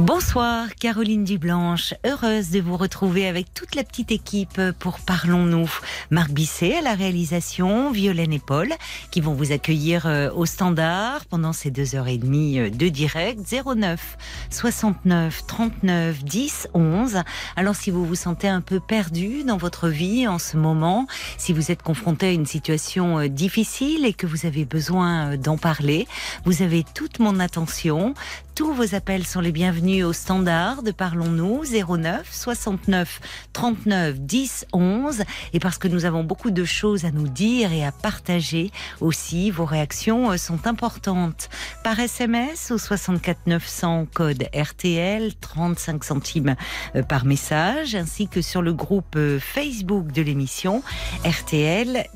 Bonsoir Caroline Dublanche, heureuse de vous retrouver avec toute la petite équipe pour Parlons-nous. Marc Bisset à la réalisation, Violaine et Paul qui vont vous accueillir euh, au standard pendant ces deux heures et demie euh, de direct 09 69 39 10 11. Alors si vous vous sentez un peu perdu dans votre vie en ce moment, si vous êtes confronté à une situation euh, difficile et que vous avez besoin d'en parler, vous avez toute mon attention. Tous vos appels sont les bienvenus au standard de Parlons-nous 09 69 39 10 11 et parce que nous avons beaucoup de choses à nous dire et à partager aussi, vos réactions euh, sont importantes. Par SMS au 64 900 code RTL 35 centimes euh, par message ainsi que sur le groupe euh, Facebook de l'émission RTL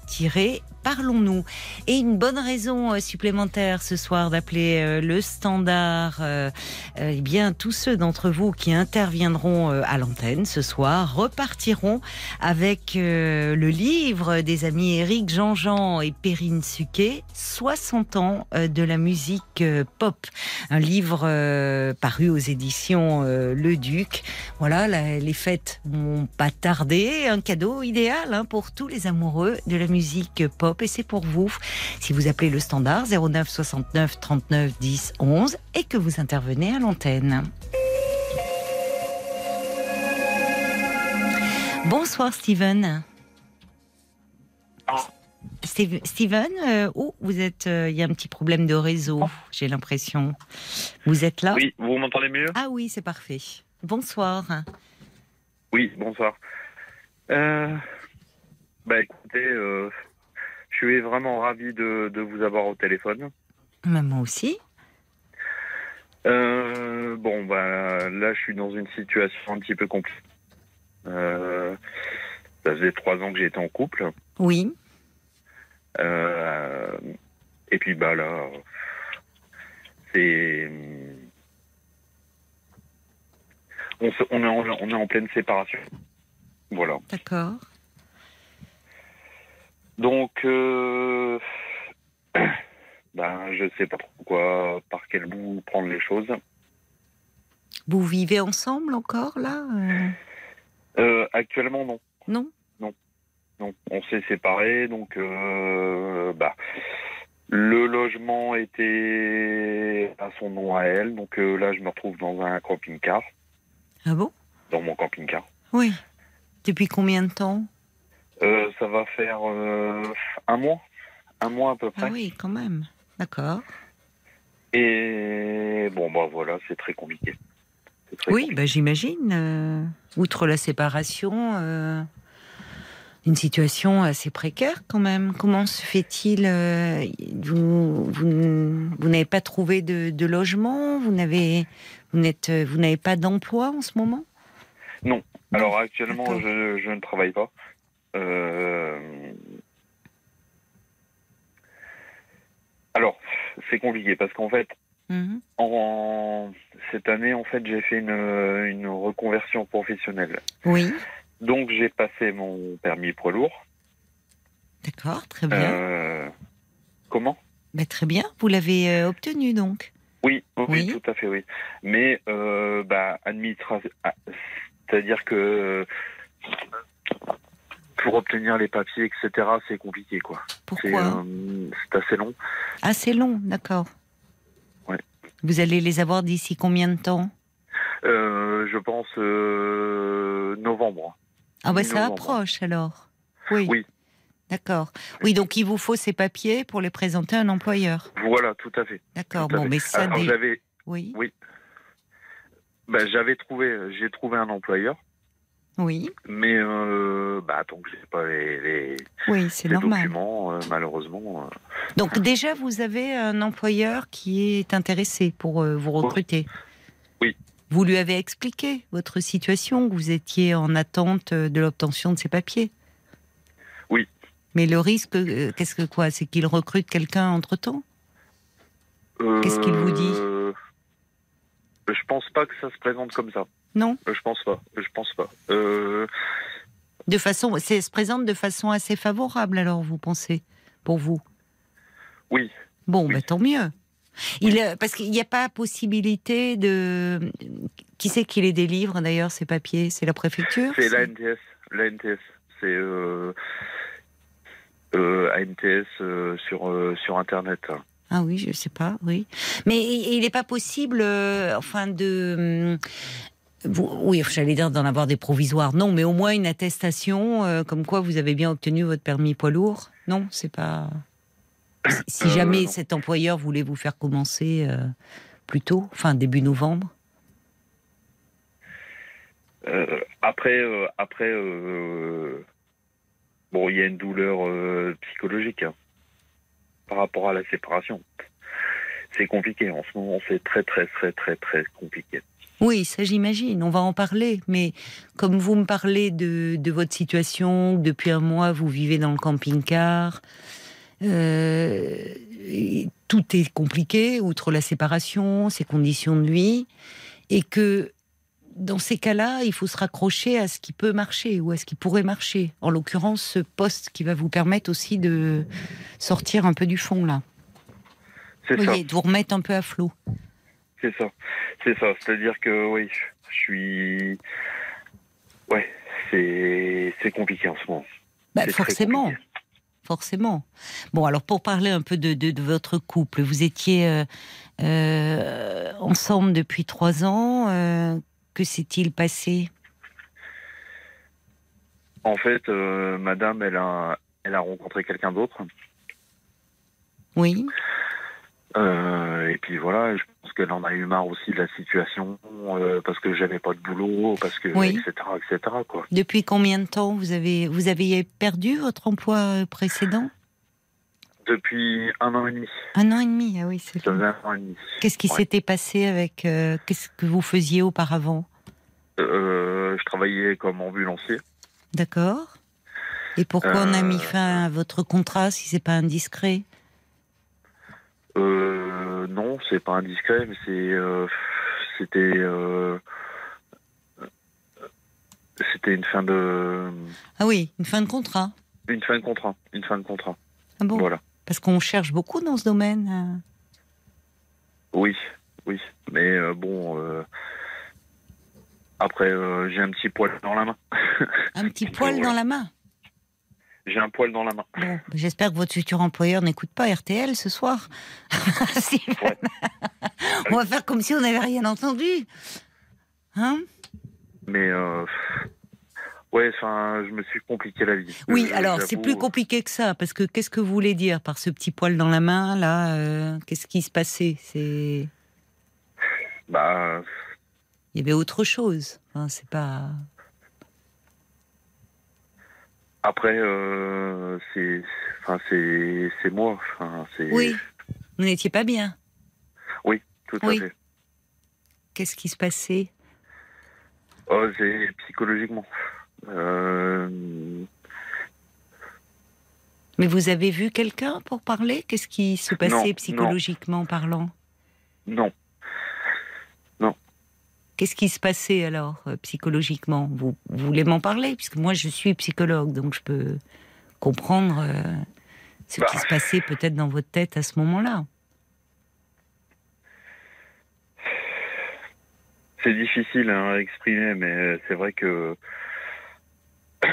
Parlons-nous. Et une bonne raison euh, supplémentaire ce soir d'appeler euh, le standard, euh, eh bien, tous ceux d'entre vous qui interviendront à l'antenne ce soir repartiront avec le livre des amis Eric Jean-Jean et Perrine Suquet, 60 ans de la musique pop. Un livre paru aux éditions Le Duc. Voilà, les fêtes n'ont pas tardé. Un cadeau idéal hein, pour tous les amoureux de la musique pop et c'est pour vous si vous appelez le standard 09 69 39 10 11 et que vous intervenez à l'antenne. Bonsoir Steven. Steven, euh, où vous êtes euh, Il y a un petit problème de réseau, j'ai l'impression. Vous êtes là? Oui, vous m'entendez mieux? Ah oui, c'est parfait. Bonsoir. Oui, bonsoir. Euh, bah écoutez, je suis vraiment ravi de, vous avoir au téléphone. Maman aussi. Euh, bon, bah, là, je suis dans une situation un petit peu compliquée. Euh, ça faisait trois ans que j'étais en couple. Oui. Euh, et puis, bah là, c'est. On, on, est on est en pleine séparation. Voilà. D'accord. Donc, euh, ben, je sais pas trop quoi, par quel bout prendre les choses. Vous vivez ensemble encore là euh? Euh, Actuellement, non. Non? Non. Non. On s'est séparés, donc, bah, le logement était à son nom à elle, donc là, je me retrouve dans un camping-car. Ah bon? Dans mon camping-car. Oui. Depuis combien de temps? Euh, ça va faire euh, un mois. Un mois à peu près. Ah oui, quand même. D'accord. Et bon, bah voilà, c'est très compliqué. oui, bah, j'imagine. Euh, outre la séparation, une situation assez précaire quand même. Comment se fait-il Vous, vous, n'avez pas trouvé de, logement? Vous n'avez vous vous n'avez pas d'emploi en ce moment? Non. Alors actuellement, je, je, ne travaille pas. Euh, alors, c'est compliqué parce qu'en fait, mhm. en... cette année, en fait, j'ai fait une, reconversion professionnelle. Oui. Donc, j'ai passé mon permis poids lourd. D'accord, très bien. Euh, comment? Bah, Très bien, vous l'avez euh, obtenu donc. Oui, oui, tout à fait, oui. Mais, bah, administration, ah, c'est-à-dire que pour obtenir les papiers, etc., c'est compliqué, quoi. Pourquoi euh, C'est assez long. Assez long, d'accord. Ouais. Vous allez les avoir d'ici combien de temps? Euh, Je pense euh, novembre. Ah bah ça approche alors. Oui. Oui. D'accord. Oui, donc il vous faut ces papiers pour les présenter à un employeur. Voilà, tout à fait. D'accord. Bon, mais ça. Alors, j'avais. Oui. Oui. Ben, j'avais trouvé, j'ai trouvé un employeur. Oui. Mais euh, bah, tant que pas les, oui, documents, euh, malheureusement. Euh. Donc déjà, vous avez un employeur qui est intéressé pour vous recruter. Oui. Vous lui avez expliqué votre situation, que vous étiez en attente de l'obtention de ces papiers. Oui. Mais le risque, qu'est-ce que quoi? C'est qu'il recrute quelqu'un entre temps Qu'est-ce qu'il vous dit? Je pense pas que ça se présente comme ça. Non Euh, Je pense pas. Je pense pas. Euh, De façon, c'est se présente de façon assez favorable, alors, vous pensez, pour vous? Oui. Bon, Oui. bah, tant mieux. Il, parce qu'il n'y a pas possibilité de. Qui c'est qui les délivre d'ailleurs, ces papiers? C'est la préfecture? C'est la NTS. La NTS. C'est euh, euh, ANTS euh, sur, euh, sur Internet. Ah oui, je sais pas, oui. Mais il n'est pas possible, enfin, de. Oui, j'allais dire d'en avoir des provisoires. Non, mais au moins une attestation euh, comme quoi vous avez bien obtenu votre permis poids lourd. Non, c'est pas. Si- Euh, jamais cet employeur voulait vous faire commencer euh, plus tôt, enfin début novembre. Après, après bon, il y a une douleur psychologique hein, par rapport à la séparation. C'est compliqué en ce moment, c'est très très très très très compliqué. Oui, ça j'imagine, on va en parler. Mais comme vous me parlez de, de votre situation, depuis un mois vous vivez dans le camping-car, euh, tout est compliqué, outre la séparation, ces conditions de vie, et que dans ces cas-là, il faut se raccrocher à ce qui peut marcher ou à ce qui pourrait marcher. En l'occurrence, ce poste qui va vous permettre aussi de sortir un peu du fond, là. C'est Vous ça, voyez, de vous remettre un peu à flot. C'est ça, c'est ça. C'est-à-dire que oui, je suis, ouais, c'est c'est compliqué en ce moment. Bah, forcément. Forcément. Bon, alors pour parler un peu de, de- de votre couple, vous étiez euh, euh, ensemble depuis trois ans. euh, que s'est-il passé? En fait, Madame, elle a, elle a rencontré quelqu'un d'autre. Oui. Euh, et puis voilà, je pense qu'elle en a eu marre aussi de la situation euh, parce que j'avais pas de boulot, parce que Oui. etc etc quoi. Depuis combien de temps vous avez vous avez perdu votre emploi euh, précédent? Depuis un an et demi, Un an et demi. Ah oui, c'est ça un an et demi. Qu'est-ce qui Ouais. s'était passé avec euh, Qu'est-ce que vous faisiez auparavant? Je travaillais comme ambulancier. D'accord. Et pourquoi on a mis fin à votre contrat si c'est pas indiscret? Euh, non, c'est pas indiscret, mais c'est euh, c'était euh, c'était une fin de Ah oui, une fin de contrat. une fin de contrat, une fin de contrat. Ah bon? Voilà. Parce qu'on cherche beaucoup dans ce domaine. euh. Oui, oui, mais bon. euh, après, euh, j'ai un petit poil dans la main. Un petit poil dans la main. J'ai un poil dans la main. Bon, j'espère que votre futur employeur n'écoute pas RTL ce soir. Ouais. on va faire comme si on n'avait rien entendu. Hein? Mais euh, ouais, enfin, je me suis compliqué la vie. Oui, Euh, alors c'est plus compliqué que ça, parce que qu'est-ce que vous voulez dire par ce petit poil dans la main là euh, Qu'est-ce qui se passait? C'est Bah, il y avait autre chose. Enfin, c'est pas. Après, euh, c'est, enfin, c'est, c'est moi. Enfin, c'est. Oui, vous n'étiez pas bien. Tout à Oui. fait. Qu'est-ce qui se passait? Oh, c'est psychologiquement. Euh, Mais vous avez vu quelqu'un pour parler? Qu'est-ce qui se passait Non, non. psychologiquement parlant? Non. Qu'est-ce qui se passait alors euh, psychologiquement? Vous, vous voulez m'en parler? Puisque moi je suis psychologue, donc je peux comprendre euh, ce Bah. qui se passait peut-être dans votre tête à ce moment-là. C'est difficile hein, à exprimer, mais c'est vrai que.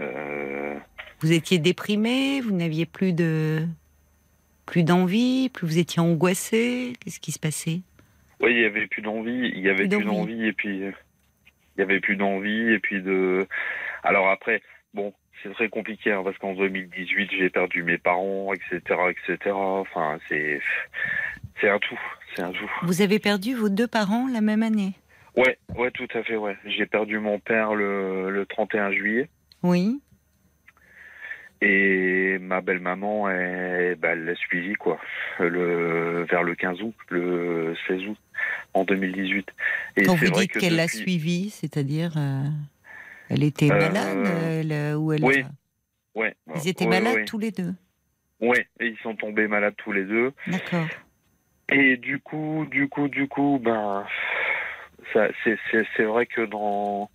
Euh, Vous étiez déprimé, vous n'aviez plus de plus d'envie, plus vous étiez angoissé. Qu'est-ce qui se passait? Oui, il y avait plus d'envie, il y avait Plus d'envie. et puis il y avait plus d'envie et puis de. Alors après, bon, c'est très compliqué hein, parce qu'en 2018 j'ai perdu mes parents, etc., etc. Enfin, c'est c'est un tout, c'est un tout. Vous avez perdu vos deux parents la même année? Ouais, ouais, tout à fait, ouais. J'ai perdu mon père le, le 31 juillet Oui. Et ma belle maman, elle, bah, elle l'a suivi quoi, le vers le 15 août, le 16 août en 2018. Et Quand vous vrai dites que qu'elle l'a depuis- suivi, c'est-à-dire euh, elle était Euh, malade elle, euh, ou elle oui. Ouais. Ils étaient ouais, malades ouais. tous les deux. Et ils sont tombés malades tous les deux. D'accord. Et du coup, du coup, du coup, ben, c'est, vrai que dans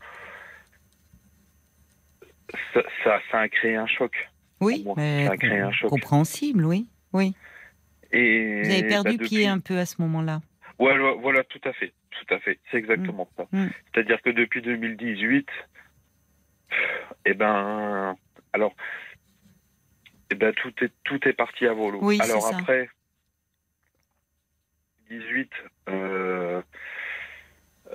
ça, ça, ça a créé un choc. Oui, mais ça a créé un choc. compréhensible, oui. Oui. Et Vous avez perdu bah, pied depuis- un peu à ce moment-là. Voilà, voilà, tout à fait, tout à fait. C'est exactement ça. Mm. C'est-à-dire que depuis 2018, eh ben, alors, eh ben tout est tout est parti à volo. Oui, alors ça. après 18, euh,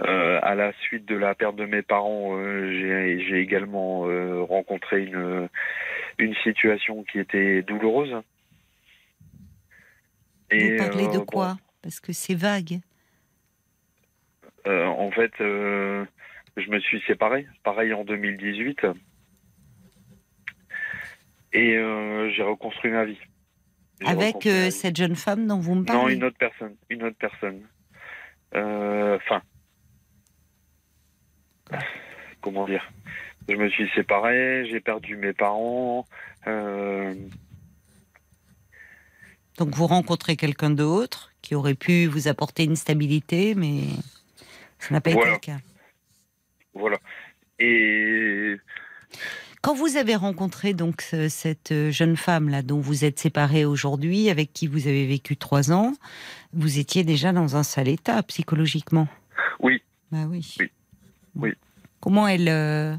euh, à la suite de la perte de mes parents, euh, j'ai j'ai également euh, rencontré une une situation qui était douloureuse. Vous parlez de euh, bon, quoi Parce que c'est vague. Euh, en fait, euh, je me suis séparé, pareil en 2018. Et euh, j'ai reconstruit ma vie. Avec reconstruit ma vie. cette jeune femme dont vous me parlez? Non, une autre personne. Une autre personne. Euh, Enfin. comment dire? Je me suis séparé, j'ai perdu mes parents. euh, Donc vous rencontrez quelqu'un d'autre qui aurait pu vous apporter une stabilité, mais ça n'a pas été le cas. voilà. Et Quand vous avez rencontré donc ce- cette jeune femme là dont vous êtes séparé aujourd'hui, avec qui vous avez vécu trois ans, vous étiez déjà dans un sale état psychologiquement? oui, Bah oui. Oui. Oui. Comment elle, euh,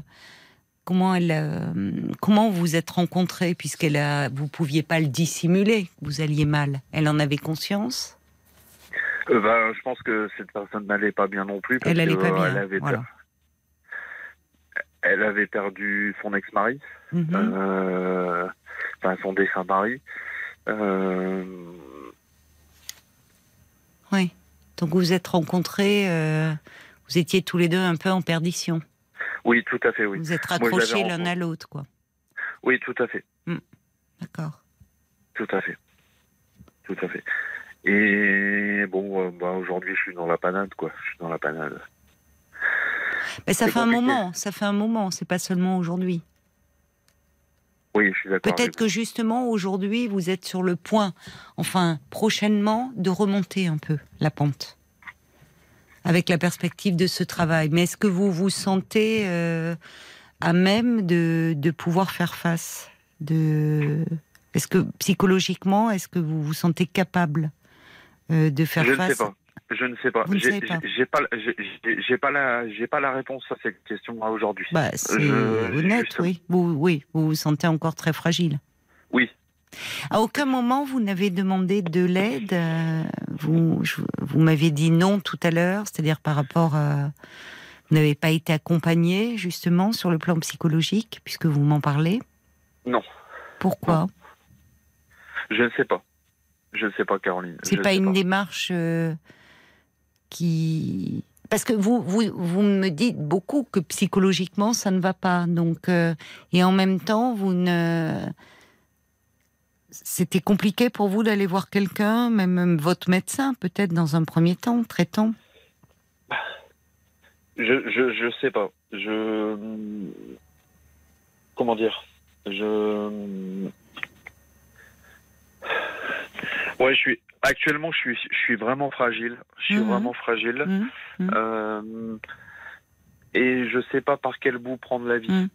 comment elle, euh, comment vous vous êtes rencontrés puisqu'elle a, vous pouviez pas le dissimuler, vous alliez mal. Elle en avait conscience? euh, bah, je pense que cette personne n'allait pas bien non plus. Parce Elle allait que, pas bien. Elle avait, Voilà. elle avait perdu son ex-mari. Mhm. Euh, enfin son défunt mari. Oui. Donc vous vous êtes rencontrés, vous étiez tous les deux un peu en perdition. Oui, tout à fait, oui. Vous êtes raccrochés l'un à l'autre, quoi. Oui, tout à fait, D'accord. tout à fait, tout à fait. Et bon, euh, bah, aujourd'hui, je suis dans la panade, quoi. Je suis dans la panade. Mais ça fait un moment, ça fait un moment, c'est pas seulement aujourd'hui. Oui, je suis d'accord. Peut-être que justement aujourd'hui vous êtes sur le point, enfin prochainement, de remonter un peu la pente avec la perspective de ce travail. Mais est-ce que vous vous sentez euh, à même de, de pouvoir faire face de... Est-ce que psychologiquement, est-ce que vous vous sentez capable euh, de faire Je ne face? sais pas. Je ne sais pas. Ne J'ai pas. pas, la, j'ai pas la réponse à cette question aujourd'hui. Bah, c'est honnête, oui. Vous, oui. Vous vous sentez encore très fragile. Oui. À aucun moment vous n'avez demandé de l'aide. euh, Vous, je- vous m'aviez dit non tout à l'heure, c'est-à-dire par rapport à. Vous n'avez pas été accompagné justement sur le plan psychologique, puisque vous m'en parlez? Non. Pourquoi? Je ne sais pas. Je ne sais pas, Caroline. C'est pas une démarche euh, qui. Parce que vous, vous, vous me dites beaucoup que psychologiquement ça ne va pas. Donc, euh, et en même temps, vous ne. C'était compliqué pour vous d'aller voir quelqu'un, même, votre médecin, peut-être dans un premier temps, traitant? Je, je, je sais pas. Je. Comment dire? Je. Ouais, je suis. Actuellement, je suis, je suis vraiment fragile. Je suis Mhm. vraiment fragile. Mhm, mhm. Euh, et je sais pas par quel bout prendre la vie.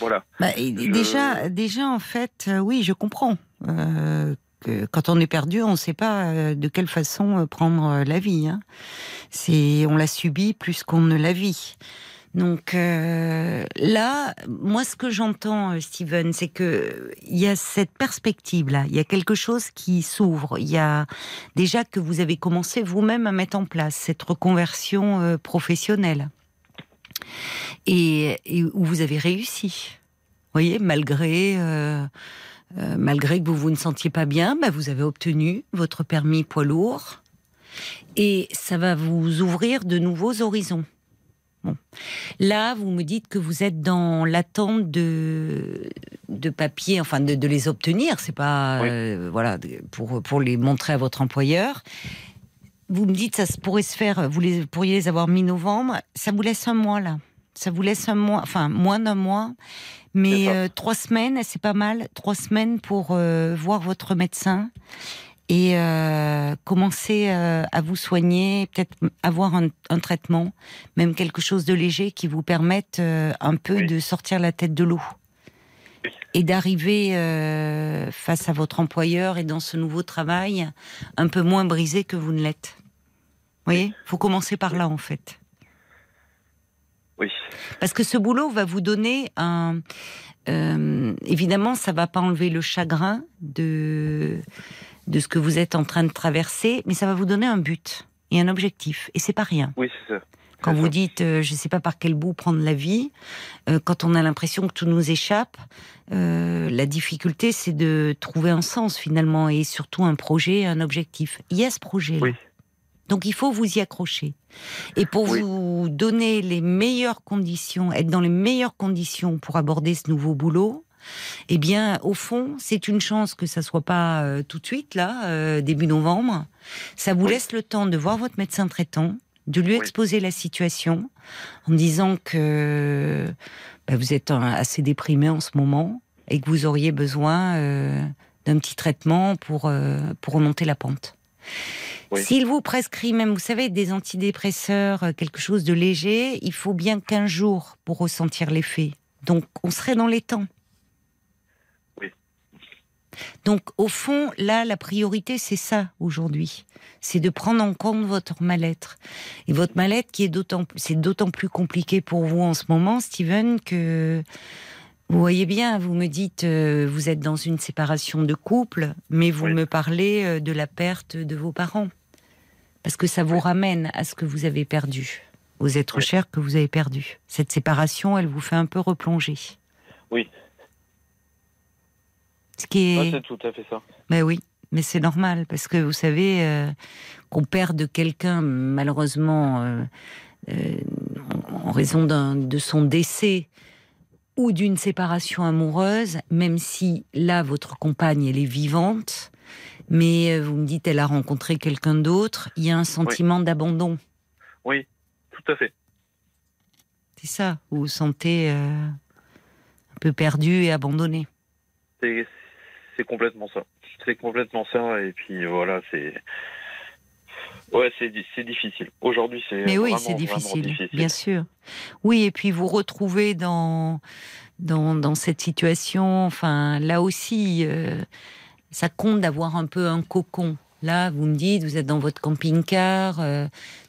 Voilà. Bah, Je- déjà, déjà, en fait, euh, oui, je comprends. Euh, que quand on est perdu, on ne sait pas euh, de quelle façon prendre la vie. hein. C'est, on la subit plus qu'on ne la vit. Donc euh, là, moi, ce que j'entends, Steven, c'est que il y a cette perspective-là. Il y a quelque chose qui s'ouvre. Il y a déjà que vous avez commencé vous-même à mettre en place cette reconversion euh, professionnelle et, et où vous avez réussi. Vous voyez, malgré, euh, euh, malgré que vous vous ne sentiez pas bien, bah, vous avez obtenu votre permis poids lourd et ça va vous ouvrir de nouveaux horizons. Bon. Là, vous me dites que vous êtes dans l'attente de, de papiers, enfin de, de les obtenir. C'est pas Oui. euh, voilà pour pour les montrer à votre employeur. Vous me dites ça pourrait se faire. Vous les, pourriez les avoir mi-novembre. Ça vous laisse un mois là. Ça vous laisse un mois, enfin moins d'un mois, mais euh, trois semaines, c'est pas mal. Trois semaines pour euh, voir votre médecin et euh, commencer à vous soigner, peut-être avoir un, un traitement, même quelque chose de léger qui vous permette un peu Oui. de sortir la tête de l'eau. Et d'arriver euh, face à votre employeur et dans ce nouveau travail un peu moins brisé que vous ne l'êtes. Vous voyez, faut commencer par là en fait. Oui. Parce que ce boulot va vous donner un. euh, évidemment, ça va pas enlever le chagrin de de ce que vous êtes en train de traverser, mais ça va vous donner un but et un objectif, et c'est pas rien. Oui, c'est ça. Quand vous dites, euh, je sais pas par quel bout prendre la vie, euh, quand on a l'impression que tout nous échappe, euh, la difficulté c'est de trouver un sens finalement et surtout un projet, un objectif. Il y a ce projet-là. Oui. Donc il faut vous y accrocher. Et pour Oui. vous donner les meilleures conditions, être dans les meilleures conditions pour aborder ce nouveau boulot, eh bien, au fond, c'est une chance que ça soit pas euh, tout de suite, là, euh, début novembre. Ça vous Oui. laisse le temps de voir votre médecin traitant, de lui Oui. exposer la situation, en disant que bah, vous êtes assez déprimé en ce moment et que vous auriez besoin euh, d'un petit traitement pour, euh, pour remonter la pente. Oui. S'il vous prescrit même, vous savez, des antidépresseurs, euh, quelque chose de léger, il faut bien 15 jours pour ressentir l'effet. Donc, on serait dans les temps. Donc, au fond, là, la priorité, c'est ça aujourd'hui. C'est de prendre en compte votre mal-être. Et votre mal-être qui est d'autant, c'est d'autant plus compliqué pour vous en ce moment, Steven, que vous voyez bien, vous me dites, euh, vous êtes dans une séparation de couple, mais vous Oui. me parlez euh, de la perte de vos parents. Parce que ça vous ramène à ce que vous avez perdu, aux êtres Oui. chers que vous avez perdus. Cette séparation, elle vous fait un peu replonger. Oui. Ce qui est... c'est tout à fait ça. Ben oui, mais c'est normal parce que vous savez euh, qu'on perd de quelqu'un malheureusement euh, euh, en raison de son décès ou d'une séparation amoureuse, même si là votre compagne elle est vivante, mais vous me dites elle a rencontré quelqu'un d'autre, il y a un sentiment d'abandon. Oui, tout à fait. C'est ça, vous vous sentez un peu perdu et abandonné. C'est c'est complètement ça. C'est complètement ça. Et puis voilà, c'est. Ouais, c'est di- c'est difficile. Aujourd'hui, c'est. Mais oui, c'est difficile, difficile. bien sûr. Oui, et puis vous retrouvez dans, dans, dans cette situation, enfin, là aussi, euh, ça compte d'avoir un peu un cocon. Là, vous me dites, vous êtes dans votre camping-car. euh,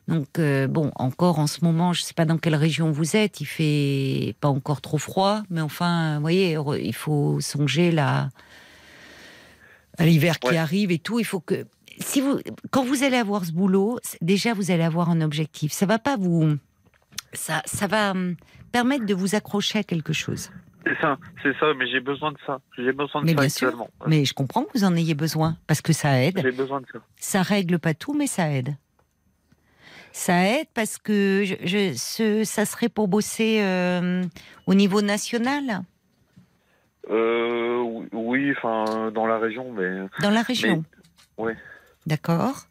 donc, euh, bon, encore en ce moment, je ne sais pas dans quelle région vous êtes, il fait pas encore trop froid, mais enfin, vous voyez, il faut songer là, à l'hiver qui arrive et tout. Il faut que. Si vous, quand vous allez avoir ce boulot, déjà vous allez avoir un objectif. Ça va pas vous, ça, ça va hum, permettre de vous accrocher à quelque chose. C'est ça, c'est ça. Mais j'ai besoin de ça. J'ai besoin de Mais ça bien sûr. Mais je comprends que vous en ayez besoin parce que ça aide. J'ai besoin de ça. Ça règle pas tout, mais ça aide. Ça aide parce que je, je- ce, ça serait pour bosser euh, au niveau national, Euh, oui- oui, enfin, dans la région, mais dans la région. ouais. D'accord.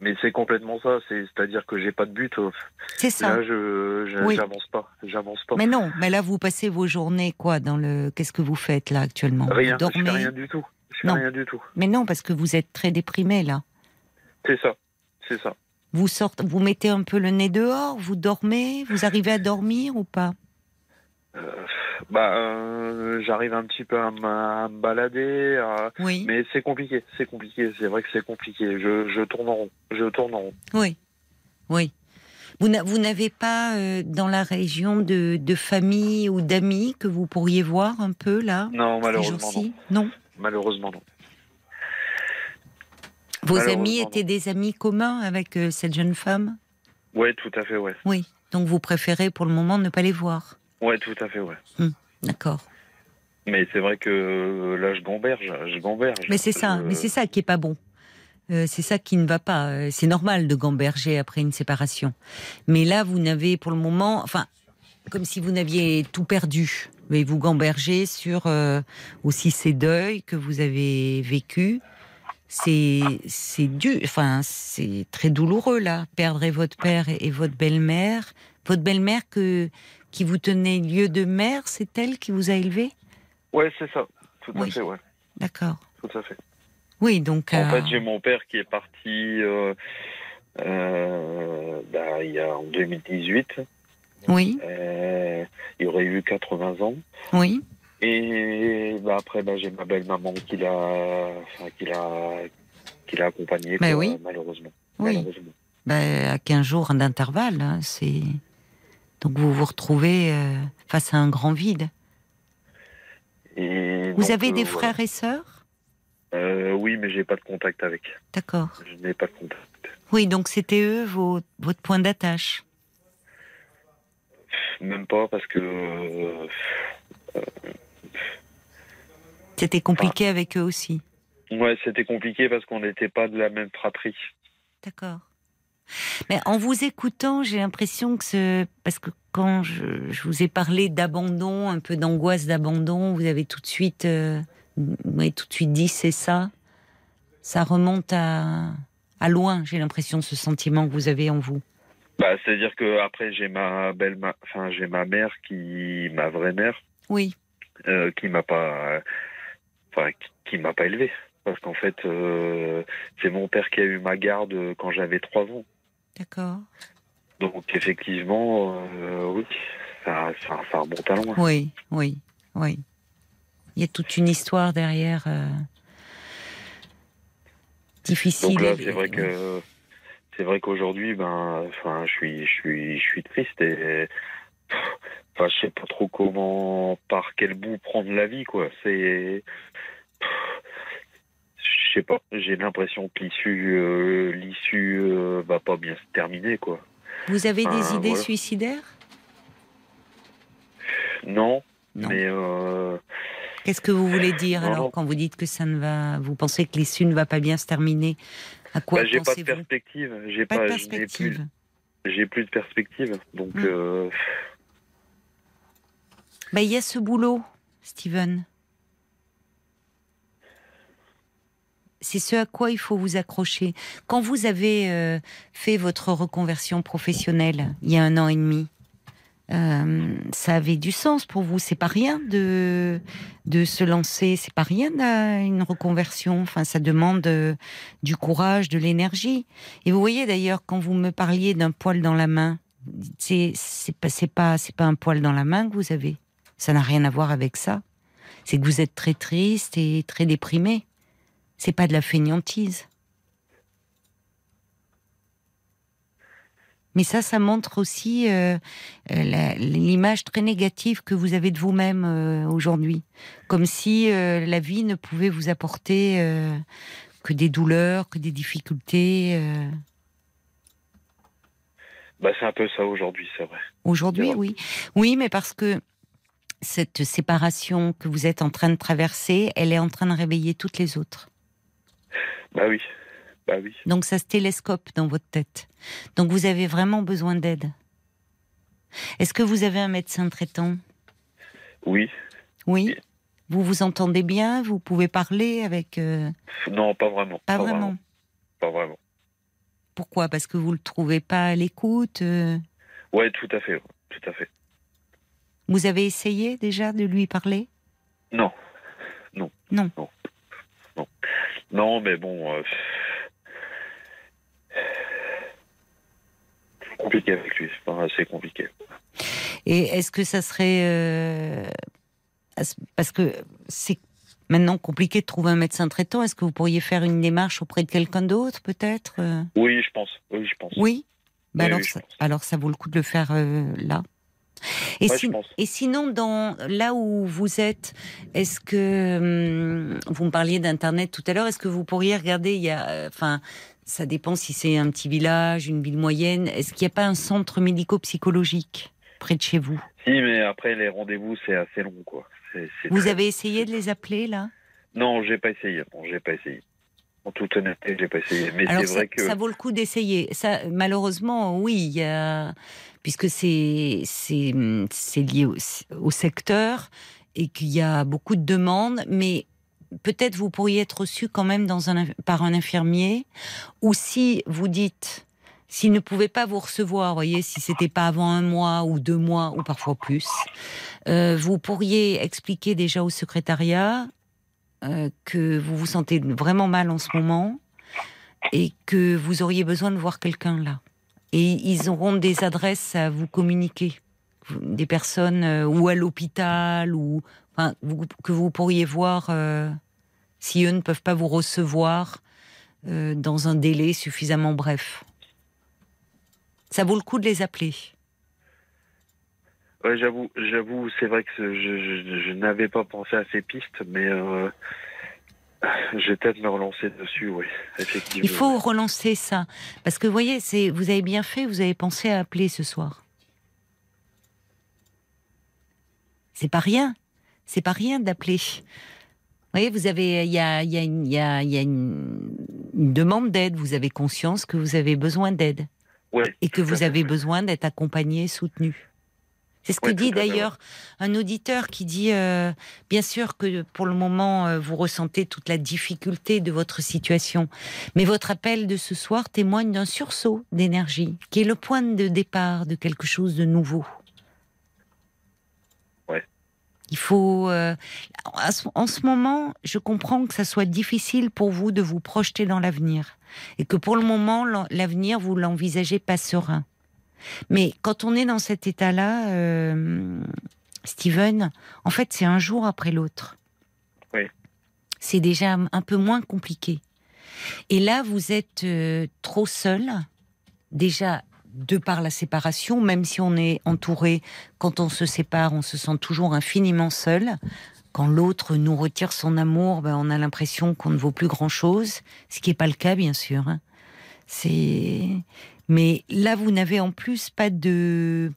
mais c'est complètement ça. C'est c'est-à-dire que j'ai pas de but. euh, C'est ça. Là, je Oui. j'avance pas. J'avance pas. Mais non, mais là vous passez vos journées quoi dans le. Qu'est-ce que vous faites là actuellement? Rien. Vous Je fais dormez? rien du tout. Je fais Non. rien du tout. Mais non, parce que vous êtes très déprimé là. C'est ça. C'est ça. Vous sortez, vous mettez un peu le nez dehors, vous dormez, vous arrivez à dormir ou pas? Bah, euh, j'arrive un petit peu à, à me balader, à- Oui. mais c'est compliqué. C'est compliqué. C'est vrai que c'est compliqué. Je, je tourne en rond. Je tourne en rond. Oui. Oui. Vous n'a- vous n'avez pas euh, dans la région de, de famille ou d'amis que vous pourriez voir un peu là Non, ces malheureusement non. Non. Malheureusement non. Vos Malheureusement, amis non. étaient des amis communs avec euh, cette jeune femme? Ouais, tout à fait. Ouais. Oui. Donc vous préférez pour le moment ne pas les voir. Ouais, tout à fait. Ouais. D'accord. Mais c'est vrai que euh, là, je gamberge. Je gamberge. Mais c'est ça, Je- mais c'est ça qui est pas bon. Euh, c'est ça qui ne va pas. Euh, C'est normal de gamberger après une séparation. Mais là, vous n'avez pour le moment, enfin, comme si vous n'aviez tout perdu. Mais vous gambergez sur euh, aussi ces deuils que vous avez vécus. C'est c'est dur, enfin c'est très douloureux là. Perdre votre père et votre belle-mère, votre belle-mère que qui vous tenait lieu de mère, c'est elle qui vous a élevé? Ouais, c'est ça. Tout à Oui. fait. Ouais. D'accord. Tout à fait. Oui, donc. En euh, fait, j'ai mon père qui est parti euh, euh, bah, il y a en 2018. oui, il aurait eu 80 ans. oui. Et bah, après, bah, j'ai ma belle-maman qui l'a enfin, qui l'a qui l'a accompagné, Mais quoi, oui. malheureusement. Oui. Malheureusement. Ben, à 15 jours d'intervalle, hein, c'est. Donc vous vous retrouvez euh, face à un grand vide. Et Vous donc, avez euh, des frères et sœurs? Euh, Oui, mais j'ai pas de contact avec. D'accord. Je n'ai pas de contact. Oui, donc c'était eux vos, votre point d'attache? Même pas parce que C'était compliqué avec eux aussi? ouais, c'était compliqué parce qu'on n'était pas de la même fratrie. D'accord. Mais en vous écoutant, j'ai l'impression que ce... Parce que quand je, je vous ai parlé d'abandon, un peu d'angoisse d'abandon, vous avez tout de suite, euh, vous m'avez tout de suite dit c'est ça. Ça remonte à, à loin, j'ai l'impression, ce sentiment que vous avez en vous. Bah, c'est-à-dire que après j'ai ma belle, ma... enfin j'ai ma mère qui, ma vraie mère, Oui, euh, qui m'a pas, enfin qui, qui m'a pas élevé. Parce qu'en fait, euh, c'est mon père qui a eu ma garde quand j'avais trois ans. D'accord. Donc effectivement, euh, oui, ça, ça, ça remonte à loin. Oui, oui, oui. Il y a toute une histoire derrière. euh, difficile. Donc là, c'est vrai que c'est vrai qu'aujourd'hui, ben, enfin, je suis, je suis, je suis triste et enfin, je sais pas trop comment, par quel bout prendre la vie, quoi. C'est, sais pas. J'ai l'impression que l'issue, euh, l'issue euh, va pas bien se terminer, quoi. Vous avez des Ah, idées voilà. suicidaires? Non, Non. mais euh, Qu'est-ce que vous voulez dire Non, alors non. quand vous dites que ça ne va, vous pensez que l'issue ne va pas bien se terminer? À quoi bah, j'ai pas de perspective. J'ai Pas pas, de je n'ai plus, perspective. j'ai plus de perspective. Donc, euh, Bah, il y a ce boulot, Steven. C'est ce à quoi il faut vous accrocher. Quand vous avez euh, fait votre reconversion professionnelle il y a un an et demi, euh, ça avait du sens pour vous. C'est pas rien de de se lancer. C'est pas rien une reconversion. Enfin, ça demande euh, du courage, de l'énergie. Et vous voyez d'ailleurs quand vous me parliez d'un poil dans la main, c'est pas pas pas un poil dans la main que vous avez. Ça n'a rien à voir avec ça. C'est que vous êtes très triste et très déprimé. C'est pas de la fainéantise. Mais ça, ça montre aussi euh, euh, l'image très négative que vous avez de vous-même euh, aujourd'hui. Comme si euh, la vie ne pouvait vous apporter que des douleurs, que des difficultés. bah, c'est un peu ça aujourd'hui, c'est vrai. Aujourd'hui, oui. Oui, mais parce que cette séparation que vous êtes en train de traverser, elle est en train de réveiller toutes les autres. Bah oui, bah oui. Donc ça se télescope dans votre tête. Donc vous avez vraiment besoin d'aide. Est-ce que vous avez un médecin traitant? Oui. Oui. Vous vous entendez bien? Vous pouvez parler avec... euh, Non, pas vraiment. Pas vraiment. Pas vraiment. Pourquoi? Parce que vous le trouvez pas à l'écoute euh, Ouais, tout à fait. Tout à fait. Vous avez essayé déjà de lui parler? Non. Non. Non. Non, mais bon. euh, C'est compliqué avec lui. C'est pas assez compliqué. Et est-ce que ça serait... euh, Parce que c'est maintenant compliqué de trouver un médecin traitant. Est-ce que vous pourriez faire une démarche auprès de quelqu'un d'autre, peut-être euh? Oui, je pense. Oui, je pense. Oui? Bah Oui, alors, oui, ça, pense. alors ça vaut le coup de le faire euh, là. Et, Ouais, si- je pense. et sinon, dans là où vous êtes, est-ce que hum, vous me parliez d'internet tout à l'heure Est-ce que vous pourriez regarder Il y a, euh, enfin, ça dépend si c'est un petit village, une ville moyenne. Est-ce qu'il n'y a pas un centre médico-psychologique près de chez vous? Si, mais après, les rendez-vous, c'est assez long, quoi. Vous très- avez essayé de les appeler là? Non, j'ai pas essayé. J'ai pas essayé. En toute honnêteté, j'ai pas essayé. Mais Alors vrai que. ça vaut le coup d'essayer. Ça, malheureusement, oui, puisque c'est c'est lié au, au secteur et qu'il y a beaucoup de demandes, mais peut-être vous pourriez être reçu quand même dans un par un infirmier, ou si vous dites s'il ne pouvait pas vous recevoir, voyez, si c'était pas avant un mois ou deux mois ou parfois plus, euh, vous pourriez expliquer déjà au secrétariat euh, que vous vous sentez vraiment mal en ce moment et que vous auriez besoin de voir quelqu'un là. Et ils auront des adresses à vous communiquer, des personnes euh, ou à l'hôpital ou que vous pourriez voir euh, si eux ne peuvent pas vous recevoir dans un délai suffisamment bref. Ça vaut le coup de les appeler. Ouais, j'avoue, j'avoue, c'est vrai que je, je, je n'avais pas pensé à ces pistes, mais euh, je vais peut-être me relancer dessus, oui, effectivement. Il faut relancer ça. Parce que vous voyez, c'est, vous avez bien fait, vous avez pensé à appeler ce soir. C'est pas rien. C'est pas rien d'appeler. Vous voyez, vous avez, il y a, il y a une, il y a- il y a une- une demande d'aide. Vous avez conscience que vous avez besoin d'aide Ouais, et que vous avez besoin d'être accompagné, soutenu. C'est ce que dit d'ailleurs un auditeur qui dit, euh, bien sûr que pour le moment, euh, vous ressentez toute la difficulté de votre situation, mais votre appel de ce soir témoigne d'un sursaut d'énergie, qui est le point de départ de quelque chose de nouveau. Ouais. Il faut, euh, en ce moment, je comprends que ça soit difficile pour vous de vous projeter dans l'avenir, et que pour le moment, l'avenir, vous l'envisagez pas serein. Mais quand on est dans cet état-là, euh, Steven, en fait, c'est un jour après l'autre. Oui. C'est déjà un peu moins compliqué. Et là, vous êtes euh, trop seul, déjà de par la séparation, même si on est entouré, quand on se sépare, on se sent toujours infiniment seul. Quand l'autre nous retire son amour, ben, on a l'impression qu'on ne vaut plus grand-chose, ce qui n'est pas le cas, bien sûr. hein. C'est mais là, vous n'avez en plus pas de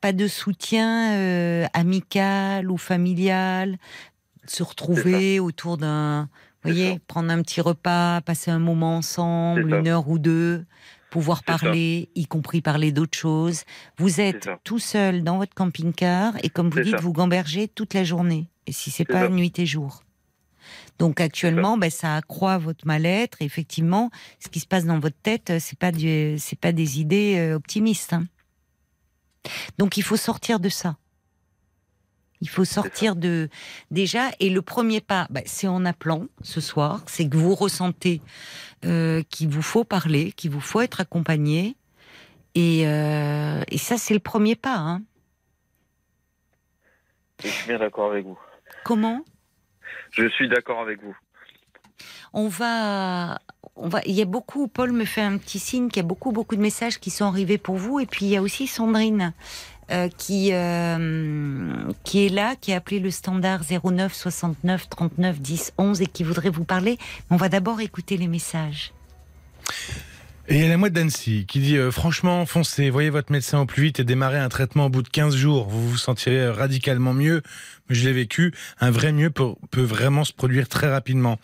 pas de soutien euh, amical ou familial, se retrouver autour d'un, voyez, ça. prendre un petit repas, passer un moment ensemble, une heure ou deux, pouvoir ça. parler, y compris parler d'autres choses. Vous êtes tout seul dans votre camping-car et comme vous dites, ça. vous gambergez toute la journée. Et si c'est pas nuit et jour. Donc actuellement, ben, ça accroît votre mal-être. Et effectivement, ce qui se passe dans votre tête, euh, c'est pas du, c'est pas des idées euh, optimistes. hein. Donc il faut sortir de ça. Il faut sortir de déjà. Et le premier pas, ben, c'est en appelant ce soir. C'est que vous ressentez euh, qu'il vous faut parler, qu'il vous faut être accompagné. Et, euh, et ça, c'est le premier pas. hein. Je suis bien d'accord avec vous. Comment? Je suis d'accord avec vous. on va, on va. Il y a beaucoup. Paul me fait un petit signe qu'il y a beaucoup, beaucoup de messages qui sont arrivés pour vous. Et puis il y a aussi Sandrine euh, qui euh, qui est là, qui a appelé le standard 09 69 39 10 11 et qui voudrait vous parler. On va d'abord écouter les messages. Et il y a la mouette d'Annecy qui dit euh, franchement foncez, voyez votre médecin au plus vite et démarrez un traitement au bout de 15 jours. Vous vous sentirez radicalement mieux. Je l'ai vécu. Un vrai mieux peut, peut vraiment se produire très rapidement.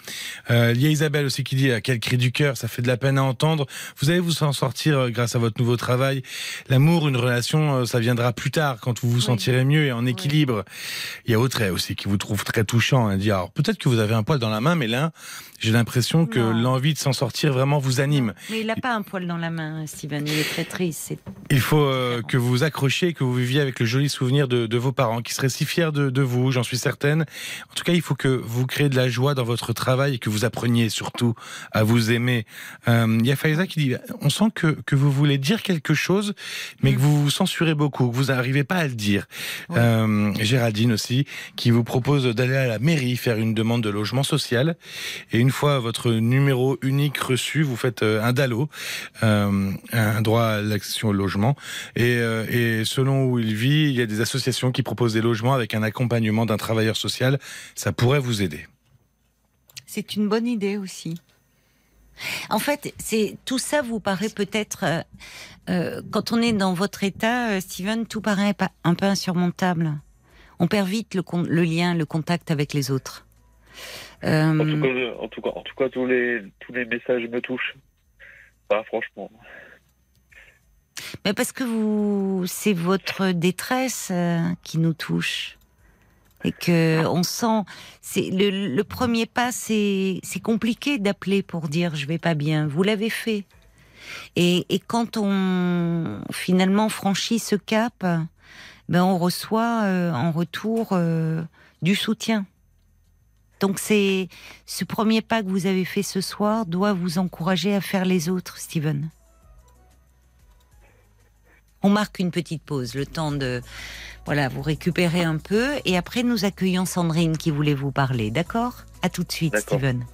Euh, il y a Isabelle aussi qui dit à quel cri du cœur, ça fait de la peine à entendre. Vous allez vous en sortir euh, grâce à votre nouveau travail. L'amour, une relation, euh, ça viendra plus tard quand vous vous sentirez mieux et en équilibre. Il y a Audrey aussi qui vous trouve très touchant. Elle dit alors peut-être que vous avez un poil dans la main, mais là j'ai l'impression que l'envie de s'en sortir vraiment vous anime. Mais il n'a pas un poil dans la main, Steven. Il est très triste. Il faut euh, que vous vous accrochiez, que vous viviez avec le joli souvenir de, de vos parents, qui seraient si fiers de, de vous, j'en suis certaine. En tout cas, il faut que vous créez de la joie dans votre travail et que vous appreniez surtout à vous aimer. Euh, Il y a Faiza qui dit, on sent que, que vous voulez dire quelque chose, mais que vous vous censurez beaucoup, que vous n'arrivez pas à le dire. Oui. Euh, Géraldine aussi, qui vous propose d'aller à la mairie faire une demande de logement social. Et une fois votre numéro unique reçu, vous faites euh, un DALO, euh, un droit à l'accession au logement. Et, euh, et selon où il vit, il y a des associations qui proposent des logements avec un accompagnement d'un travailleur social. Ça pourrait vous aider. C'est une bonne idée aussi. En fait, c'est tout ça vous paraît peut-être euh, euh, quand on est dans votre état, euh, Steven, tout paraît un peu insurmontable. On perd vite le, con- le lien, le contact avec les autres. Euh, En tout cas, en tout cas, en tout cas, tous les tous les messages me touchent. Pas franchement. mais parce que vous, c'est votre détresse euh, qui nous touche et que on sent. C'est le, premier pas, c'est compliqué d'appeler pour dire je vais pas bien. Vous l'avez fait. Et, et quand on finalement franchit ce cap, ben on reçoit euh, en retour euh, du soutien. Donc c'est ce premier pas que vous avez fait ce soir doit vous encourager à faire les autres, Steven. On marque une petite pause, le temps de voilà vous récupérer un peu, et après nous accueillons Sandrine qui voulait vous parler. D'accord? À tout de suite. Steven.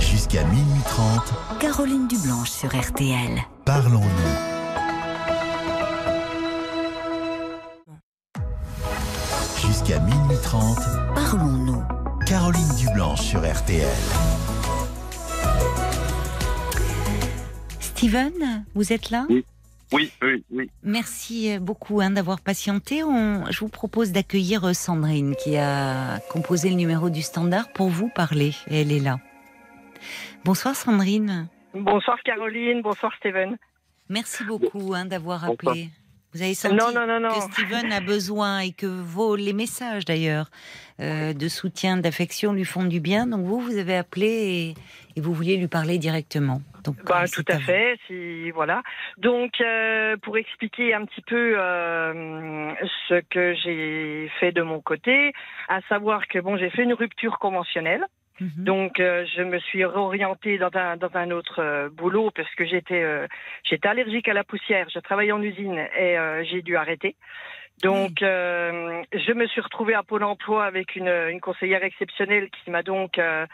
Jusqu'à minuit 30, Caroline Dublanche sur RTL. parlons-nous. Jusqu'à minuit 30, Parlons-nous. Caroline Dublanche sur RTL. Steven, vous êtes là? Oui. Oui, oui, oui. Merci euh, beaucoup hein, d'avoir patienté. On- je vous propose d'accueillir euh, Sandrine qui a composé le numéro du standard pour vous parler. Et elle est là. Bonsoir Sandrine. Bonsoir Caroline, bonsoir Steven. Merci beaucoup hein, d'avoir appelé. Vous avez senti Non, non, non, non. que Steven a besoin et que vos les messages d'ailleurs euh, de soutien, d'affection lui font du bien. Donc vous, vous avez appelé et, et vous vouliez lui parler directement. Donc Bah, euh, tout à fait, si voilà. Donc euh, pour expliquer un petit peu euh, ce que j'ai fait de mon côté, à savoir que bon, j'ai fait une rupture conventionnelle. Mhm. Donc euh, je me suis réorientée dans un dans un autre euh, boulot parce que j'étais euh, j'étais allergique à la poussière. Je travaillais en usine et euh, j'ai dû arrêter. Donc euh, je me suis retrouvée à Pôle Emploi avec une, une conseillère exceptionnelle qui m'a donc euh,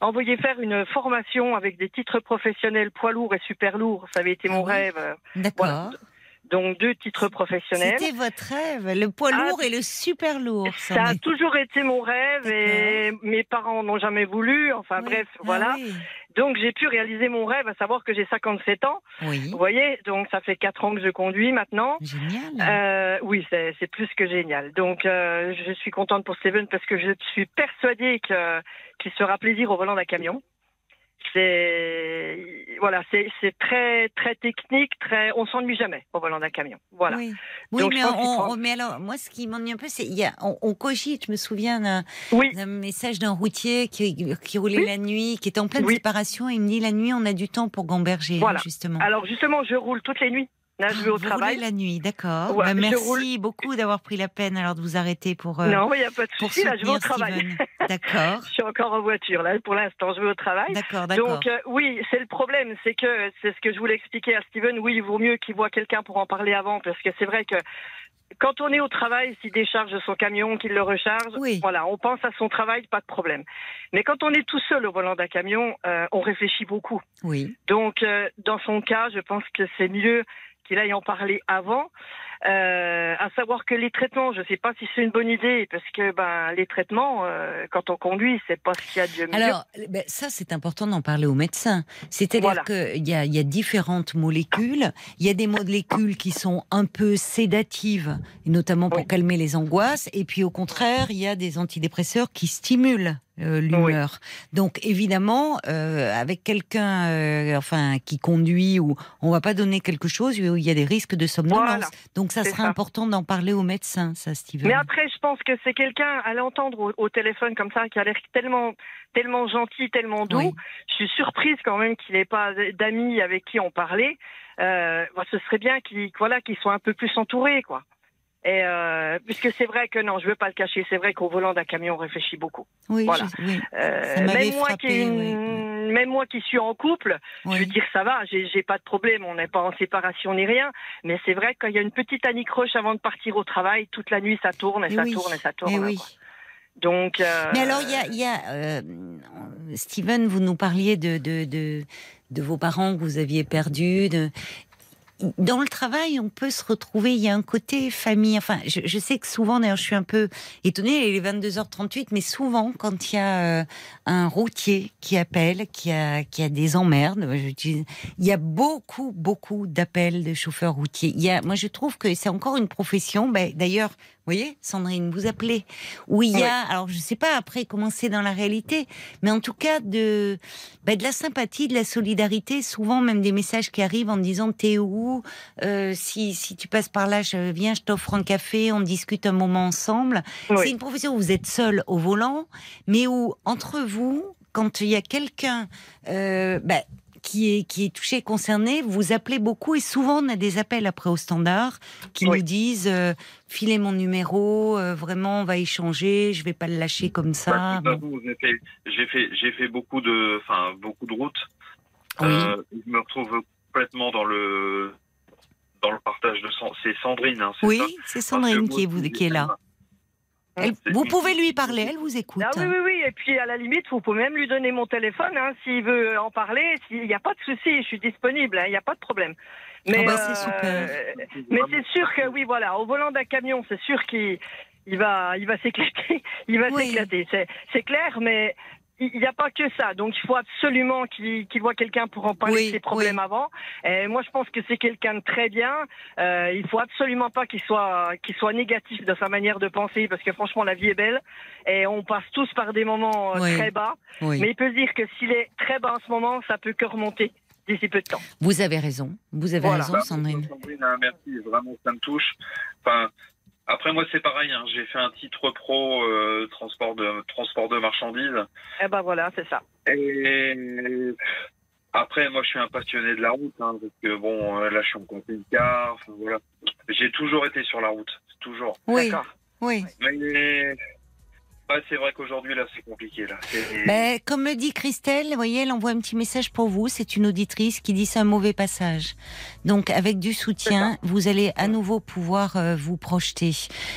envoyé faire une formation avec des titres professionnels poids lourd et super lourd. Ça avait été mon Ah oui. rêve. D'accord. voilà. Donc deux titres professionnels. C'était votre rêve, le poids Ah, lourd et le super lourd. Ça a toujours été mon rêve et mes parents n'ont jamais voulu. Enfin Oui. bref, Ah voilà. oui. Donc j'ai pu réaliser mon rêve, à savoir que j'ai 57 ans. Oui. Vous voyez, donc ça fait 4 ans que je conduis maintenant. Génial. Euh, oui, c'est plus que génial. Donc euh, je suis contente pour Steven parce que je suis persuadée que qu'il se fera plaisir au volant d'un camion. C'est voilà, c'est c'est très très technique, très on s'ennuie jamais au volant d'un camion. Voilà. Oui, oui Donc, mais, je pense qu'il on, prend- on- mais alors, moi, ce qui m'ennuie un peu, c'est il y a, on, on cogite. Je me souviens d'un Oui, message d'un routier qui, qui roulait Oui. la nuit, qui était en pleine séparation. Et il me dit la nuit, on a du temps pour gamberger, Voilà. justement. alors justement, je roule toutes les nuits. Là, je Ah, vais au vous travail. la nuit, d'accord. Ouais, Bah, merci beaucoup d'avoir pris la peine alors de vous arrêter pour, euh, non, il n'y a pas de souci. Là, je vais au travail. D'accord, je suis encore en voiture là pour l'instant. Je vais au travail. d'accord, d'accord. Donc euh, oui, c'est le problème, c'est que c'est ce que je voulais expliquer à Steven. Oui, il vaut mieux qu'il voit quelqu'un pour en parler avant, parce que c'est vrai que quand on est au travail, s'il décharge son camion, qu'il le recharge, Oui. voilà, on pense à son travail, pas de problème. Mais quand on est tout seul au volant d'un camion, euh, on réfléchit beaucoup. Oui, Donc euh, dans son cas, je pense que c'est mieux qu'il aille en parler avant. Euh, à savoir que les traitements, je ne sais pas si c'est une bonne idée, parce que ben les traitements, euh, quand on conduit, c'est pas ce qu'il y a de mieux. Alors, ben, ça, c'est important d'en parler aux médecins. C'est-à-dire Voilà. qu'il y a, il y a différentes molécules. Il y a des molécules qui sont un peu sédatives, notamment pour Oui. calmer les angoisses. Et puis, au contraire, il y a des antidépresseurs qui stimulent euh, l'humeur. Donc, évidemment, euh, avec quelqu'un euh, enfin, qui conduit, ou on va pas donner quelque chose où il y a des risques de somnolence. Voilà. Donc, ça sera ça. important d'en parler aux médecins, ça, Steven. Mais après, je pense que c'est quelqu'un à l'entendre au, au téléphone comme ça, qui a l'air tellement, tellement gentil, tellement doux. Oui. Je suis surprise quand même qu'il n'ait pas d'amis avec qui on parlait. Euh, bah, ce serait bien qu'il voilà, qu'il soit un peu plus entouré, quoi. Et euh, puisque c'est vrai que non, je veux pas le cacher, c'est vrai qu'au volant d'un camion, on réfléchit beaucoup. oui, voilà. je- oui. Euh, même moi frappé, qui oui. même moi qui suis en couple, je veux dire ça va, j'ai pas de problème, on n'est pas en séparation ni rien. Mais c'est vrai que quand il y a une petite anicroche avant de partir au travail, toute la nuit ça tourne et Eh ça tourne et ça tourne. Eh oui. quoi. Donc. euh, Mais alors, il y a, il y a, Steven, vous nous parliez de, de, de, de vos parents que vous aviez perdus. De... Dans le travail, on peut se retrouver. Il y a un côté famille. Enfin, je, je sais que souvent, d'ailleurs, je suis un peu étonnée. Il est 22h38, mais souvent, quand il y a euh, un routier qui appelle, qui a, qui a des emmerdes, je dis- il y a beaucoup, beaucoup d'appels de chauffeurs routiers. Il y a, moi, je trouve que c'est encore une profession. Ben, D'ailleurs, vous voyez, Sandrine, vous appelez où il y a, alors je sais pas après comment c'est dans la réalité, mais en tout cas de, ben, de la sympathie, de la solidarité, souvent même des messages qui arrivent en disant t'es où, Euh, si si tu passes par là, je viens, je t'offre un café, on discute un moment ensemble. oui. C'est une profession où vous êtes seul au volant, mais où entre vous, quand il y a quelqu'un, euh, ben, qui est qui est touché, concerné, vous appelez beaucoup et souvent on a des appels après au standard qui Oui. nous disent euh, filez mon numéro, euh, vraiment on va échanger, je vais pas le lâcher comme ça. Bah, j'ai fait, j'ai beaucoup de, enfin, beaucoup de routes. Oui. Euh, je me retrouve complètement dans le, dans le partage de c'est Sandrine, hein, Oui, c'est Sandrine que qui est, moi, vous- qui est là. Elle- c'est- vous pouvez lui parler, elle vous écoute. Ah oui, oui, oui. Et puis, à la limite, vous pouvez même lui donner mon téléphone hein, s'il veut en parler. S'il n'y a pas de souci, je suis disponible. hein, Il n'y a pas de problème. Mais, Ah bah, c'est super. euh, mais c'est sûr que oui, voilà, au volant d'un camion, c'est sûr qu'il il va, il va s'éclater. Il va Oui. s'éclater. C'est clair, mais il n'y a pas que ça. Donc, il faut absolument qu'il, voit quelqu'un pour en parler Oui, de ses problèmes oui. avant. Et moi, je pense que c'est quelqu'un de très bien. Euh, il faut absolument pas qu'il soit, qu'il soit négatif dans sa manière de penser, parce que franchement, la vie est belle et on passe tous par des moments euh, Oui. très bas. Oui. Mais il peut se dire que s'il est très bas en ce moment, ça peut que remonter d'ici peu de temps. Vous avez raison, vous avez Voilà. raison, Sandrine. Sandrine, hein, merci, vraiment, ça me touche. Enfin, après, moi, c'est pareil, hein, j'ai fait un titre pro euh, transport, de, transport de marchandises. Eh ben voilà, c'est ça. Et après, moi, je suis un passionné de la route, hein, parce que bon, euh, là, je suis en camping-car, enfin, voilà. J'ai toujours été sur la route, toujours. Oui, D'accord. oui. Mais ouais, c'est vrai qu'aujourd'hui, là, c'est compliqué, là. Ben, comme le dit Christelle, vous voyez, elle envoie un petit message pour vous. C'est une auditrice qui dit c'est un mauvais passage. Donc, avec du soutien, vous allez à nouveau pouvoir euh, vous projeter.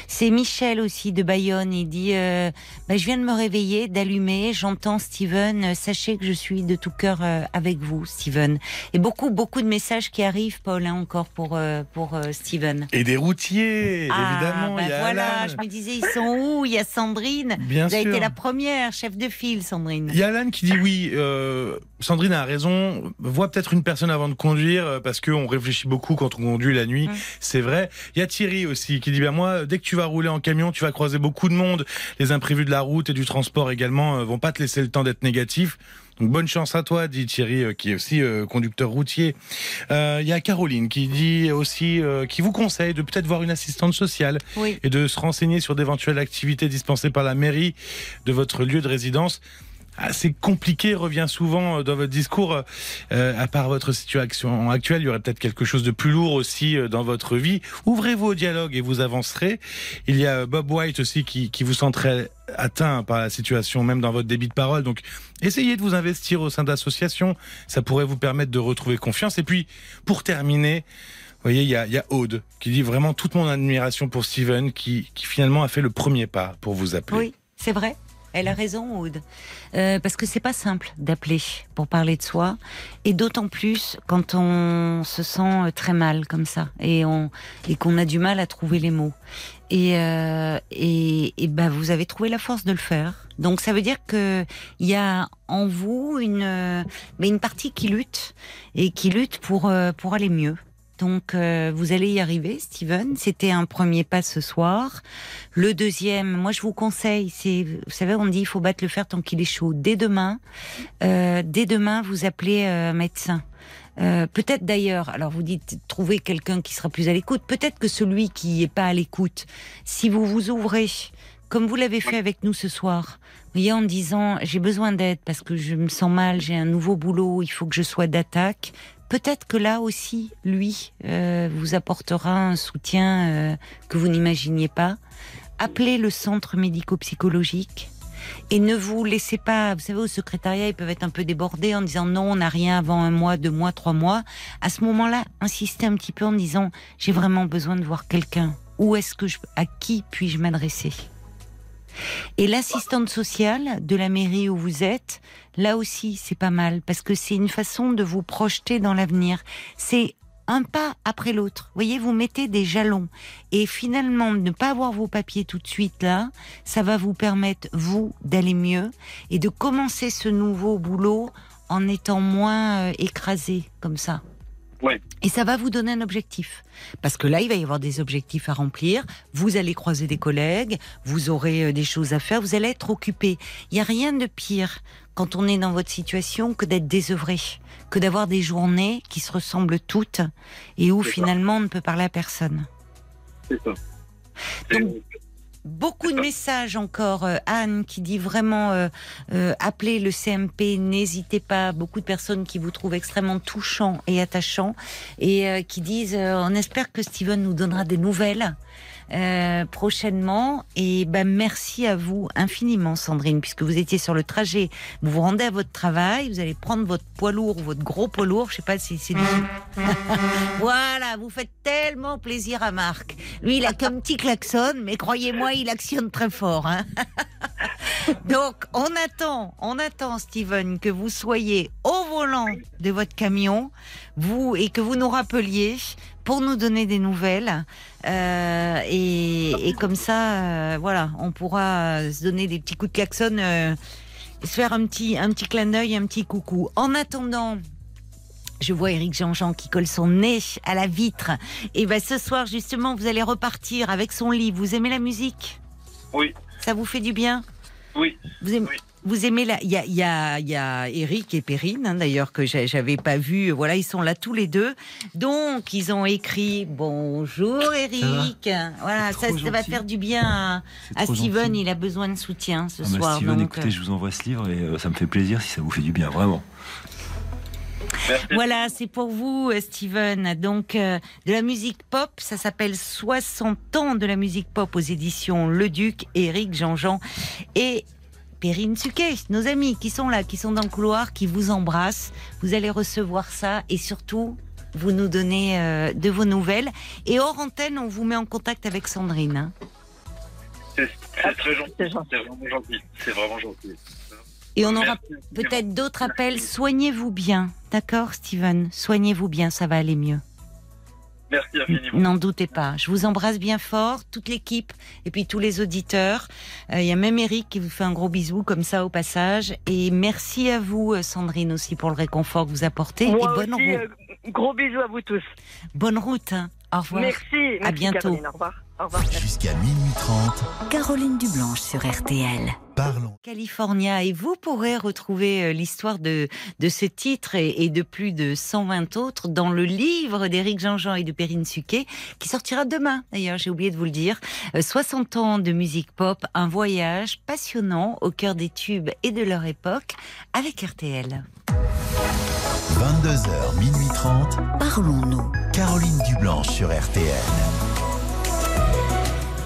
C'est Michel aussi de Bayonne. Il dit euh, ben, je viens de me réveiller, d'allumer. J'entends Steven. Euh, Sachez que je suis de tout cœur euh, avec vous, Steven. Et beaucoup, beaucoup de messages qui arrivent, Paul, hein, encore pour euh, pour euh, Steven. Et des routiers, Ah, évidemment. ben il y a voilà. Alan. Je me disais ils sont où? Il y a Sandrine. Bien Vous avez été la première chef de file, Sandrine. Il y a Alan qui dit oui, euh, Sandrine a raison, voit peut-être une personne avant de conduire euh, parce qu'on réfléchit beaucoup quand on conduit la nuit, c'est vrai. Il y a Thierry aussi qui dit ben moi dès que tu vas rouler en camion, tu vas croiser beaucoup de monde, les imprévus de la route et du transport également euh, vont pas te laisser le temps d'être négatif. Donc bonne chance à toi, dit Thierry, euh, qui est aussi euh, conducteur routier. Euh, Il y a Caroline qui dit aussi, euh, qui vous conseille de peut-être voir une assistante sociale Oui. et de se renseigner sur d'éventuelles activités dispensées par la mairie de votre lieu de résidence. C'est compliqué, revient souvent euh, dans votre discours. Euh, à part votre situation actuelle, il y aurait peut-être quelque chose de plus lourd aussi euh, dans votre vie. Ouvrez-vous au dialogue et vous avancerez. Il y a Bob White aussi qui, vous sent très atteint par la situation, même dans votre débit de parole. Donc, essayez de vous investir au sein d'associations. Ça pourrait vous permettre de retrouver confiance. Et puis, pour terminer, vous voyez, il y a, y Aude qui dit vraiment toute mon admiration pour Steven, qui, qui finalement a fait le premier pas pour vous appeler. Oui, c'est vrai. Elle a raison, Aude. Euh, parce que c'est pas simple d'appeler pour parler de soi. Et d'autant plus quand on se sent euh, très mal comme ça. Et, on, et qu'on a du mal à trouver les mots. Et, euh, et, et ben, vous avez trouvé la force de le faire. Donc ça veut dire que il y a en vous une, euh, une partie qui lutte et qui lutte pour, euh, pour aller mieux. Donc euh, vous allez y arriver, Steven. C'était un premier pas ce soir. Le deuxième, moi je vous conseille, c'est, vous savez, on dit il faut battre le fer tant qu'il est chaud. Dès demain, euh, dès demain, vous appelez euh, médecin. Euh, peut-être d'ailleurs, alors vous dites trouver quelqu'un qui sera plus à l'écoute. Peut-être que celui qui est pas à l'écoute, si vous vous ouvrez, comme vous l'avez fait avec nous ce soir, voyez, en disant j'ai besoin d'aide parce que je me sens mal, j'ai un nouveau boulot, il faut que je sois d'attaque. Peut-être que là aussi, lui euh, vous apportera un soutien euh, que vous n'imaginiez pas. Appelez le centre médico-psychologique et ne vous laissez pas, vous savez, au secrétariat, ils peuvent être un peu débordés en disant non, on n'a rien avant un mois, deux mois, trois mois. À ce moment-là, insistez un petit peu en disant j'ai vraiment besoin de voir quelqu'un. Où est-ce que je, à qui puis-je m'adresser? Et l'assistante sociale de la mairie où vous êtes, là aussi, c'est pas mal parce que c'est une façon de vous projeter dans l'avenir. C'est un pas après l'autre. Voyez, vous mettez des jalons. Et finalement, ne pas avoir vos papiers tout de suite là, ça va vous permettre, vous, d'aller mieux et de commencer ce nouveau boulot en étant moins euh, écrasé comme ça. Et ça va vous donner un objectif. Parce que là, il va y avoir des objectifs à remplir. Vous allez croiser des collègues, vous aurez euh, des choses à faire, vous allez être occupé. Il n'y a rien de pire quand on est dans votre situation que d'être désœuvré, que d'avoir des journées qui se ressemblent toutes et où ça. finalement on ne peut parler à personne. C'est ça. Donc, Beaucoup de messages encore. Euh, Anne qui dit vraiment euh, euh, appelez le CMP, n'hésitez pas. Beaucoup de personnes qui vous trouvent extrêmement touchant et attachant et euh, qui disent euh, on espère que Steven nous donnera des nouvelles. Euh, prochainement. Et ben merci à vous infiniment Sandrine puisque vous étiez sur le trajet. Vous vous rendez à votre travail vous allez prendre votre poids lourd ou votre gros poids lourd. Je sais pas si c'est voilà vous faites tellement plaisir à Marc. Lui il a qu'un petit klaxon mais croyez-moi il actionne très fort hein. donc on attend on attend Steven que vous soyez au volant de votre camion vous et que vous nous rappeliez pour nous donner des nouvelles euh, et, et comme ça euh, voilà on pourra se donner des petits coups de klaxon euh, se faire un petit un petit clin d'œil un petit coucou en attendant je vois Eric Jean-Jean qui colle son nez à la vitre. Et ben ce soir justement, vous allez repartir avec son livre. Vous aimez la musique? Oui. Ça vous fait du bien? Oui. Vous aimez, Oui. Vous aimez la. Il y a, il y, a, il y a Eric et Perrine, hein, d'ailleurs, que j'a- j'avais pas vu. Voilà, ils sont là tous les deux. Donc, ils ont écrit Bonjour Eric. Voilà, ça, trop ça va faire du bien à, à Steven. gentil. Il a besoin de soutien ce Ah bah, soir. Steven, donc, écoutez, je vous envoie ce livre et euh, ça me fait plaisir si ça vous fait du bien, vraiment. Merci. Voilà, c'est pour vous, euh, Steven. Donc, euh, de la musique pop, ça s'appelle 60 ans de la musique pop aux éditions Le Duc, Eric, Jean-Jean et Perrine Suquet, nos amis qui sont là, qui sont dans le couloir, qui vous embrassent. Vous allez recevoir ça et surtout, vous nous donnez euh, de vos nouvelles. Et hors antenne, on vous met en contact avec Sandrine. hein. C'est c'est très gentil. C'est vraiment gentil. C'est vraiment gentil. Et on aura Merci. peut-être d'autres appels. Soignez-vous bien, d'accord, Steven? Soignez-vous bien, ça va aller mieux. Merci infiniment. N'en doutez pas. Je vous embrasse bien fort, toute l'équipe et puis tous les auditeurs. Euh, Il y a même Eric qui vous fait un gros bisou comme ça au passage. Et merci à vous, euh, Sandrine, aussi pour le réconfort que vous apportez. Moi et bonne, aussi, route. euh, gros bisous à vous tous. bonne route. hein. Au revoir. Merci. merci bientôt. Caroline, au revoir. Au revoir. Jusqu'à minuit 30, Caroline Dublanche sur RTL. parlons. California et vous pourrez retrouver euh, l'histoire de, de ce titre et, et de plus de 120 autres dans le livre d'Éric Jean-Jean et de Perrine Suquet qui sortira demain d'ailleurs j'ai oublié de vous le dire Euh, 60 ans de musique pop un voyage passionnant au cœur des tubes et de leur époque avec RTL 22h, minuit 30, Parlons-nous. Caroline Dublanche sur RTL.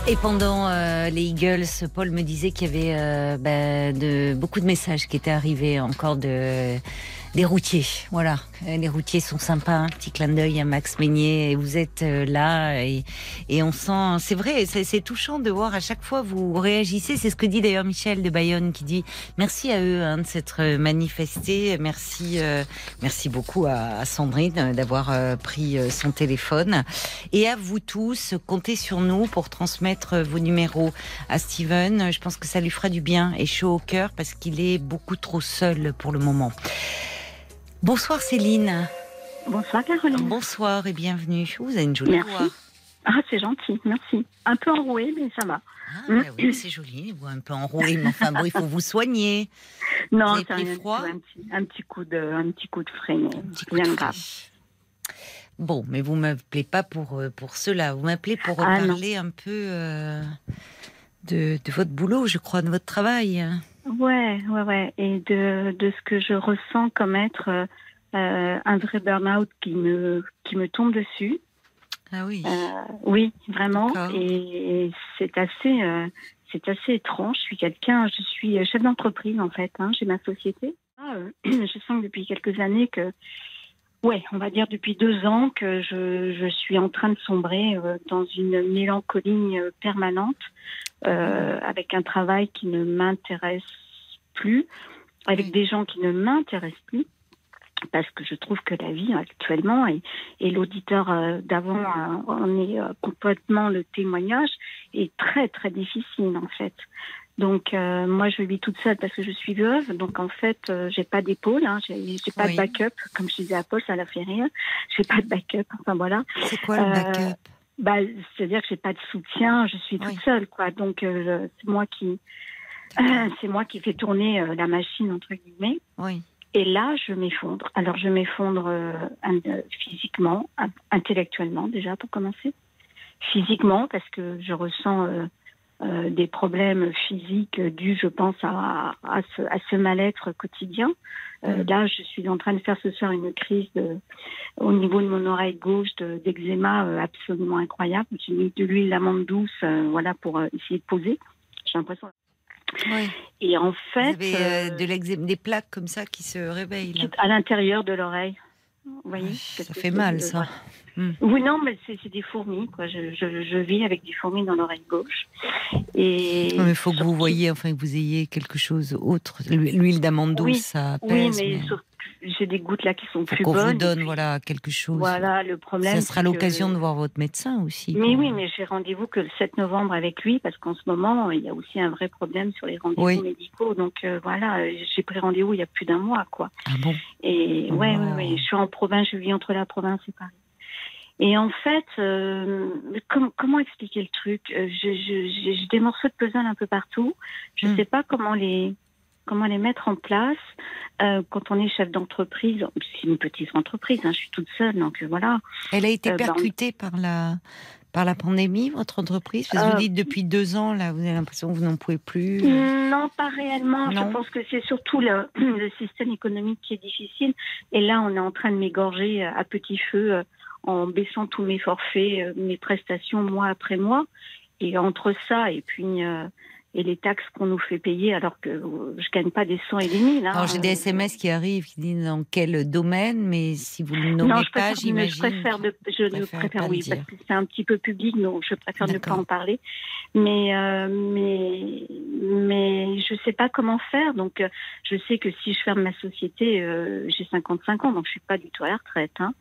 Et pendant euh, les Eagles, Paul me disait qu'il y avait euh, ben, de, beaucoup de messages qui étaient arrivés encore de des routiers. Voilà, Euh, les routiers sont sympas. Un petit clin d'œil à Max Meignet. Et vous êtes euh, là et, et on sent. C'est vrai, c'est touchant de voir à chaque fois vous réagissez. C'est ce que dit d'ailleurs Michel de Bayonne qui dit merci à eux hein, de s'être manifestés. Merci, euh, merci beaucoup à, Sandrine euh, d'avoir euh, pris euh, son téléphone. Et à vous tous, comptez sur nous pour transmettre vos numéros à Steven. Je pense que ça lui fera du bien et chaud au cœur parce qu'il est beaucoup trop seul pour le moment. Bonsoir Céline. Bonsoir Caroline. Bonsoir et bienvenue. Vous avez une jolie Merci. voix. Ah, c'est gentil, merci. Un peu enroué, mais ça va. Ah, bah oui, c'est joli, vous un peu enroué, mais enfin bon, il faut vous soigner. Non, c'est du froid un petit, un petit coup de, un petit coup de Un petit coup rien de grave. frais. Bon, mais vous m'appelez pas pour euh, pour cela. Vous m'appelez pour Ah, non. parler un peu euh, de, de votre boulot, je crois, de votre travail. Ouais, ouais, ouais. Et de, de ce que je ressens comme être euh, euh, un vrai burn-out qui me, qui me tombe dessus. Ah oui. Euh, oui, vraiment. Et c'est assez, euh, c'est assez étrange. Je suis quelqu'un, je suis chef d'entreprise en fait. Hein, J'ai ma société. Ah, euh, je sens que depuis quelques années que, ouais, on va dire depuis deux ans que je, je suis en train de sombrer euh, dans une mélancolie euh, permanente, euh, avec un travail qui ne m'intéresse plus, avec des gens qui ne m'intéressent plus. Parce que je trouve que la vie actuellement, et, et l'auditeur d'avant en est complètement le témoignage, est très très difficile en fait. Donc euh, moi je vis toute seule parce que je suis veuve, donc en fait euh, j'ai pas d'épaule, hein, j'ai pas Oui. de backup, comme je disais à Paul, ça l'a fait rire. J'ai pas de backup, enfin voilà. C'est quoi le euh, backup? Bah, c'est-à-dire que j'ai pas de soutien, je suis toute Oui. seule, quoi. Donc euh, c'est moi qui, c'est moi qui fais tourner la machine entre guillemets. Oui. Et là, je m'effondre. Alors, je m'effondre euh, physiquement, in- intellectuellement déjà pour commencer. Physiquement, parce que je ressens euh, euh, des problèmes physiques dus, je pense, à, à ce, à ce mal-être quotidien. Euh, Mm. Là, je suis en train de faire ce soir une crise de, au niveau de mon oreille gauche de- d'eczéma euh, absolument incroyable. J'ai mis de l'huile d'amande douce, voilà, pour essayer de poser. J'ai l'impression. Oui. Et en Vous fait, avez de l'eczéma- des plaques comme ça qui se réveillent. là. à l'intérieur de l'oreille. Quelque ça fait mal, ça. voilà. Hmm. Oui, non, mais c'est des fourmis. Quoi. Je, je, je vis avec des fourmis dans l'oreille gauche. Et il faut que vous voyez, enfin, que vous ayez quelque chose autre. L'huile d'amande douce, Oui, ça Oui, apaise. mais, mais surtout, j'ai des gouttes là qui sont plus qu'on bonnes. vous donne, puis, voilà, quelque chose. Voilà, le problème. ça sera que- l'occasion de voir votre médecin aussi. Mais oui, mais j'ai rendez-vous que le 7 novembre avec lui parce qu'en ce moment, il y a aussi un vrai problème sur les rendez-vous Oui. médicaux. Donc euh, voilà, euh, j'ai pris rendez-vous il y a plus d'un mois, quoi. Ah bon? Et Oh. ouais, ouais, ouais, je suis en province, je vis entre la province et Paris. Et en fait, euh, com- comment expliquer le truc? Je- je- J'ai j'ai des morceaux de puzzle un peu partout. Je ne Hmm. sais pas comment les comment les mettre en place euh, quand on est chef d'entreprise. C'est une petite entreprise, hein, je suis toute seule, donc euh, voilà. Elle a été Euh, bah, on- percutée par la par la pandémie, votre entreprise Parce que vous dites depuis deux ans, là, vous avez l'impression que vous n'en pouvez plus. Non, pas réellement. Non. Je pense que c'est surtout le, le système économique qui est difficile. Et là, on est en train de m'égorger à petit feu en baissant tous mes forfaits, mes prestations mois après mois. Et entre ça et puis euh, et les taxes qu'on nous fait payer, alors que euh, je gagne pas des cents et des mille. hein. Alors j'ai des SMS qui arrivent qui disent dans quel domaine, mais si vous ne le Non, nommez je pas, préfère, je j'imagine. préfère, de, je ne préfère préfère pas le oui, parce que c'est un petit peu public, donc je préfère ne pas en parler. Mais, euh, mais, mais je sais pas comment faire. Donc, euh, je sais que si je ferme ma société, euh, j'ai 55 ans, donc je suis pas du tout à la retraite. Hein.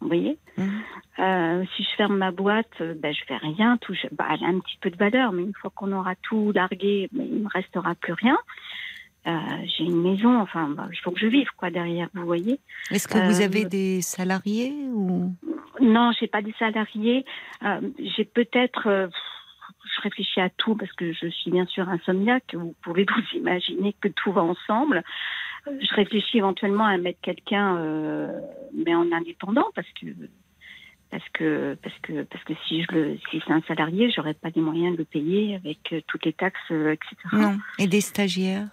Vous voyez Mhm. Euh, Si je ferme ma boîte, euh, ben, je fais rien. Tout, je- bah, elle a un petit peu de valeur, mais une fois qu'on aura tout largué, ben, il me restera plus rien. Euh, j'ai une maison, enfin, bah, il faut que je vive quoi derrière, vous voyez. Est-ce que vous avez des salariés ou? Non, j'ai pas des salariés. J'ai peut-être. je réfléchis à tout parce que je suis bien sûr insomniaque. Vous pouvez vous imaginer que tout va ensemble. Je réfléchis éventuellement à mettre quelqu'un, euh, mais en indépendant, parce que parce que parce que parce que si je le si c'est un salarié, j'aurais pas les moyens de le payer avec euh, toutes les taxes, euh, etc. non Et des stagiaires?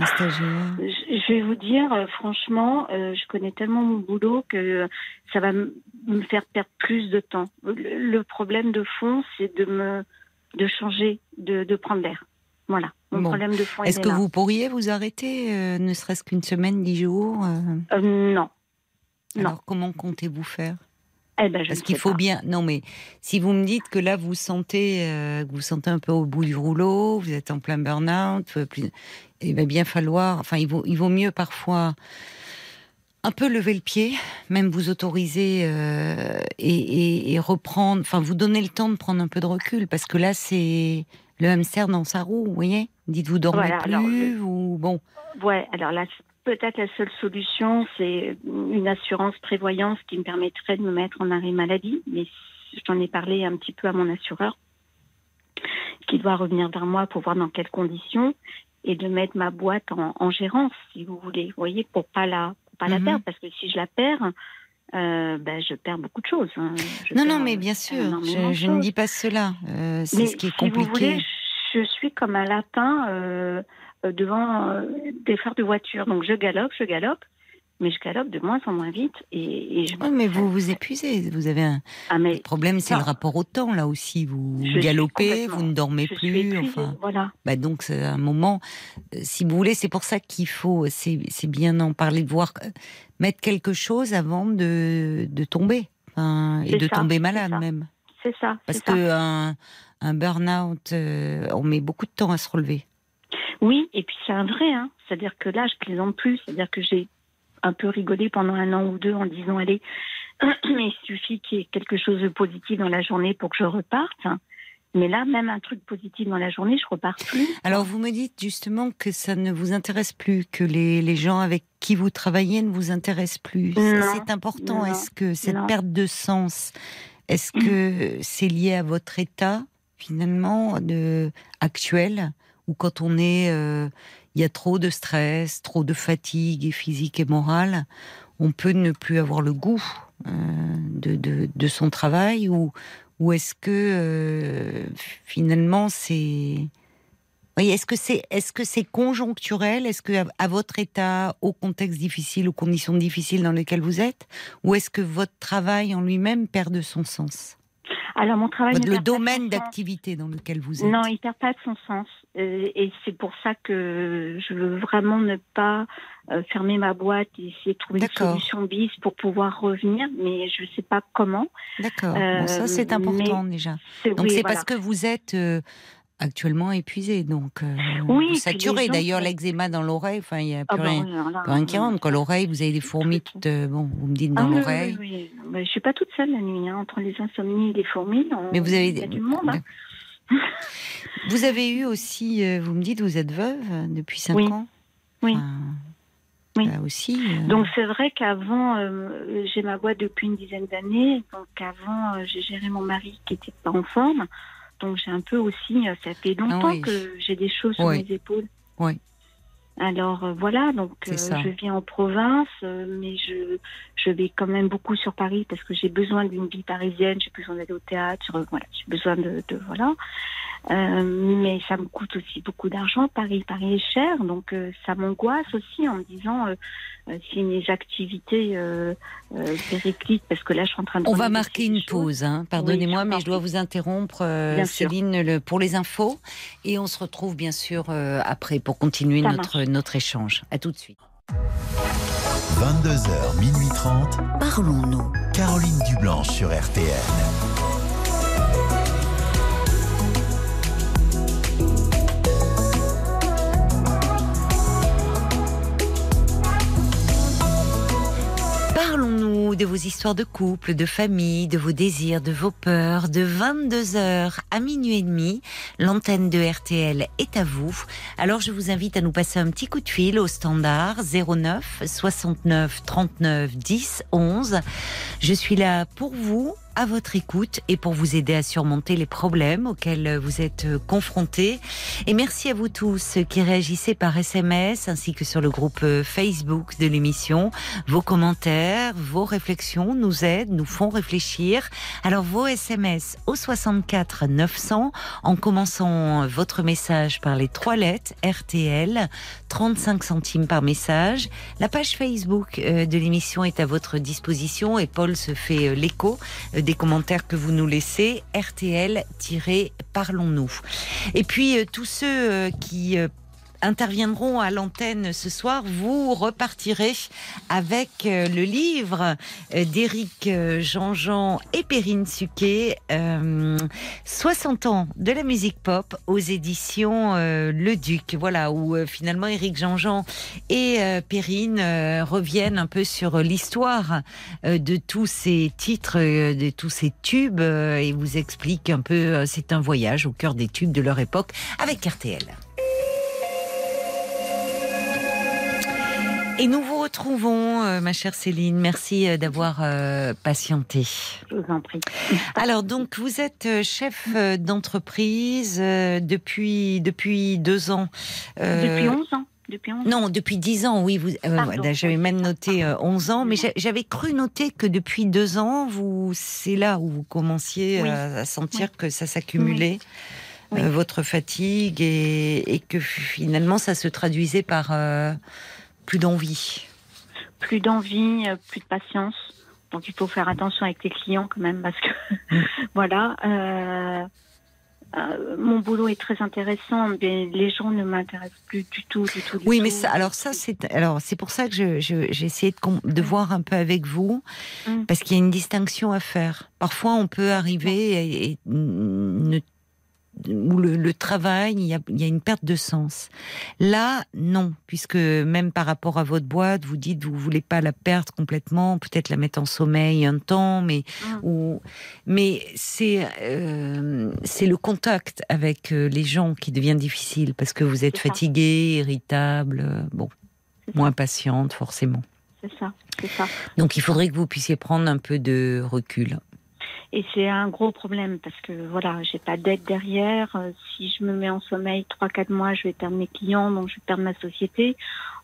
Un stagiaire Je je vais vous dire, franchement, euh, je connais tellement mon boulot que ça va me faire perdre plus de temps. Le, le problème de fond, c'est de me de changer, de, de prendre l'air. Voilà. Mon Bon. problème de fond Est-ce il que là. vous pourriez vous arrêter, euh, ne serait-ce qu'une semaine, dix jours euh, Euh, non. Non. Alors comment comptez-vous faire? Eh ben, je Parce qu'il faut pas. bien. Non, mais si vous me dites que là vous sentez, euh, vous sentez un peu au bout du rouleau, vous êtes en plein burn-out, plus- il va bien falloir. Enfin, il vaut, il vaut mieux parfois un peu lever le pied, même vous autoriser euh, et, et- et reprendre. Enfin, vous donner le temps de prendre un peu de recul, parce que là c'est le hamster dans sa roue, vous voyez? Dites vous dormez Voilà, plus alors, le- ou bon. Ouais, alors là, peut-être la seule solution, c'est une assurance prévoyance qui me permettrait de me mettre en arrêt maladie. Mais j'en ai parlé un petit peu à mon assureur, qui doit revenir vers moi pour voir dans quelles conditions et de mettre ma boîte en, en gérance, si vous voulez. Vous voyez, pour pas la, pour pas la Mhm. perdre, parce que si je la perds, euh, ben, je perds beaucoup de choses. hein. Non, non, mais bien sûr, je, je ne dis pas cela. Euh, c'est ce qui est si vous compliqué. voulez, je suis comme un lapin euh, devant des phares de voiture. Donc je galope, je galope, mais je galope de moins en moins vite. Et, et je... Mais vous vous épuisez. Vous avez un Ah, mais le problème, c'est le rapport au temps là aussi. Vous Je galopez, vous ne dormez je plus. épuisée, Enfin, voilà. bah donc c'est un moment. euh, Si vous voulez, c'est pour ça qu'il faut. C'est bien d'en parler, de voir euh, mettre quelque chose avant de de tomber et de ça, tomber malade même. C'est ça. Parce ça. que un, un burn-out, euh, on met beaucoup de temps à se relever. Oui, et puis c'est un vrai. Hein. C'est-à-dire que là, je plaisante plus. C'est-à-dire que j'ai un peu rigolé pendant un an ou deux en disant allez, il suffit qu'il y ait quelque chose de positif dans la journée pour que je reparte. Mais là, même un truc positif dans la journée, je repars plus. Alors vous me dites justement que ça ne vous intéresse plus, que les, les gens avec qui vous travaillez ne vous intéressent plus. C'est important. Est-ce que cette non. perte de sens, est-ce que c'est lié à votre état finalement de actuel ou quand on est, euh, il y a trop de stress, trop de fatigue et physique et morale, on peut ne plus avoir le goût euh, de, de, de son travail ou ou est-ce que euh, finalement c'est oui, est-ce que c'est est-ce que c'est conjoncturel? Est-ce que à, à votre état, au contexte difficile, aux conditions difficiles dans lesquelles vous êtes, ou est-ce que votre travail en lui-même perd de son sens? Alors mon travail. ne Le perd domaine d'activité dans lequel vous êtes Non, il perd pas de son sens. Euh, et c'est pour ça que je veux vraiment ne pas euh, fermer ma boîte et essayer de trouver une solution bis pour pouvoir revenir, mais je ne sais pas comment. D'accord. Euh, bon, ça c'est important déjà. Donc oui, c'est voilà. parce que vous êtes euh, actuellement épuisé, donc euh, Oui, saturé. D'ailleurs, l'eczéma dans l'oreille, enfin il y a Ah plus bah rien, oui, alors là, plus rien qui euh, rentre. Quand l'oreille, vous avez des fourmis toutes, euh, bon, vous me dites Ah dans oui, l'oreille. oui, oui. Bah, je suis pas toute seule la nuit, hein. entre les insomnies et les fourmis. on- Mais vous avez il y a du monde. hein. Vous avez eu aussi, euh, vous me dites, vous êtes veuve depuis 5 Oui. ans Oui. Enfin, Oui. Là aussi. euh, Donc c'est vrai qu'avant, euh, j'ai ma boîte depuis une dizaine d'années. Donc avant, euh, j'ai géré mon mari qui était pas en forme. Donc j'ai un peu aussi, ça fait longtemps Ah oui. que j'ai des choses sur mes épaules. Oui. Alors euh, voilà, donc euh, je vis en province, euh, mais je, je vais quand même beaucoup sur Paris parce que j'ai besoin d'une vie parisienne, j'ai besoin d'aller au théâtre, voilà, j'ai besoin de, de voilà. Mais ça me coûte aussi beaucoup d'argent. Paris, Paris est cher, donc ça m'angoisse aussi en me disant si mes activités périclitent, parce que là je suis en train de. On va marquer une pause, hein. pardonnez-moi, Oui, mais je dois vous interrompre. Céline, le- pour les infos. Et on se retrouve bien sûr après pour continuer Ça notre, notre échange. À tout de suite. 22h, minuit 30. Parlons-nous. Caroline Dublanche sur RTN. De vos histoires de couple, de famille, de vos désirs, de vos peurs. De 22h à minuit et demi, l'antenne de RTL est à vous. Alors je vous invite à nous passer un petit coup de fil au standard 09 69 39 10 11. Je suis là pour vous à votre écoute et pour vous aider à surmonter les problèmes auxquels vous êtes confrontés. Et merci à vous tous qui réagissez par SMS ainsi que sur le groupe Facebook de l'émission. Vos commentaires, vos réflexions nous aident, nous font réfléchir. Alors vos SMS au 64 900 en commençant votre message par les trois lettres RTL, 35 centimes par message. La page Facebook euh, de l'émission est à votre disposition et Paul se fait euh, l'écho euh, des commentaires que vous nous laissez. RTL-Parlons-nous. Et puis euh, tous ceux euh, qui euh, interviendront à l'antenne ce soir, vous repartirez avec euh, le livre euh, d'Éric euh, Jean-Jean et Perrine Suquet, euh, 60 ans de la musique pop aux éditions Le Duc. Voilà, où finalement Éric Jean-Jean et Perrine reviennent un peu sur l'histoire de tous ces titres, de tous ces tubes, et vous expliquent un peu, c'est un voyage au cœur des tubes de leur époque avec RTL. Et nous vous retrouvons, euh, ma chère Céline. Merci euh, d'avoir euh, patienté. Je vous en prie. Alors donc, vous êtes chef d'entreprise euh, depuis depuis deux ans. Depuis 11 ans. Depuis 11 ans. Non, depuis dix ans, oui. Vous, euh, j'avais même noté euh, 11 ans, mais j'a- j'avais cru noter que depuis deux ans, vous, c'est là où vous commenciez Oui. à, à sentir que ça s'accumulait, Oui. euh, votre fatigue, et, et que finalement, ça se traduisait par plus d'envie. plus d'envie, euh, plus de patience. Donc il faut faire attention avec les clients quand même parce que Mm. voilà. euh, euh, mon boulot est très intéressant, mais les gens ne m'intéressent plus du tout, du tout. du Oui, tout. mais ça, alors ça, c'est alors c'est pour ça que je- je- j'ai essayé de, de voir un peu avec vous, Mm. parce qu'il y a une distinction à faire. Parfois, on peut arriver et, et ne- où le, le travail, il y, a, il y a une perte de sens. Là, non, puisque même par rapport à votre boîte, vous dites vous voulez pas la perdre complètement, peut-être la mettre en sommeil un temps, mais ou mais c'est euh, c'est le contact avec euh, les gens qui devient difficile parce que vous êtes fatigué, irritable, euh, bon, moins patiente forcément. C'est ça, c'est ça. Donc il faudrait que vous puissiez prendre un peu de recul. Et c'est un gros problème parce que voilà, j'ai pas d'aide derrière. Euh, Si je me mets en sommeil 3-4 mois, je vais perdre mes clients, donc je vais perdre ma société.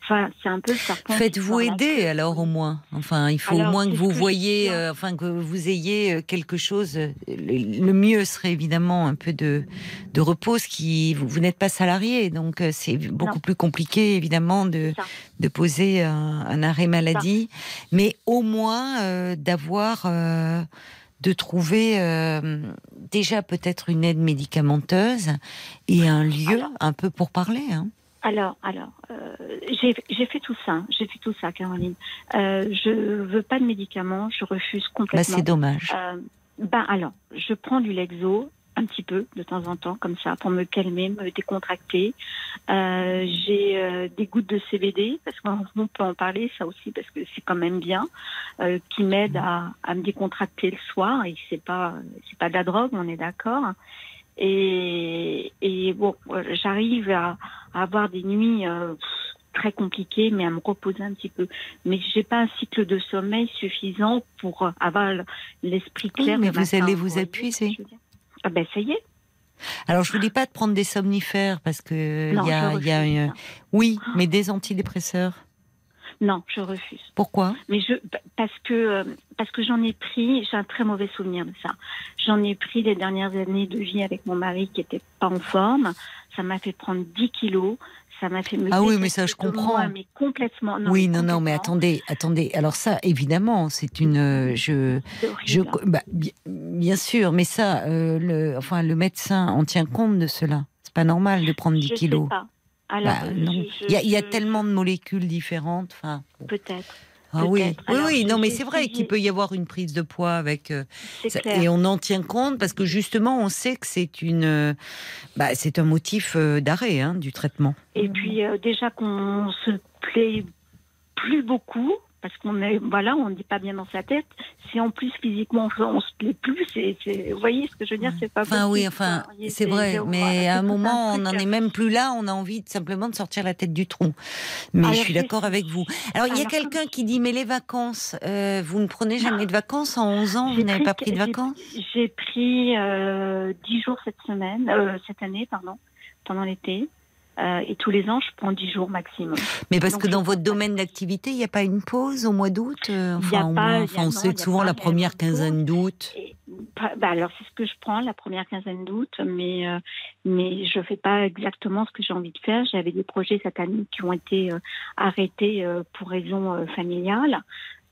Enfin, c'est un peu le serpent. Faites-vous la aider alors au moins. Enfin, il faut au moins que vous que voyez, viens. euh, enfin que vous ayez euh, quelque chose. Le, mieux serait évidemment un peu de, de repos, ce qui vous, vous n'êtes pas salarié, donc c'est beaucoup Non. plus compliqué évidemment de, de poser un, un arrêt maladie, mais au moins euh, d'avoir, euh, de trouver euh, déjà peut-être une aide médicamenteuse et un lieu Alors. un peu pour parler. Hein. Alors, alors, euh, j'ai fait tout ça, j'ai fait tout ça, Caroline. Euh, je veux pas de médicaments, je refuse Bah, complètement. c'est dommage. Euh, ben alors, je prends du Lexo un petit peu de temps en temps comme ça pour me calmer, me décontracter. Euh, J'ai euh, des gouttes de CBD parce qu'on peut en parler ça aussi parce que c'est quand même bien, euh, qui m'aide à, à me décontracter le soir et c'est pas c'est pas de la drogue, on est d'accord. Et, et bon, j'arrive à, à avoir des nuits euh, très compliquées, mais à me reposer un petit peu. Mais j'ai pas un cycle de sommeil suffisant pour avoir l'esprit Oui, clair. mais vous matin, allez vous voyez Ah ben ça y est. Alors, je vous dis pas de prendre des somnifères parce que Non, il y a, y une- ça. oui, mais des antidépresseurs. Non, je refuse. Pourquoi? Mais je parce que euh, parce que j'en ai pris, j'ai un très mauvais souvenir de ça. J'en ai pris les dernières années de vie avec mon mari qui était pas en forme. Ça m'a fait prendre 10 kilos. Ça m'a fait me Ah oui, mais ça, je comprends. moi, mais complètement. Non, Oui, mais non, non, mais attendez, attendez. Alors ça, évidemment, c'est une, euh, je, je, bah, bi- bien sûr, mais ça, euh, le, enfin, le médecin en tient compte de cela. C'est pas normal de prendre 10 Je kilos. sais pas. Alors, Bah, non. je- Il y a, il y a tellement de molécules différentes. Enfin, bon. Peut-être. Ah oui, oui, oui. Non, mais c'est vrai qu'il peut y avoir une prise de poids avec. euh, Ça-. Et on en tient compte parce que justement, on sait que c'est une, euh, bah, c'est un motif euh, d'arrêt hein, du traitement. Et puis déjà qu'on se plaît plus beaucoup parce qu'on est voilà, on n'est pas bien dans sa tête. Si en plus physiquement on, se plaît plus, vous voyez ce que je veux dire, c'est pas Enfin oui, enfin, c'est vrai, mais à un moment, on n'en euh, est même plus là. On a envie de, simplement de sortir la tête du trou. Mais Alors, je suis d'accord avec vous. Alors, il y a quelqu'un qui dit mais les vacances, euh, vous ne prenez jamais de vacances en 11 ans, vous n'avez pas pris de vacances? J'ai pris euh, 10 jours cette semaine, euh, cette année, pardon, pendant l'été. Euh, et tous les ans, je prends 10 jours maximum. Mais parce Donc, que dans votre pas. domaine d'activité, il n'y a pas une pause au mois d'août euh, Enfin, pas- a- on non, sait a souvent pas la première quinzaine d'août. Pas- bah, alors c'est ce que je prends la première quinzaine d'août, mais euh, mais je fais pas exactement ce que j'ai envie de faire. J'avais des projets cette année qui ont été euh, arrêtés pour raisons familiales,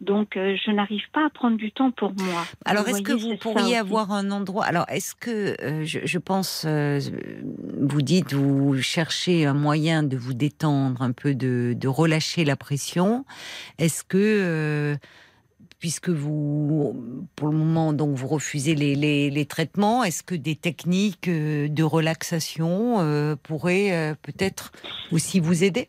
donc euh, je n'arrive pas à prendre du temps pour moi. Alors, est-ce que vous pourriez avoir un endroit Alors, est-ce que euh, je, je pense, euh, vous dites, vous cherchez un moyen de vous détendre, un peu de, de relâcher la pression. Est-ce que Puisque vous, pour le moment, donc vous refusez les, les, les traitements, est-ce que des techniques de relaxation euh, pourraient euh, peut-être aussi vous aider?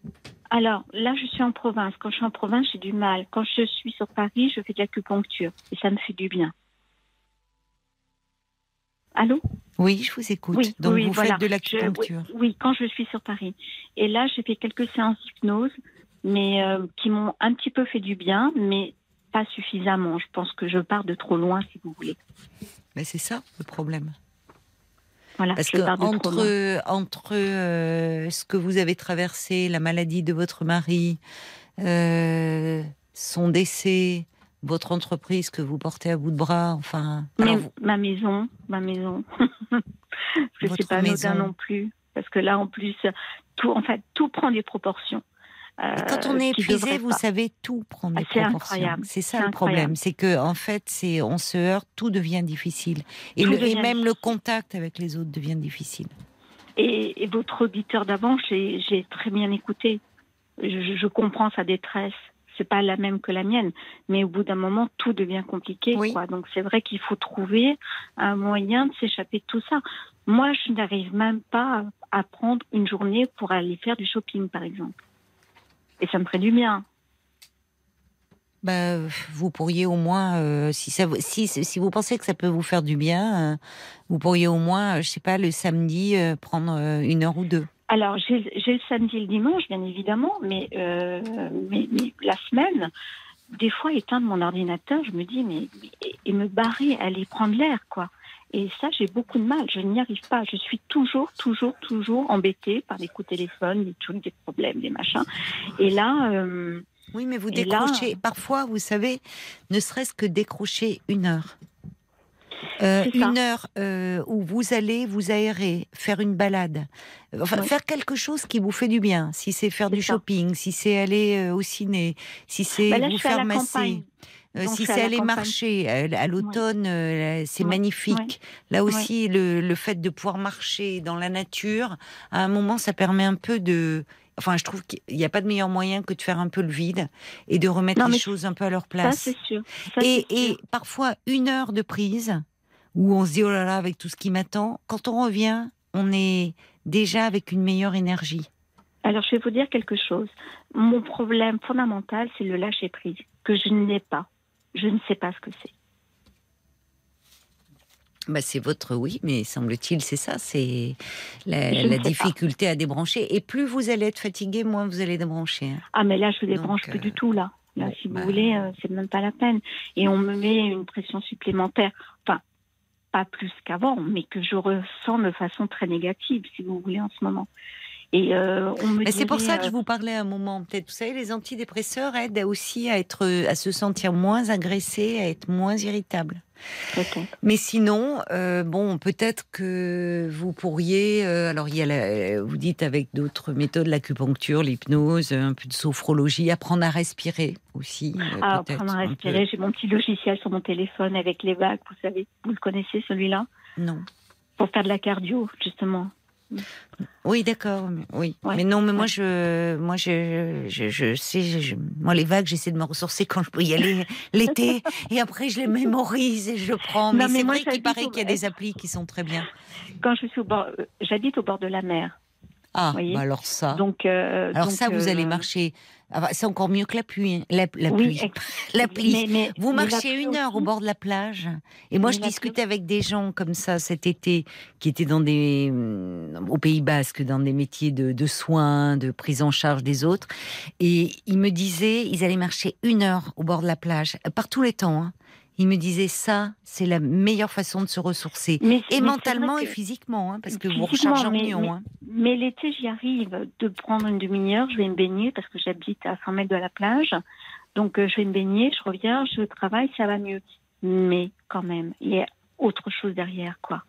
Alors là, je suis en province. Quand je suis en province, j'ai du mal. Quand je suis sur Paris, je fais de l'acupuncture et ça me fait du bien. Allô? Oui, je vous écoute. Oui, donc oui, vous voilà. faites de l'acupuncture. oui, oui, quand je suis sur Paris. Et là, j'ai fait quelques séances d'hypnose, mais euh, qui m'ont un petit peu fait du bien, mais pas suffisamment. Je pense que je pars de trop loin, si vous voulez. Mais c'est ça le problème. Voilà, Parce je que entre, entre euh, ce que vous avez traversé, la maladie de votre mari, euh, son décès, votre entreprise que vous portez à bout de bras, enfin. Mais vous- ma maison, ma maison. Que Votre c'est pas anodin maison. non plus. Parce que là, en plus, tout, en fait, tout prend des proportions. Euh, quand on est épuisé, vous pas. savez tout prendre Ah, des c'est proportions. C'est ça le problème, c'est que en fait, c'est on se heurte, tout devient difficile, et, même le contact avec les autres devient difficile. Et, et votre auditeur d'avant, j'ai j'ai très bien écouté. Je, je comprends sa détresse. C'est pas la même que la mienne, mais au bout d'un moment, tout devient compliqué. Oui. Quoi. Donc c'est vrai qu'il faut trouver un moyen de s'échapper de tout ça. Moi, je n'arrive même pas à prendre une journée pour aller faire du shopping, par exemple. Et ça me ferait du bien. Bah, vous pourriez au moins, euh, si, ça, vous- si, si vous pensez que ça peut vous faire du bien, euh, vous pourriez au moins, euh, je sais pas, le samedi, euh, prendre une heure ou deux. Alors, j'ai le samedi et le dimanche, bien évidemment, mais, mais, mais la semaine, des fois éteindre mon ordinateur, je me dis mais, mais- et me barrer, aller prendre l'air quoi. Et ça, j'ai beaucoup de mal. Je n'y arrive pas. Je suis toujours, toujours, toujours embêtée par des coups de téléphone, des trucs, des problèmes, des machins. Et là, euh, Oui, mais vous là- décrochez. Parfois, vous savez, ne serait-ce que décrocher une heure. Euh, C'est une heure euh, où vous allez vous aérer, faire une balade, enfin Oui. faire quelque chose qui vous fait du bien. Si c'est faire C'est du ça. shopping, si c'est aller euh, au ciné, si c'est bah là, vous faire masser, campagne. Euh, si c'est aller marcher. À, à l'automne, euh, c'est Ouais. magnifique. Ouais. Là aussi, le, le fait de pouvoir marcher dans la nature, à un moment, ça permet un peu de. Enfin, je trouve qu'il n'y a pas de meilleur moyen que de faire un peu le vide et de remettre Non, les choses un peu à leur Ça, place. c'est sûr. Ça, et, sûr. et parfois, une heure de prise où on se dit oh là là, avec tout ce qui m'attend, quand on revient, on est déjà avec une meilleure énergie. Alors, je vais vous dire quelque chose. Mon problème fondamental, c'est le lâcher prise, que je n'ai pas. Je ne sais pas ce que c'est. Bah, c'est votre oui, mais semble-t-il, c'est ça, c'est la, pas. difficulté à débrancher. Et plus vous allez être fatigué, moins vous allez débrancher. hein. Ah, mais là, je ne débranche plus euh, du tout, là. Là, bon, si vous bah. voulez, euh, c'est même pas la peine. Et on me met une pression supplémentaire. Enfin, pas plus qu'avant, mais que je ressens de façon très négative, si vous voulez, en ce moment. Et euh, on me Mais c'est pour ça que euh, je vous parlais à un moment. Peut-être, vous savez, les antidépresseurs aident aussi à être, à se sentir moins agressé, à être moins irritable. peut-être. Mais sinon, euh, bon, peut-être que vous pourriez. euh, alors, il y a, la- vous dites avec d'autres méthodes, l'acupuncture, l'hypnose, un peu de sophrologie, apprendre à respirer aussi. Ah, apprendre à respirer. J'ai mon petit logiciel sur mon téléphone avec les vagues, vous savez. Vous le connaissez, celui-là? Non. Pour faire de la cardio, justement. Oui, d'accord. mais- Oui. Ouais. Mais non, mais moi, je, moi, je, je, je sais, je- moi, les vagues, j'essaie de me ressourcer quand je peux y aller l'été, et après, je les mémorise et je prends. Non, Mais, mais c'est vrai qu'il paraît au- qu'il y a des applis qui sont très bien. Quand je suis au bord, euh, j'habite au bord de la mer. Ah, bah alors ça. Donc, euh, alors donc, ça, vous euh, allez marcher. Ah bah, c'est encore mieux que la pluie. hein. La, la Oui, pluie. La pluie. mais- mais- Vous marchez une heure au bord de la plage. Et moi, Mais je discutais avec des gens comme ça cet été, qui étaient dans des, hum, au Pays Basque, dans des métiers de, de soins, de prise en charge des autres. Et ils me disaient, ils allaient marcher une heure au bord de la plage, euh, par tous les temps. hein. Ils me disaient, ça, c'est la meilleure façon de se ressourcer. Mais- Et mais mentalement et que- physiquement, hein, parce que vous rechargez en mais- hein. Mais l'été, j'y arrive de prendre une demi-heure. Je vais me baigner parce que j'habite à 100 mètres de la plage. Donc, euh, je vais me baigner, je reviens, je travaille, ça va mieux. Mais quand même, il y a autre chose derrière, quoi.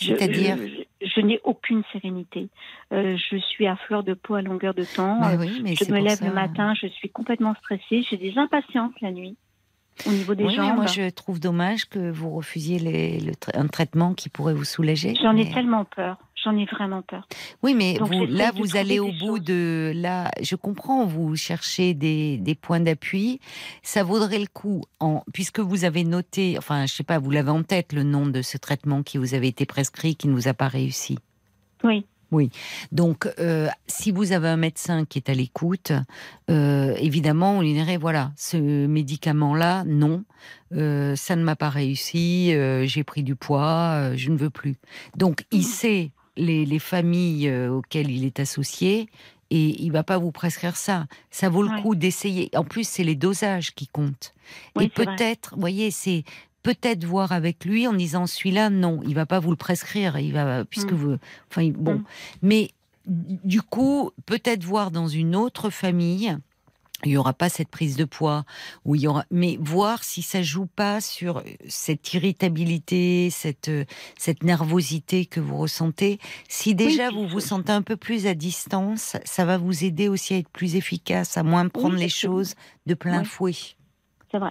Je- C'est-à-dire Je, je n'ai aucune sérénité. Euh, je suis à fleur de peau à longueur de temps. Bah oui, mais je me lève ça. le matin, je suis complètement stressée. J'ai des impatiences la nuit au niveau des Oui, mais moi, je trouve dommage que vous refusiez les- le tra- un traitement qui pourrait vous soulager. J'en ai tellement peur. J'en ai vraiment peur. Oui, mais Donc, vous, j'essaie là, vous allez au bout choses. de. Là, je comprends, vous cherchez des, des points d'appui. Ça vaudrait le coup, en, puisque vous avez noté, enfin, je sais pas, vous l'avez en tête, le nom de ce traitement qui vous avait été prescrit, qui ne vous a pas réussi. Oui. Donc, euh, si vous avez un médecin qui est à l'écoute, euh, évidemment, on lui dirait voilà, ce médicament-là, non, euh, ça ne m'a pas réussi, j'ai pris du poids, je ne veux plus. Donc, il sait les, les familles auxquelles il est associé. Et il va pas vous prescrire ça. Ça vaut le Ouais. coup d'essayer. En plus, c'est les dosages qui comptent. Oui, et peut-être, vous voyez, c'est peut-être voir avec lui en disant celui-là, non, il va pas vous le prescrire. Il va, puisque Mm. vous, enfin, bon, Mm. mais du coup, peut-être voir dans une autre famille, il y aura pas cette prise de poids, où il y aura, mais voir si ça joue pas sur cette irritabilité, cette cette nervosité que vous ressentez. Si déjà vous vous sentez un peu plus à distance, ça va vous aider aussi à être plus efficace, à moins prendre les choses de plein fouet. C'est vrai.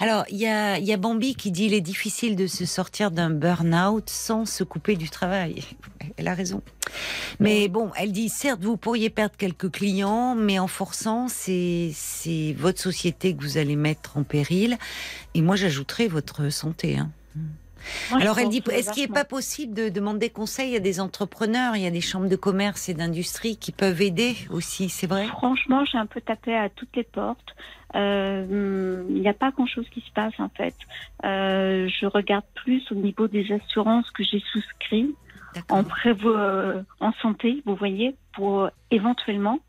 Alors, il y a, y a Bambi qui dit il est difficile de se sortir d'un burn-out sans se couper du travail. Elle a raison. Mais bon, elle dit certes, vous pourriez perdre quelques clients, mais en forçant, c'est c'est votre société que vous allez mettre en péril. Et moi, j'ajouterai votre santé. hein. Moi, Alors, elle dit est-ce qu'il n'est pas possible de demander conseil à des entrepreneurs? Il y a des chambres de commerce et d'industrie qui peuvent aider aussi, c'est vrai? Franchement, j'ai un peu tapé à toutes les portes. Euh, Il n'y a pas grand-chose qui se passe en fait. Euh, je regarde plus au niveau des assurances que j'ai souscrites en prévo euh, en santé, vous voyez, pour éventuellement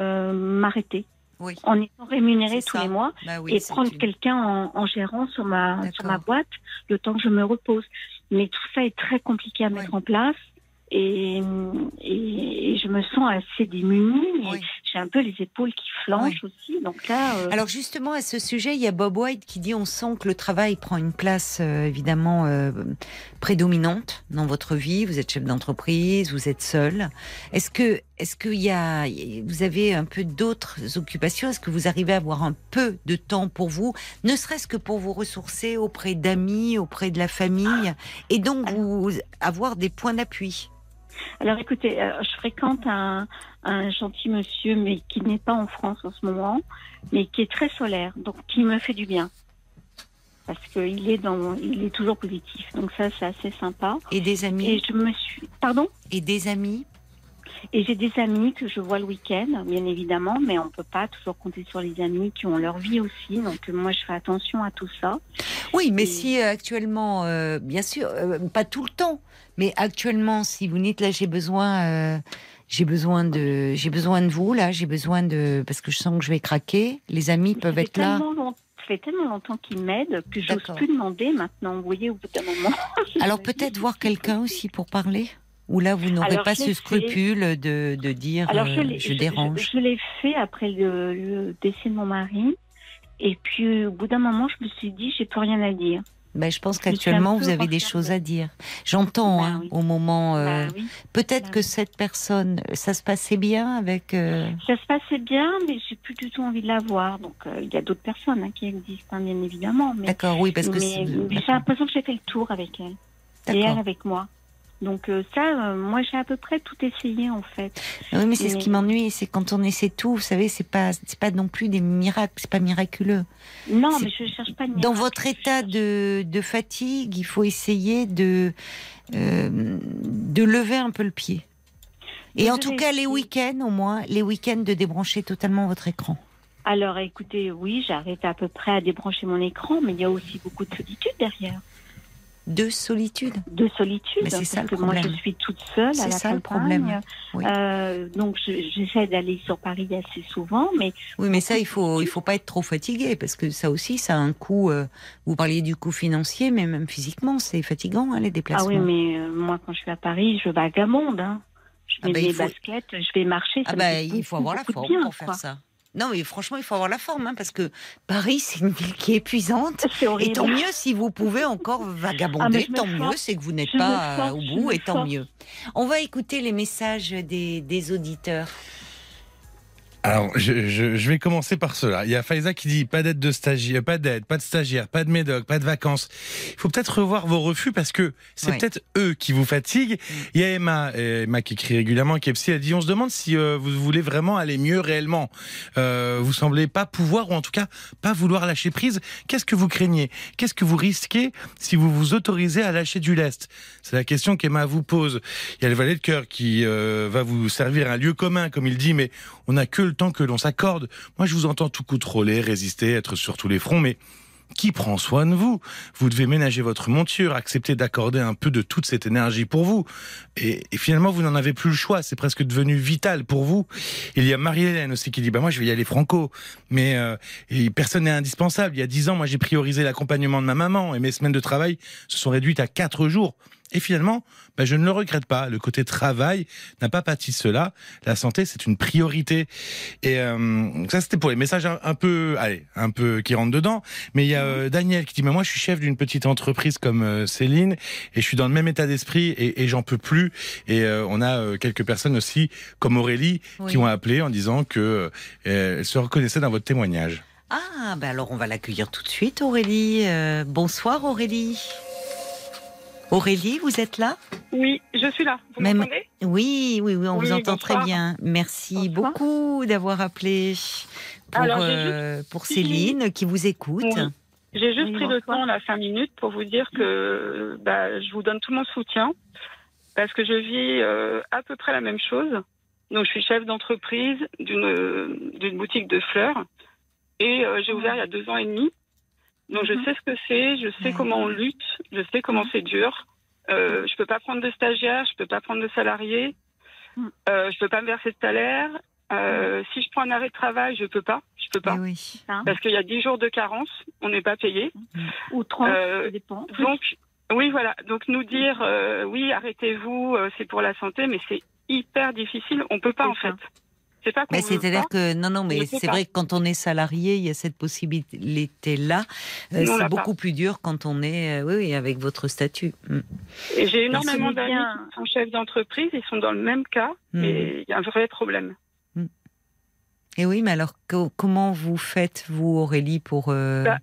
euh, m'arrêter. Oui. en étant rémunérée C'est tous les mois Bah oui, et prendre une- quelqu'un en, en gérant sur ma, sur ma D'accord. boîte le temps que je me repose. Mais tout ça est très compliqué à mettre en place et, je me sens assez démunie. Oui. J'ai un peu les épaules qui flanchent aussi. Donc là, euh, Alors justement, à ce sujet, il y a Bob White qui dit on sent que le travail prend une place euh, évidemment euh, prédominante dans votre vie. Vous êtes chef d'entreprise, vous êtes seul. Est-ce que est-ce qu'il y a vous avez un peu d'autres occupations? Est-ce que vous arrivez à avoir un peu de temps pour vous, ne serait-ce que pour vous ressourcer auprès d'amis, auprès de la famille, et donc vous avoir des points d'appui. Alors écoutez, euh, je fréquente un, un gentil monsieur, mais qui n'est pas en France en ce moment, mais qui est très solaire, donc qui me fait du bien. Parce qu'il est dans, il est toujours positif, donc ça c'est assez sympa. Et des amis? Et je me suis, pardon? Et des amis? Et j'ai des amis que je vois le week-end, bien évidemment, mais on peut pas toujours compter sur les amis qui ont leur vie aussi. Donc euh, moi je fais attention à tout ça. Oui, mais si euh, actuellement, euh, bien sûr, euh, pas tout le temps, mais actuellement, si vous dites là, j'ai besoin, euh, j'ai besoin de, j'ai besoin de vous là, j'ai besoin de, parce que je sens que je vais craquer. Les amis peuvent être là. tellement long- ça fait tellement longtemps qu'ils m'aident que j'ose D'accord. plus demander maintenant. Vous voyez, au bout d'un moment. Alors peut-être voir quelqu'un aussi pour parler. Ou là, vous n'aurez pas ce scrupule de, de dire Alors je euh, je dérange. Je, l'ai fait après le, le décès de mon mari. Et puis au bout d'un moment, je me suis dit, j'ai plus rien à dire. Ben, je pense qu'actuellement, vous avez des choses à dire. J'entends Bah hein, oui. au moment. euh, Bah oui. Peut-être Bah que oui. cette personne, ça se passait bien avec. euh, Ça se passait bien, mais j'ai plus du tout envie de la voir. Donc euh, il y a d'autres personnes hein, qui existent, hein, bien évidemment. D'accord, oui, parce que j'ai l'impression que j'ai fait le tour avec elle. Et elle avec moi. Donc euh, ça, euh, moi j'ai à peu près tout essayé en fait. Oui, mais c'est ce qui m'ennuie, c'est quand on essaie tout, vous savez, c'est pas, c'est pas non plus des miracles, c'est pas miraculeux. Non, mais je cherche pas de Dans miracle. votre état de, de fatigue, il faut essayer de, euh, de lever un peu le pied. Et en tout cas, les week-ends, au moins, les week-ends, de débrancher totalement votre écran. Alors écoutez, oui, j'arrive à peu près à débrancher mon écran, mais il y a aussi beaucoup de solitude derrière. De solitude. De solitude, Mais c'est parce ça, le que moi je suis toute seule C'est à la ça, le campagne. problème. Oui. Euh, donc je- j'essaie d'aller sur Paris assez souvent, mais Oui, mais ça, il faut, il faut pas être trop fatigué, parce que ça aussi, ça a un coût. euh, vous parliez du coût financier, mais même physiquement, c'est fatigant, hein, les ah déplacements. oui, mais euh, moi quand je suis à Paris, je vagabonde. Hein. Je Ah mets bah, il mes faut- baskets, je vais marcher. Ah ça bah, il faut avoir la forme pour faire quoi. ça. Non, mais franchement, il faut avoir la forme, hein, parce que Paris, c'est une ville qui est épuisante. C'est Et tant mieux si vous pouvez encore Ah, vagabonder, me tant mieux, c'est que vous n'êtes pas euh, au bout, et tant mieux. On va écouter les messages des, des auditeurs. Alors, je, je, je vais commencer par cela. Il y a Faiza qui dit pas d'aide de stagiaire, pas d'aide, pas de stagiaire, pas de médoc, pas de vacances. Il faut peut-être revoir vos refus parce que c'est Ouais. peut-être eux qui vous fatiguent. Il y a Emma, euh, Emma qui écrit régulièrement, qui est psy, elle dit on se demande si euh, vous voulez vraiment aller mieux réellement. Euh, vous semblez pas pouvoir ou en tout cas pas vouloir lâcher prise. Qu'est-ce que vous craignez? Qu'est-ce que vous risquez si vous vous autorisez à lâcher du lest? C'est la question qu'Emma vous pose. Il y a le valet de cœur qui euh, va vous servir un lieu commun, comme il dit, mais on n'a que le temps que l'on s'accorde. Moi, je vous entends tout contrôler, résister, être sur tous les fronts, mais qui prend soin de vous? Vous devez ménager votre monture, accepter d'accorder un peu de toute cette énergie pour vous. Et, finalement, vous n'en avez plus le choix. C'est presque devenu vital pour vous. Il y a Marie-Hélène aussi qui dit, bah moi, je vais y aller franco. Mais euh, et personne n'est indispensable. Il y a dix ans, moi, j'ai priorisé l'accompagnement de ma maman et mes semaines de travail se sont réduites à quatre jours. Et finalement, bah, je ne le regrette pas. Le côté travail n'a pas pâti de cela. La santé, c'est une priorité. Et euh, ça, c'était pour les messages un, un peu, allez, un peu qui rentrent dedans. Mais il y a euh, Daniel qui dit, mais moi, je suis chef d'une petite entreprise comme euh, Céline, et je suis dans le même état d'esprit, et, et j'en peux plus. Et euh, on a euh, quelques personnes aussi, comme Aurélie, Oui. qui ont appelé en disant que euh, elles se reconnaissaient dans votre témoignage. Ah, ben alors on va l'accueillir tout de suite, Aurélie. Euh, bonsoir, Aurélie. Aurélie, vous êtes là? Oui, je suis là. Vous Même- m'entendez? Oui, oui, oui, on Oui, vous entend très bien. Merci Bonsoir. beaucoup d'avoir appelé pour, Alors, euh, pour Céline qui vous écoute. Oui. J'ai juste pris le temps, là, cinq minutes, pour vous dire que bah, je vous donne tout mon soutien parce que je vis euh, à peu près la même chose. Donc, je suis chef d'entreprise d'une euh, d'une boutique de fleurs et euh, j'ai ouvert il y a deux ans et demi. Donc, je sais ce que c'est, je sais comment on lutte, je sais comment c'est dur. Euh, je peux pas prendre de stagiaire, je peux pas prendre de salarié, Mhm. euh, je peux pas me verser de salaire. Euh, si je prends un arrêt de travail, je peux pas. Je peux pas. Eh oui. Ça. Parce qu'il y a 10 jours de carence, on n'est pas payé. Ou 30, Euh, ça dépend. Donc, oui, voilà. Donc, nous dire, euh, oui, arrêtez-vous, euh, c'est pour la santé, mais c'est hyper difficile. On peut pas, en ça. fait. C'est qu'on Mais c'est-à-dire que non, non, On mais c'est vrai que quand on est salarié, il y a cette possibilité-là. Euh, c'est beaucoup plus dur quand on est, euh, oui, oui, avec votre statut. Mm. Et j'ai énormément d'amis qui sont chefs d'entreprise, ils sont dans le même cas, Mm. et il y a un vrai problème. Et oui, mais alors co- comment vous faites vous, Aurélie, pour euh, Bah,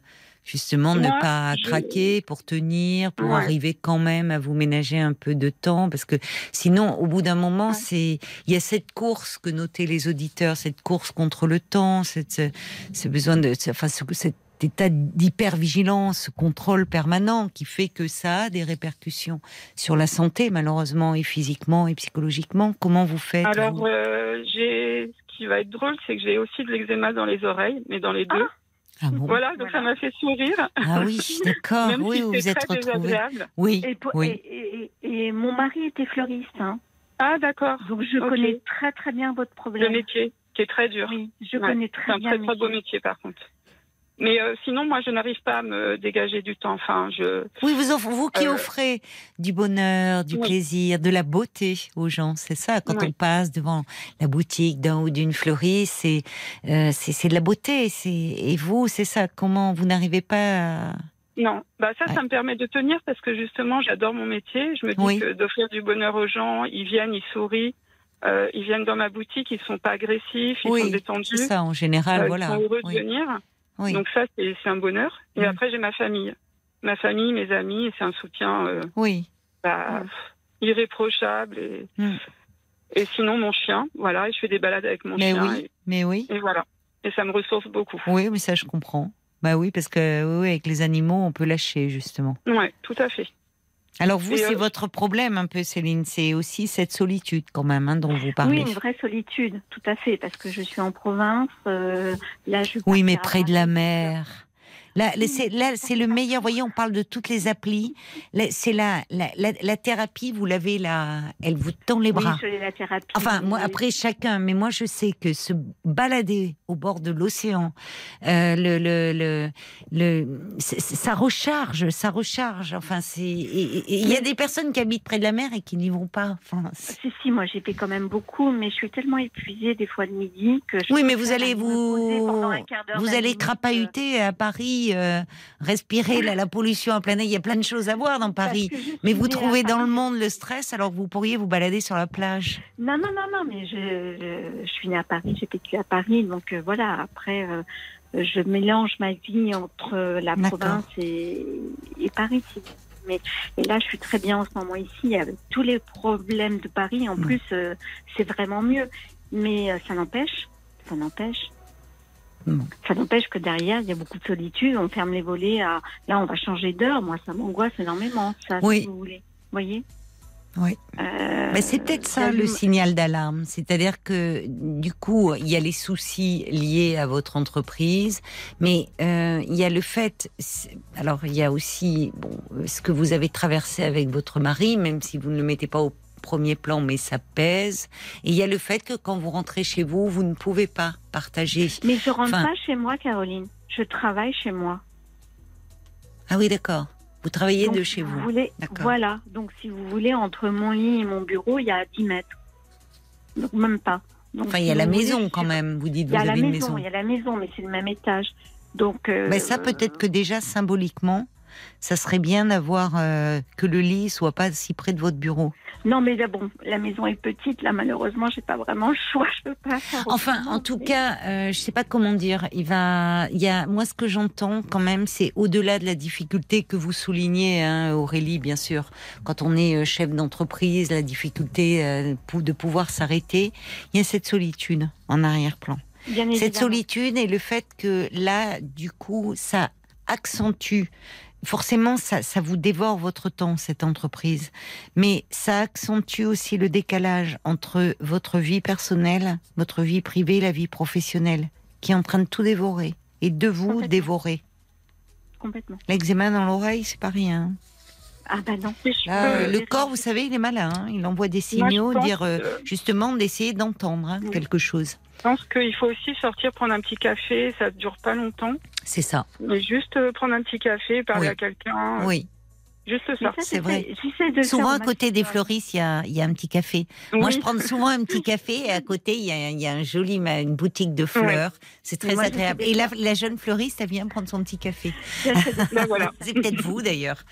justement ne pas je- craquer, pour tenir, pour Ouais. arriver quand même à vous ménager un peu de temps, parce que sinon, au bout d'un moment, Ouais. c'est il y a cette course que notaient les auditeurs, cette course contre le temps, cette ce, ce besoin de, enfin, ce- cet état d'hypervigilance, ce contrôle permanent qui fait que ça a des répercussions sur la santé, malheureusement, et physiquement et psychologiquement. Comment vous faites Alors, euh, j'ai. Ce qui va être drôle, c'est que j'ai aussi de l'eczéma dans les oreilles, mais dans les deux. Ah bon Voilà, donc ça m'a fait sourire. Ah oui, d'accord. Même Oui, si vous vous c'est êtes très retrouvés. désagréable. Oui, Et, pour- oui. et, et- et mon mari était fleuriste, hein. Ah, d'accord. donc je connais très très bien votre Le problème. métier, qui est très dur. Oui, je Ouais, connais C'est très un bien. très le très beau métier. métier, par contre. Mais euh, sinon, moi, je n'arrive pas à me dégager du temps. Enfin, je. Oui, vous, off- vous qui Euh, offrez du bonheur, du oui. plaisir, de la beauté aux gens, c'est ça. Quand Oui. on passe devant la boutique d'un ou d'une fleuriste, c'est euh, c'est de la beauté. C'est et vous, c'est ça. Comment vous n'arrivez pas à... Non, bah ça, Ouais. ça me permet de tenir parce que justement, j'adore mon métier. Je me dis Oui. que d'offrir du bonheur aux gens, ils viennent, ils sourient, euh, ils viennent dans ma boutique, ils sont pas agressifs, ils sont détendus, c'est ça en général. euh, ils voilà. sont heureux de venir. Oui. Donc ça, c'est un bonheur. Et Mm. après, j'ai ma famille, ma famille, mes amis, et c'est un soutien euh, oui. bah, irréprochable. Et, Mm. et sinon, mon chien, voilà, et je fais des balades avec mon Mais chien. oui, mais oui, Et, et voilà. Et ça me ressource beaucoup. oui, mais ça je comprends. Bah oui, parce que oui, oui, avec les animaux, on peut lâcher justement. Ouais, tout à fait. Alors vous, c'est euh, votre problème un peu, Céline. C'est aussi cette solitude quand même hein, dont vous parlez. Oui, une vraie solitude, tout à fait, parce que je suis en province. euh, là, je Oui, mais près de la mer. Là, c'est, le meilleur. Voyez, on parle de toutes les applis. C'est la, la, la, la thérapie, vous l'avez là, elle vous tend les Oui, bras. je fais la thérapie. Enfin, moi, Oui. après chacun, mais moi, je sais que se balader au bord de l'océan, euh, le, le, le, le- ça recharge, ça recharge. Enfin, c'est, il y a des personnes qui habitent près de la mer et qui n'y vont pas. Enfin, Si, si, moi j'ai fait quand même beaucoup, mais je suis tellement épuisée des fois le midi que je Oui, mais vous allez vous, vous allez crapahuter à Paris, euh, respirer la, la pollution à plein air. Il y a plein de choses à voir dans Paris. Mais vous trouvez dans Paris. le monde le stress alors que vous pourriez vous balader sur la plage. Non, non, non, non, mais je, je, je suis née à Paris, j'ai vécu à Paris, donc euh, voilà, après, euh, je mélange ma vie entre euh, la province et, et Paris. Mais, et là, je suis très bien en ce moment ici, avec tous les problèmes de Paris, en Mm. plus, euh, c'est vraiment mieux. Mais euh, ça n'empêche, ça n'empêche. Mm. Ça n'empêche que derrière, il y a beaucoup de solitude, on ferme les volets, à... là, on va changer d'heure, moi, ça m'angoisse énormément, ça, Oui. si vous voulez. Vous voyez? Oui. Euh, Mais c'est peut-être ça le signal d'alarme. C'est-à-dire que du coup, il y a les soucis liés à votre entreprise, mais euh, il y a le fait. Alors, il y a aussi bon, ce que vous avez traversé avec votre mari, même si vous ne le mettez pas au premier plan, mais ça pèse. Et il y a le fait que quand vous rentrez chez vous, vous ne pouvez pas partager. Mais je rentre Enfin- pas chez moi, Caroline. Je travaille chez moi. Ah oui, d'accord. Vous travaillez Donc, de si chez vous. voulez, D'accord. voilà. Donc, si vous voulez, entre mon lit et mon bureau, il y a 10 mètres. Donc, même pas. Donc, Enfin, il y si a la vous voulez, maison quand même. Vous dites Il y vous avez une maison, maison. il y a la maison, mais c'est le même étage. Donc, euh, Mais ça peut-être que déjà symboliquement, ça serait bien d'avoir euh, que le lit soit pas si près de votre bureau. Non, mais là, bon, la maison est petite. Là, malheureusement, j'ai pas vraiment le choix. Je peux pas faire. Enfin, en tout mais- cas, euh, je sais pas comment dire. Il va, il y a, moi, ce que j'entends quand même, c'est au-delà de la difficulté que vous soulignez, hein, Aurélie, bien sûr. Quand on est euh, chef d'entreprise, la difficulté euh, de pouvoir s'arrêter, il y a cette solitude en arrière-plan. Cette solitude et le fait que là, du coup, ça accentue. Forcément, ça, ça vous dévore votre temps, cette entreprise. Mais ça accentue aussi le décalage entre votre vie personnelle, votre vie privée, la vie professionnelle, qui est en train de tout dévorer. Et de vous Complètement. dévorer. Complètement. L'eczéma dans l'oreille, c'est pas rien. Ah bah non. Là, euh, le corps, vous savez, il est malin. hein. Il envoie des signaux, dire euh, que- justement d'essayer d'entendre hein, Oui. quelque chose. Je pense qu'il faut aussi sortir prendre un petit café, ça ne dure pas longtemps. C'est ça. Mais juste euh, prendre un petit café, parler Oui. à quelqu'un, euh, Oui. Juste ça. ça, c'est vrai. de Souvent, à côté des fleuristes, il y a, il y a un petit café. Moi, je prends souvent un petit café et à côté, il y a, y a un joli, ma- une boutique de fleurs. C'est très moi, agréable. Et la, la jeune fleuriste, elle vient prendre son petit café. Ben voilà. C'est peut-être vous, d'ailleurs.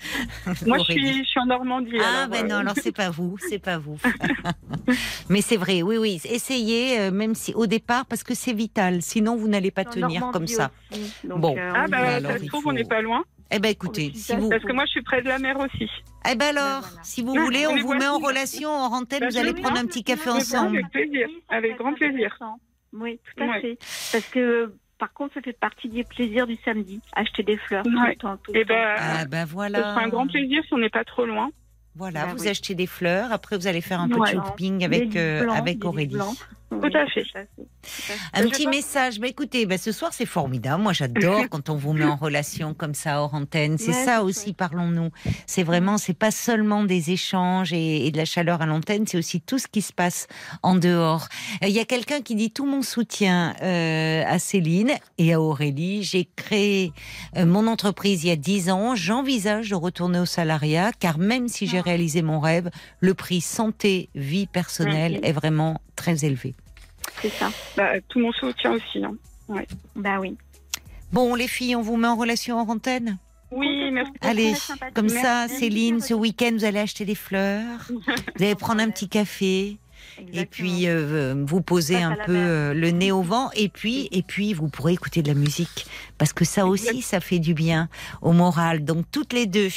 Moi, je suis, je suis en Normandie. Ah alors, ben euh, non, alors c'est pas vous, c'est pas vous. Mais c'est vrai, oui, oui. Essayez, euh, même si au départ, parce que c'est vital. Sinon, vous n'allez pas En tenir Normandie comme ça. aussi, donc, Bon. euh, Ah bah, va. alors, ça se il trouve, faut- on n'est pas loin. Eh ben écoutez, Oh, si vous, Parce que moi, je suis près de la mer aussi. eh ben alors, Ben voilà. si vous voulez, on vous met en relation en antenne. Bah, vous allez prendre un petit café Oui, ensemble. Avec plaisir, Oui, avec grand plaisir. Oui, tout à Ouais. fait. Parce que, par contre, ça fait partie des plaisirs du samedi. Acheter des fleurs tout Ouais. le temps. tout le Et temps. ben, Ah ben ce voilà. sera un grand plaisir si on n'est pas trop loin. Voilà, Bah vous oui. achetez des fleurs. Après, vous allez faire un peu de shopping avec euh, blancs, avec Aurélie. Blancs. Tout Oui, à fait. tout à fait. Un petit pense- message. Bah, écoutez, bah, ce soir, c'est formidable. Moi, j'adore quand on vous met en relation comme ça hors antenne. C'est Ouais, ça aussi, parlons-nous. C'est vraiment, c'est pas seulement des échanges et, et de la chaleur à l'antenne, c'est aussi tout ce qui se passe en dehors. Euh, Il y a quelqu'un qui dit tout mon soutien euh, à Céline et à Aurélie. J'ai créé euh, mon entreprise il y a 10 ans. J'envisage de retourner au salariat car même si j'ai réalisé mon rêve, le prix santé, vie personnelle est vraiment très élevé. C'est ça. Bah, tout mon soutien aussi. hein. Bah oui. Bon, les filles, on vous met en relation en antenne? Oui, merci. Allez, comme Merci. ça, Merci, Céline, ce week-end, vous allez acheter des fleurs, vous allez prendre un petit café, et puis euh, vous à un peu mer. euh, le nez au vent, et puis, et puis vous pourrez écouter de la musique, parce que ça aussi, ça fait du bien au moral. Donc toutes les deux,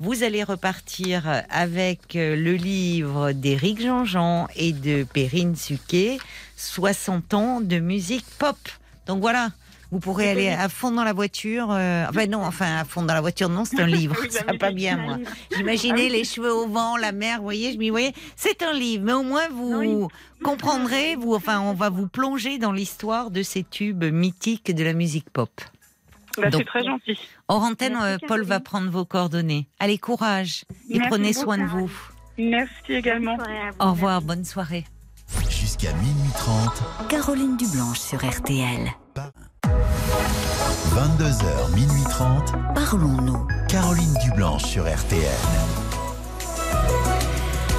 vous allez repartir avec euh, le livre d'Éric Jean-Jean et de Perrine Suquet, 60 ans de musique pop. Donc voilà. Vous pourrez aller à fond dans la voiture. euh, enfin non, enfin à fond dans la voiture, non, c'est un livre. Ça va pas bien, moi. Imaginez les cheveux au vent, la mer, vous voyez, je m'y voyais. C'est un livre, mais au moins vous comprendrez, vous, enfin, on va vous plonger dans l'histoire de ces tubes mythiques de la musique pop. Bah, Donc- c'est très gentil. Hors antenne, Merci, euh, Paul va prendre vos coordonnées. Allez, courage et Merci prenez beaucoup, soin de vous. Merci également. Au revoir, bonne soirée. Jusqu'à minuit 30, Caroline Dublanche sur RTL. 22h, minuit 30, Parlons-nous. Caroline Dublanche sur RTL.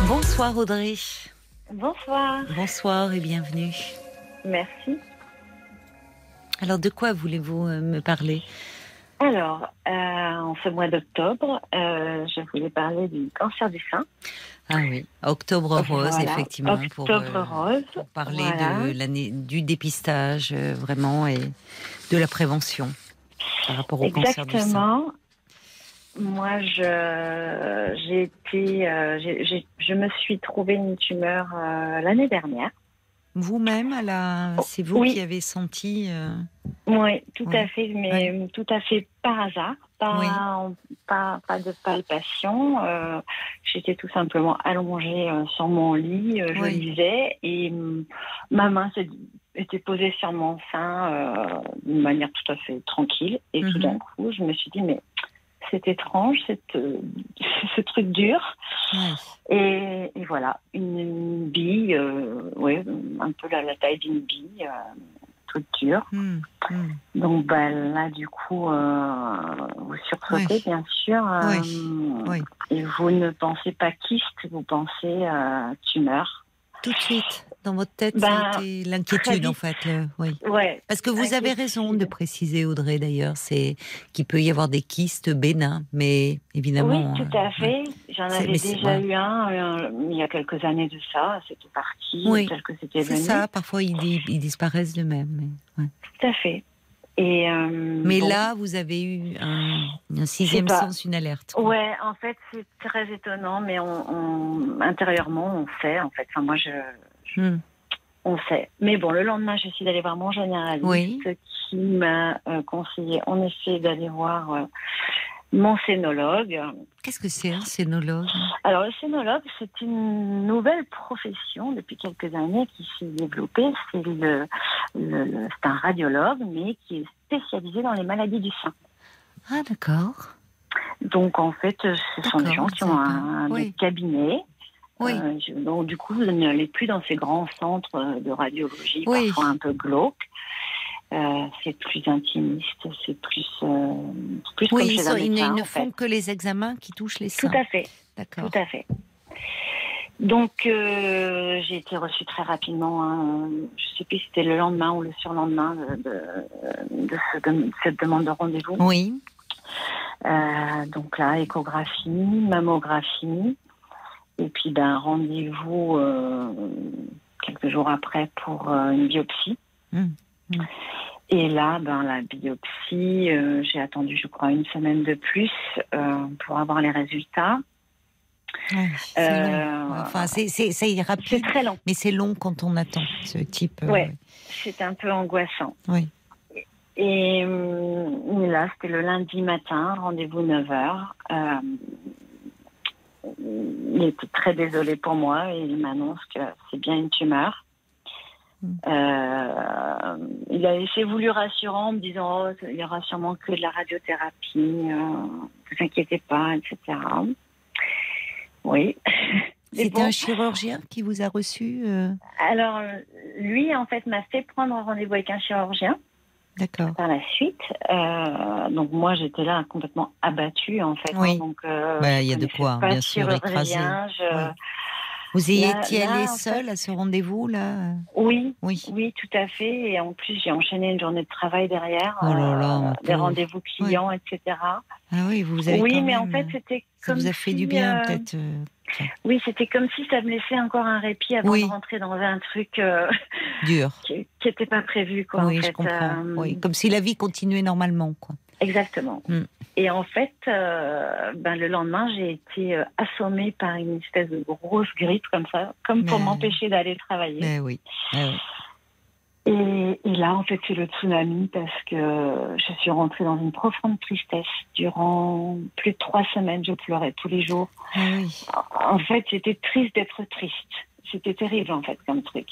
Bonsoir Audrey. Bonsoir. Bonsoir et bienvenue. Merci. Alors, de quoi voulez-vous euh, me parler? Alors, euh, en ce mois d'octobre, euh, je voulais parler du cancer du sein. Ah oui, Octobre Rose, Voilà. effectivement, pour, Octobre euh, rose. pour parler Voilà. de l'année du dépistage, euh, vraiment, et de la prévention par rapport au cancer du sein. Exactement. Moi, je, j'ai été, euh, j'ai- j'ai- je me suis trouvé une tumeur l'année dernière. Vous-même, à la... c'est vous Oui. qui avez senti. Oui, tout à fait, mais tout à fait par hasard, pas, pas, pas de palpation. euh, J'étais tout simplement allongée euh, sur mon lit, euh, je Oui. lisais et hum, ma main était posée sur mon sein euh, d'une manière tout à fait tranquille. Et tout Mhm. d'un coup, je me suis dit, mais c'est étrange, cette, euh, ce truc dur. Et, et voilà, une, une bille, ouais, un peu la, la taille d'une bille, dure. Hmm, hmm. Donc bah, là, du coup, euh, vous sursautez, Oui. bien sûr. euh, Oui, oui. Et vous ne pensez pas kyste, vous pensez euh, tumeur. Tout de suite, dans votre tête, Ben, a été l'inquiétude, en fait. le- oui. Ouais, Parce que vous avez raison de préciser, Audrey, d'ailleurs, c'est qu'il peut y avoir des kystes bénins, mais évidemment. oui, tout euh, à fait. J'en avais déjà eu un euh, il y a quelques années de ça. C'était parti, Oui, tel que c'était C'est ça, parfois ils, di- ils disparaissent de même. Mais, ouais. Tout à fait. Et, euh, Mais bon. là, vous avez eu un, un sixième sens, une alerte. quoi. Ouais, en fait, c'est très étonnant, mais on, on- intérieurement, on sait. En fait, enfin, moi, je, Hmm. on sait. Mais bon, le lendemain, je suis allée voir mon généraliste, Oui. qui m'a euh, conseillé, en effet, d'aller voir euh, mon scénologue. Qu'est-ce que c'est un scénologue? Alors, le scénologue, c'est une nouvelle profession depuis quelques années qui s'est développée. C'est le, le- le- c'est un radiologue, mais qui est spécialisé dans les maladies du sein. Ah, d'accord. Donc en fait, ce sont des gens qui ont un, un oui. cabinet. Oui. Euh, je- donc du coup, vous n'allez plus dans ces grands centres euh, de radiologie, Oui. parfois un peu glauques. Euh, c'est plus intimiste, c'est plus, euh, plus comme Oui, ils, chez sont- un ils médecin, ils ne font fait. que les examens qui touchent les seins. Tout à fait. D'accord. Tout à fait. Donc, euh, j'ai été reçue très rapidement. hein. Je sais plus si c'était le lendemain ou le surlendemain de, de, de ce- de cette demande de rendez-vous. Oui. Donc là, échographie, mammographie, et puis ben rendez-vous euh, quelques jours après pour euh, une biopsie. Mm. Mm. Et là, ben la biopsie, euh, j'ai attendu, je crois, une semaine de plus pour avoir les résultats. C'est long. Enfin, c'est c'est- c'est C'est rapide, très long. mais c'est long quand on attend ce type. euh, Ouais. C'est un peu angoissant. Oui. Et, et là, c'était le lundi matin, rendez-vous 9h. Il était très désolé pour moi et il m'annonce que c'est bien une tumeur. Mm. Euh, il a essayé voulu rassurant en me disant oh, il y aura sûrement que de la radiothérapie, euh, vous inquiétez pas, etc. Oui. C'était bon. un chirurgien qui vous a reçu. euh, Alors, lui, en fait, m'a fait prendre un rendez-vous avec un chirurgien D'accord. par la suite. Euh, donc, moi, j'étais là complètement abattue, en fait. Oui. hein. donc, euh, Bah, il y a de quoi, pas bien sûr, Ouais. Vous y Là- étiez là, allé en fait- seul à ce rendez-vous là? Oui, Oui. oui, tout à fait. Et en plus, j'ai enchaîné une journée de travail derrière, Oh là là, ma des rendez-vous clients, etc. Ah oui, vous avez Oui, mais en fait, c'était ça comme vous a fait si, du bien euh, peut-être. Oui, c'était comme si ça me laissait encore un répit avant Oui. de rentrer dans un truc euh, dur. qui n'était pas prévu, quoi. oui, en je fait. comprends. Euh, Oui, comme si la vie continuait normalement, quoi. Exactement. Mm. Et en fait, euh, ben, le lendemain, j'ai été assommée par une espèce de grosse grippe comme ça, comme pour Mais- m'empêcher d'aller travailler. Oui. eh oui. Et, et là, en fait, c'est le tsunami parce que je suis rentrée dans une profonde tristesse. Durant plus de trois semaines, je pleurais tous les jours. Ah oui. En fait, j'étais triste d'être triste. C'était terrible, en fait, comme truc.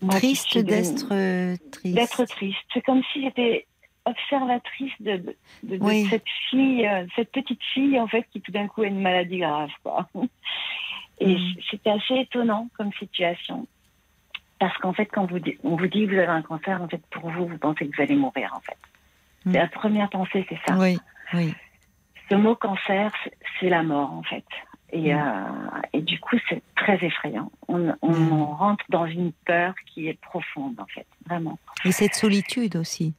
Moi Triste de- euh, triste. d'être triste. C'est comme si j'étais observatrice de, de, de- de Oui. cette fille, euh, cette petite fille en fait qui tout d'un coup a une maladie grave. Quoi. Et Mm. c'était assez étonnant comme situation. Parce qu'en fait, quand vous dit, on vous dit que vous avez un cancer, en fait, pour vous, vous pensez que vous allez mourir, en fait. Mm. C'est la première pensée, c'est ça. Oui, oui. Ce mot cancer, c'est- la mort, en fait. Et, Mm. euh, et du coup, c'est très effrayant. On, on Mm. rentre dans une peur qui est profonde, en fait, vraiment. Et cette solitude aussi.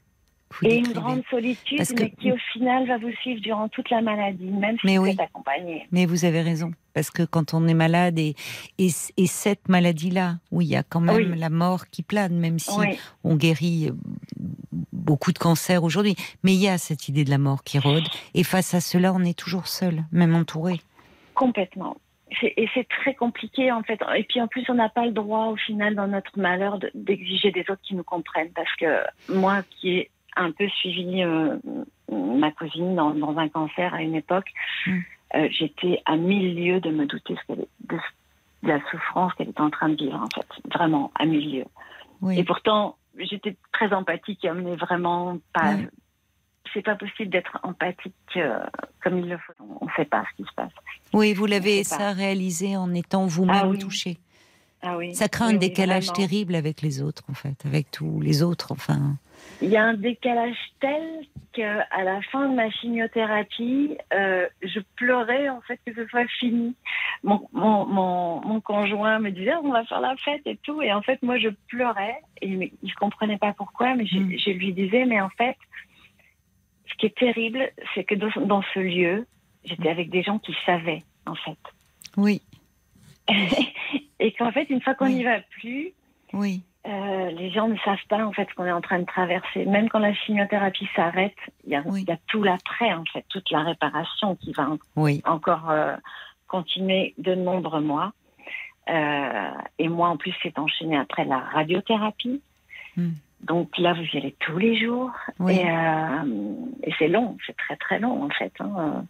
Et une grande solitude, Parce que- mais qui au final va vous suivre durant toute la maladie, même si Mais vous oui. êtes accompagné. Mais vous avez raison, parce que quand on est malade et, et, et cette maladie-là, où il y a quand même Oui. la mort qui plane, même si Oui, on guérit euh, beaucoup de cancers aujourd'hui, mais il y a cette idée de la mort qui rôde, et face à cela, on est toujours seul, même entouré. complètement. Et c'est très compliqué en fait. Et puis en plus, on n'a pas le droit au final dans notre malheur de- d'exiger des autres qui nous comprennent. Parce que moi qui ai un peu suivi euh, ma cousine dans, dans un cancer à une époque, Mm. euh, j'étais à mille lieues de me douter ce de, de la souffrance qu'elle était en train de vivre en fait. Vraiment à mille lieues. Oui. Et pourtant, j'étais très empathique et mais vraiment pas. C'est pas possible d'être empathique euh, comme il le faut. On ne sait pas ce qui se passe. Oui, vous l'avez pas. ça réalisé en étant vous-même Ah oui. touché. Ah. Ça crée un décalage vraiment. terrible avec les autres, en fait, avec tous les autres, enfin. Il y a un décalage tel qu'à la fin de ma chimiothérapie, euh, je pleurais en fait que ce soit fini. Mon, mon, mon, mon conjoint me disait on va faire la fête et tout, et en fait moi je pleurais et il ne comprenait pas pourquoi, mais je, Mm. je lui disais mais en fait, ce qui est terrible, c'est que dans, dans ce lieu, j'étais avec des gens qui savaient en fait, Oui, et qu'en fait une fois qu'on Oui. n'y va plus, oui, Euh, les gens ne savent pas en fait ce qu'on est en train de traverser. Même quand la chimiothérapie s'arrête, il y, a- Oui. il y a tout l'après en fait, toute la réparation qui va en- oui. encore euh, continuer de nombreux mois. Euh, et moi en plus c'est enchaîné après la radiothérapie. Hmm. Donc là vous y allez tous les jours Oui. et, et c'est long, c'est très très long en fait. hein.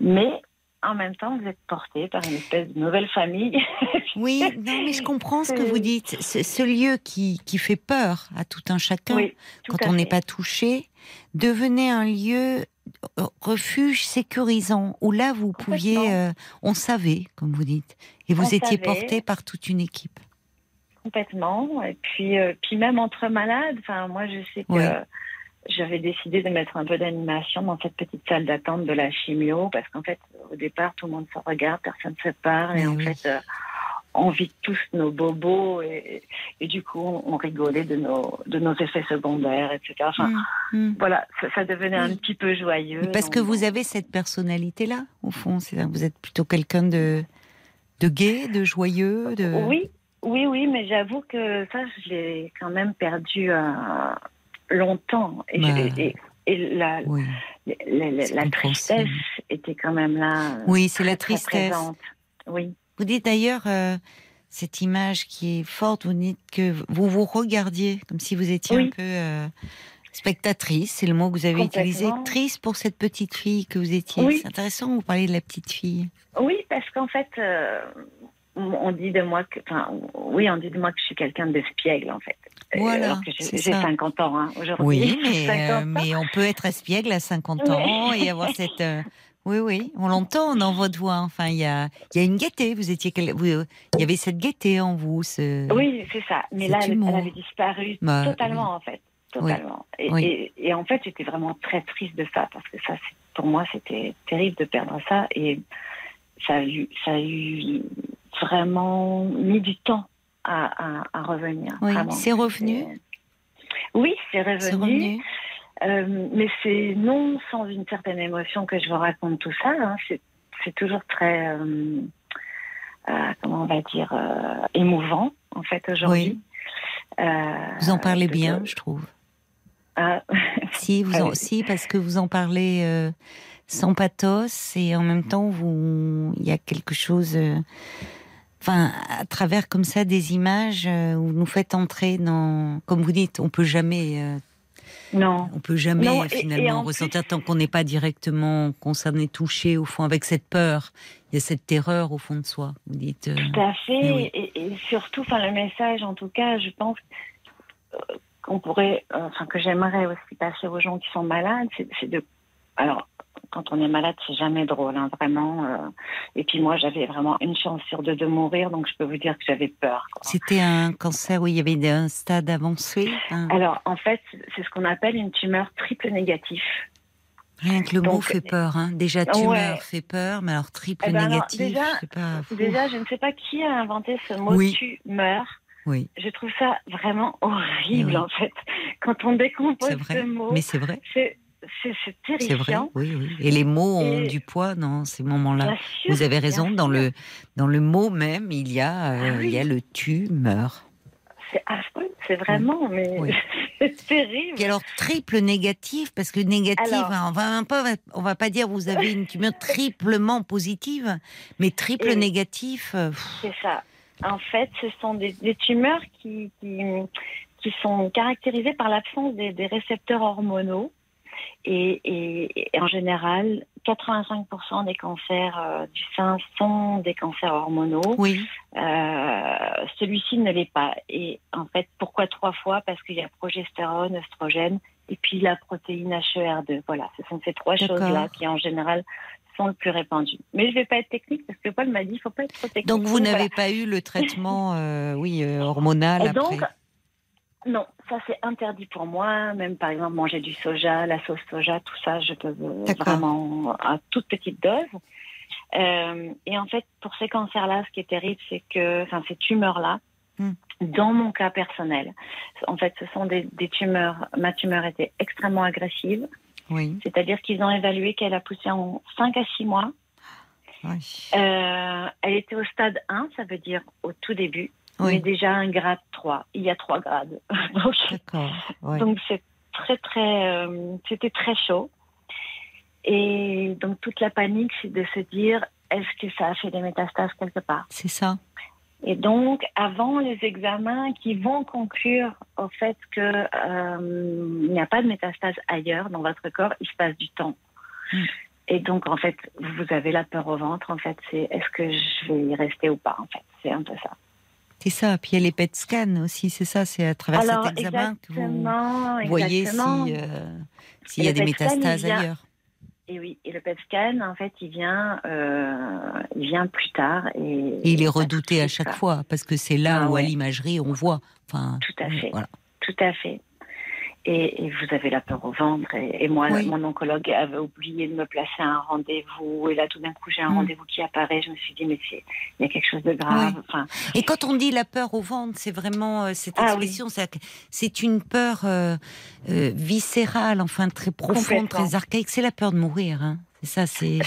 Mais en même temps vous êtes porté par une espèce de nouvelle famille. Oui, non, mais je comprends ce que vous dites. Ce, lieu qui, qui fait peur à tout un chacun, oui, tout quand on n'est pas touché, devenait un lieu euh, refuge sécurisant où là vous pouviez, euh, on savait, comme vous dites, et vous On étiez savait. porté par toute une équipe. Complètement. Et puis, euh, puis même entre malades, enfin, moi, je sais que Ouais. J'avais décidé de mettre un peu d'animation dans cette petite salle d'attente de la chimio, parce qu'en fait, au départ, tout le monde se regarde, personne ne se parle, et Mais en oui. fait, euh, on vit tous nos bobos, et, et du coup, on rigolait de nos, de nos effets secondaires, etc. Enfin, Mm, mm. voilà, ça, ça devenait un petit peu joyeux. Parce que vous avez cette personnalité-là, au fond. Que Vous êtes plutôt quelqu'un de, de gai, de joyeux, de. Oui, oui, oui, mais j'avoue que ça, je l'ai quand même perdu euh, longtemps. Et, Bah, et- et la, Oui. la, tristesse était quand même là. euh, Oui, c'est la tristesse. présente. Oui. Vous dites d'ailleurs euh, cette image qui est forte. Vous dites que vous vous regardiez comme si vous étiez Oui. un peu euh, spectatrice. C'est le mot que vous avez utilisé. Triste pour cette petite fille que vous étiez. Oui. C'est intéressant. Vous parlez de la petite fille. Oui, parce qu'en fait, euh, on dit de moi que, enfin, oui, on dit de moi que je suis quelqu'un d'espiègle, en fait. Euh, Voilà, alors que c'est j'ai j'ai ça. 50 ans hein, aujourd'hui. Oui, mais, 50 euh, mais on peut être espiègle à 50 ans et avoir cette. euh, oui, oui, on l'entend dans votre voix. Enfin, il y a, y a une gaieté. Vous étiez, euh, il y avait cette gaieté en vous. Ce... Oui, c'est ça. Mais là, elle, avait disparu Bah, totalement, en fait. Totalement. Et, Oui. et- et en fait, j'étais vraiment très triste de ça, parce que ça, pour moi, c'était terrible de perdre ça. Et ça a eu, ça a eu vraiment mis du temps à, à- à revenir. Oui, c'est revenu? Oui, c'est revenu. Euh, mais c'est non sans une certaine émotion que je vous raconte tout ça. hein. C'est, toujours très, euh, euh, comment on va dire, émouvant, en fait, aujourd'hui. Vous en parlez bien, je trouve. Ah, Si, vous en, Allez. si, parce que vous en parlez sans pathos et en même temps, vous, il y a quelque chose. euh, Enfin, à travers comme ça des images euh, où vous nous faites entrer dans, comme vous dites, on peut jamais, euh, non. on peut jamais Non, et- finalement et ressentir tant qu'on n'est pas directement concerné, touché au fond avec cette peur. Il y a cette terreur au fond de soi. Vous dites. euh, Tout à fait. oui. et, et surtout, enfin, le message, en tout cas, je pense euh, qu'on pourrait, euh, enfin, que j'aimerais aussi passer aux gens qui sont malades, c'est de. Alors, quand on est malade, c'est jamais drôle, hein, vraiment. euh. et puis moi, j'avais vraiment une chance sur deux de mourir, donc je peux vous dire que j'avais peur. C'était un cancer où il y avait un stade avancé. Alors, en fait, c'est ce qu'on appelle une tumeur triple négatif. Rien que le mot fait peur. Hein. Déjà, tumeur ouais. fait peur, mais alors triple Eh ben alors, négatif, déjà- je sais pas. fou. Déjà, je ne sais pas qui a inventé ce mot Oui. tumeur. Oui, Je trouve ça vraiment horrible, Eh oui. en fait. Quand on décompose c'est vrai. ce mot, Mais c'est vrai, c'est c'est vrai. terrifiant. Oui, oui. Et les mots ont Et- du poids dans ces moments-là. Vous avez raison. Dans sûr. le dans le mot même, il y a euh, Ah oui. il y a le tumeur. C'est affreux, c'est vraiment, mais c'est terrible. Puis alors triple négatif parce que négatif, Alors- hein, on va on va pas dire vous avez une tumeur triplement positive, mais triple Et négatif. euh, C'est ça. En fait, ce sont des, des tumeurs qui, qui, qui sont caractérisées par l'absence des, des récepteurs hormonaux. Et, et- et en général, 85% des cancers euh, du sein sont des cancers hormonaux. oui, Euh, Celui-ci ne l'est pas. Et en fait, pourquoi trois fois? Parce qu'il y a progestérone, oestrogène et puis la protéine HER2. Voilà, ce sont ces trois choses-là qui en général sont le plus répandues. Mais je ne vais pas être technique parce que Paul m'a dit qu'il ne faut pas être trop technique. donc vous voilà. n'avez pas eu le traitement, euh, oui, euh, hormonal Et après. donc, non, ça c'est interdit pour moi. Même par exemple manger du soja, la sauce soja, tout ça, je peux euh, vraiment à toute petite dose. Euh, et en fait, pour ces cancers-là, ce qui est terrible, c'est que, enfin, ces tumeurs-là, Hmm. dans mon cas personnel, en fait, ce sont des, des tumeurs. Ma tumeur était extrêmement agressive, Oui, c'est-à-dire qu'ils ont évalué qu'elle a poussé en 5 à 6 mois. oui. Euh, elle était au stade 1, ça veut dire au tout début, Oui. mais déjà un grade 3. Il y a trois grades. Donc, D'accord. ouais. donc c'est très très, euh, c'était très chaud. Et donc toute la panique, c'est de se dire, est-ce que ça a fait des métastases quelque part? C'est ça. Et donc avant les examens qui vont conclure au fait que euh, n'y a pas de métastases ailleurs dans votre corps, il se passe du temps. Mm. Et donc en fait, vous avez la peur au ventre. En fait, c'est est-ce que je vais y rester ou pas En fait, c'est un peu ça. C'est ça. Puis il y a les PET scans aussi, c'est ça. C'est à travers Alors cet examen que vous voyez exactement. si, euh, s'il y a des métastases ailleurs. Et oui, et le PET scan, en fait, il vient, euh, il vient plus tard. Et, Et il est redouté à chaque fois, parce que c'est là Ah où à l'imagerie on voit. Enfin, Tout à fait. Voilà. Tout à fait. Et, et vous avez la peur au ventre. Et, et moi, Oui. mon oncologue avait oublié de me placer à un rendez-vous. Et là, tout d'un coup, j'ai un Mm. rendez-vous qui apparaît. Je me suis dit, mais il y a quelque chose de grave. Oui. Enfin, Et quand on dit la peur au ventre, c'est vraiment euh, cette Ah oui. expression, c'est- une peur euh, euh, viscérale, enfin très profonde, très archaïque. C'est la peur de mourir. Hein. C'est ça, c'est.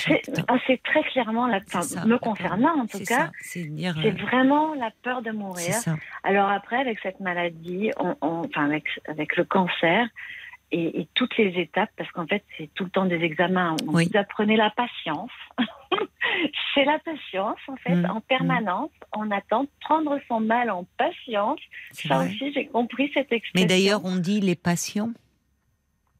ah, c'est très clairement la ça, me concernant, en tout cas. c'est euh, vraiment la peur de mourir. Alors après, avec cette maladie, on, on- enfin avec, avec le cancer et, et toutes les étapes, parce qu'en fait, c'est tout le temps des examens. Donc, Oui. Vous apprenez la patience. c'est la patience, en fait, Mm, en permanence. On attend de prendre son mal en patience. Ça vrai. aussi, j'ai compris cette expression. Mais d'ailleurs, on dit les patients.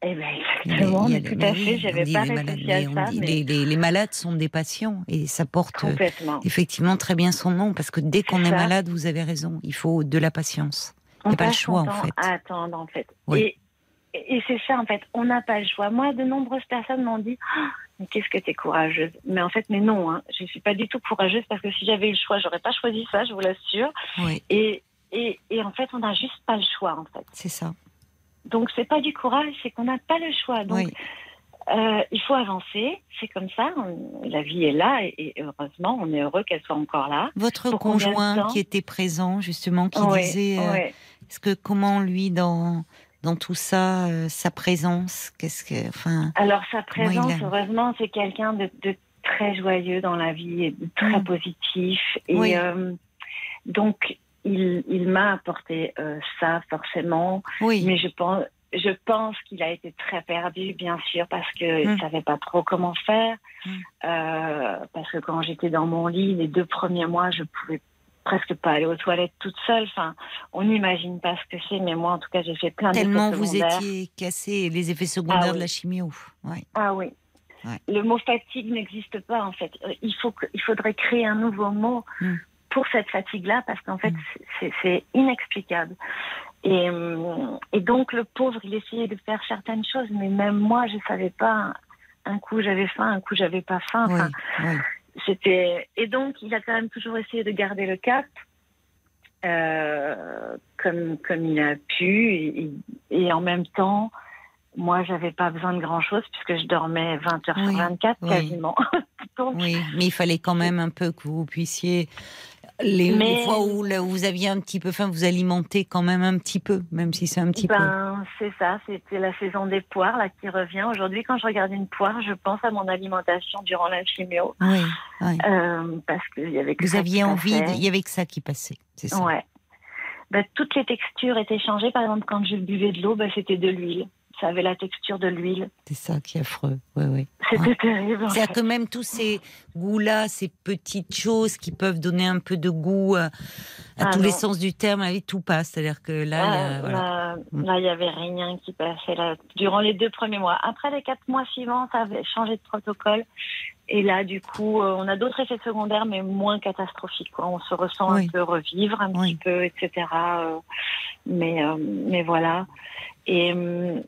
Eh a- exactement, mais les- tout à mais fait. J'avais pas réfléchi à mais ça, dit mais les, les- les malades sont des patients et ça porte euh, effectivement très bien son nom parce que dès qu'on est malade, vous avez raison, il faut de la patience. On y a pas le choix, en fait. à attendre, en fait. Oui. Et, et c'est ça, en fait, on n'a pas le choix. Moi, de nombreuses personnes m'ont dit Ah, Mais qu'est-ce que tu es courageuse Mais en fait, mais non, hein, je ne suis pas du tout courageuse parce que si j'avais eu le choix, j'aurais pas choisi ça, je vous l'assure. Oui, Et, et, et en fait, on n'a juste pas le choix, en fait. c'est ça. Donc, c'est pas du courage, c'est qu'on n'a pas le choix. Donc, Oui. euh, il faut avancer, c'est comme ça. on- la vie est là et, et heureusement, on est heureux qu'elle soit encore là. Votre Pour conjoint qui était présent justement, qui disait, euh, est-ce que comment lui dans dans tout ça, euh, sa présence, qu'est-ce que, enfin, Alors sa présence, a- heureusement, c'est quelqu'un de, de très joyeux dans la vie et de très Mm. positif. Et Oui. donc, il, il m'a apporté euh, ça forcément, oui, mais je pense, je pense qu'il a été très perdu, bien sûr, parce qu'il ne Mm. savait pas trop comment faire. Mm. Euh, parce que quand j'étais dans mon lit, les deux premiers mois, je pouvais presque pas aller aux toilettes toute seule. Enfin, on n'imagine pas ce que c'est, mais moi, en tout cas, j'ai fait plein tellement d'effets vous secondaires. étiez cassé, les effets secondaires Ah de oui. la chimio. Ouais. Ah oui. Ouais. Le mot fatigue n'existe pas en fait. Euh, Il, faut que- il faudrait créer un nouveau mot Mm. Pour cette fatigue-là parce qu'en fait Mm. c'est- inexplicable. Et, hum, et donc le pauvre, il essayait de faire certaines choses, mais même moi je savais pas. Un coup j'avais faim, un coup j'avais pas faim. Oui, Enfin, oui. c'était et donc il a quand même toujours essayé de garder le cap euh, comme comme il a pu et, et en même temps moi j'avais pas besoin de grand chose puisque je dormais 20 heures Oui, sur 24 oui. quasiment donc Oui, mais il fallait quand même un peu que vous puissiez les, fois où, vous aviez un petit peu faim, vous alimenter quand même un petit peu, même si c'est un petit peu. ben c'est ça c'était la saison des poires là qui revient aujourd'hui quand je regarde une poire je pense à mon alimentation durant la chimio Oui, oui. euh, parce qu'il y avait que Vous ça aviez qui envie, il y avait que ça qui passait, c'est ça. Ouais. Bah, toutes les textures étaient changées. Par exemple, quand je buvais de l'eau, bah, c'était de l'huile. Ça avait la texture de l'huile. C'est ça qui est affreux. Oui, oui. C'était Ouais. terrible. fait. que même tous ces goûts-là, ces petites choses qui peuvent donner un peu de goût à, à Ah tous les sens du terme, vie, tout passe. C'est-à-dire que là, il y a- Ah, voilà. là, Mm. là, il n'y avait rien qui passait là, durant les deux premiers mois. Après les quatre mois suivants, ça avait changé de protocole. Et là, du coup, euh, on a d'autres effets secondaires, mais moins catastrophiques. quoi. On se ressent Oui. un peu revivre, un Oui. petit peu, etc. euh, mais, euh, mais voilà. Et hum,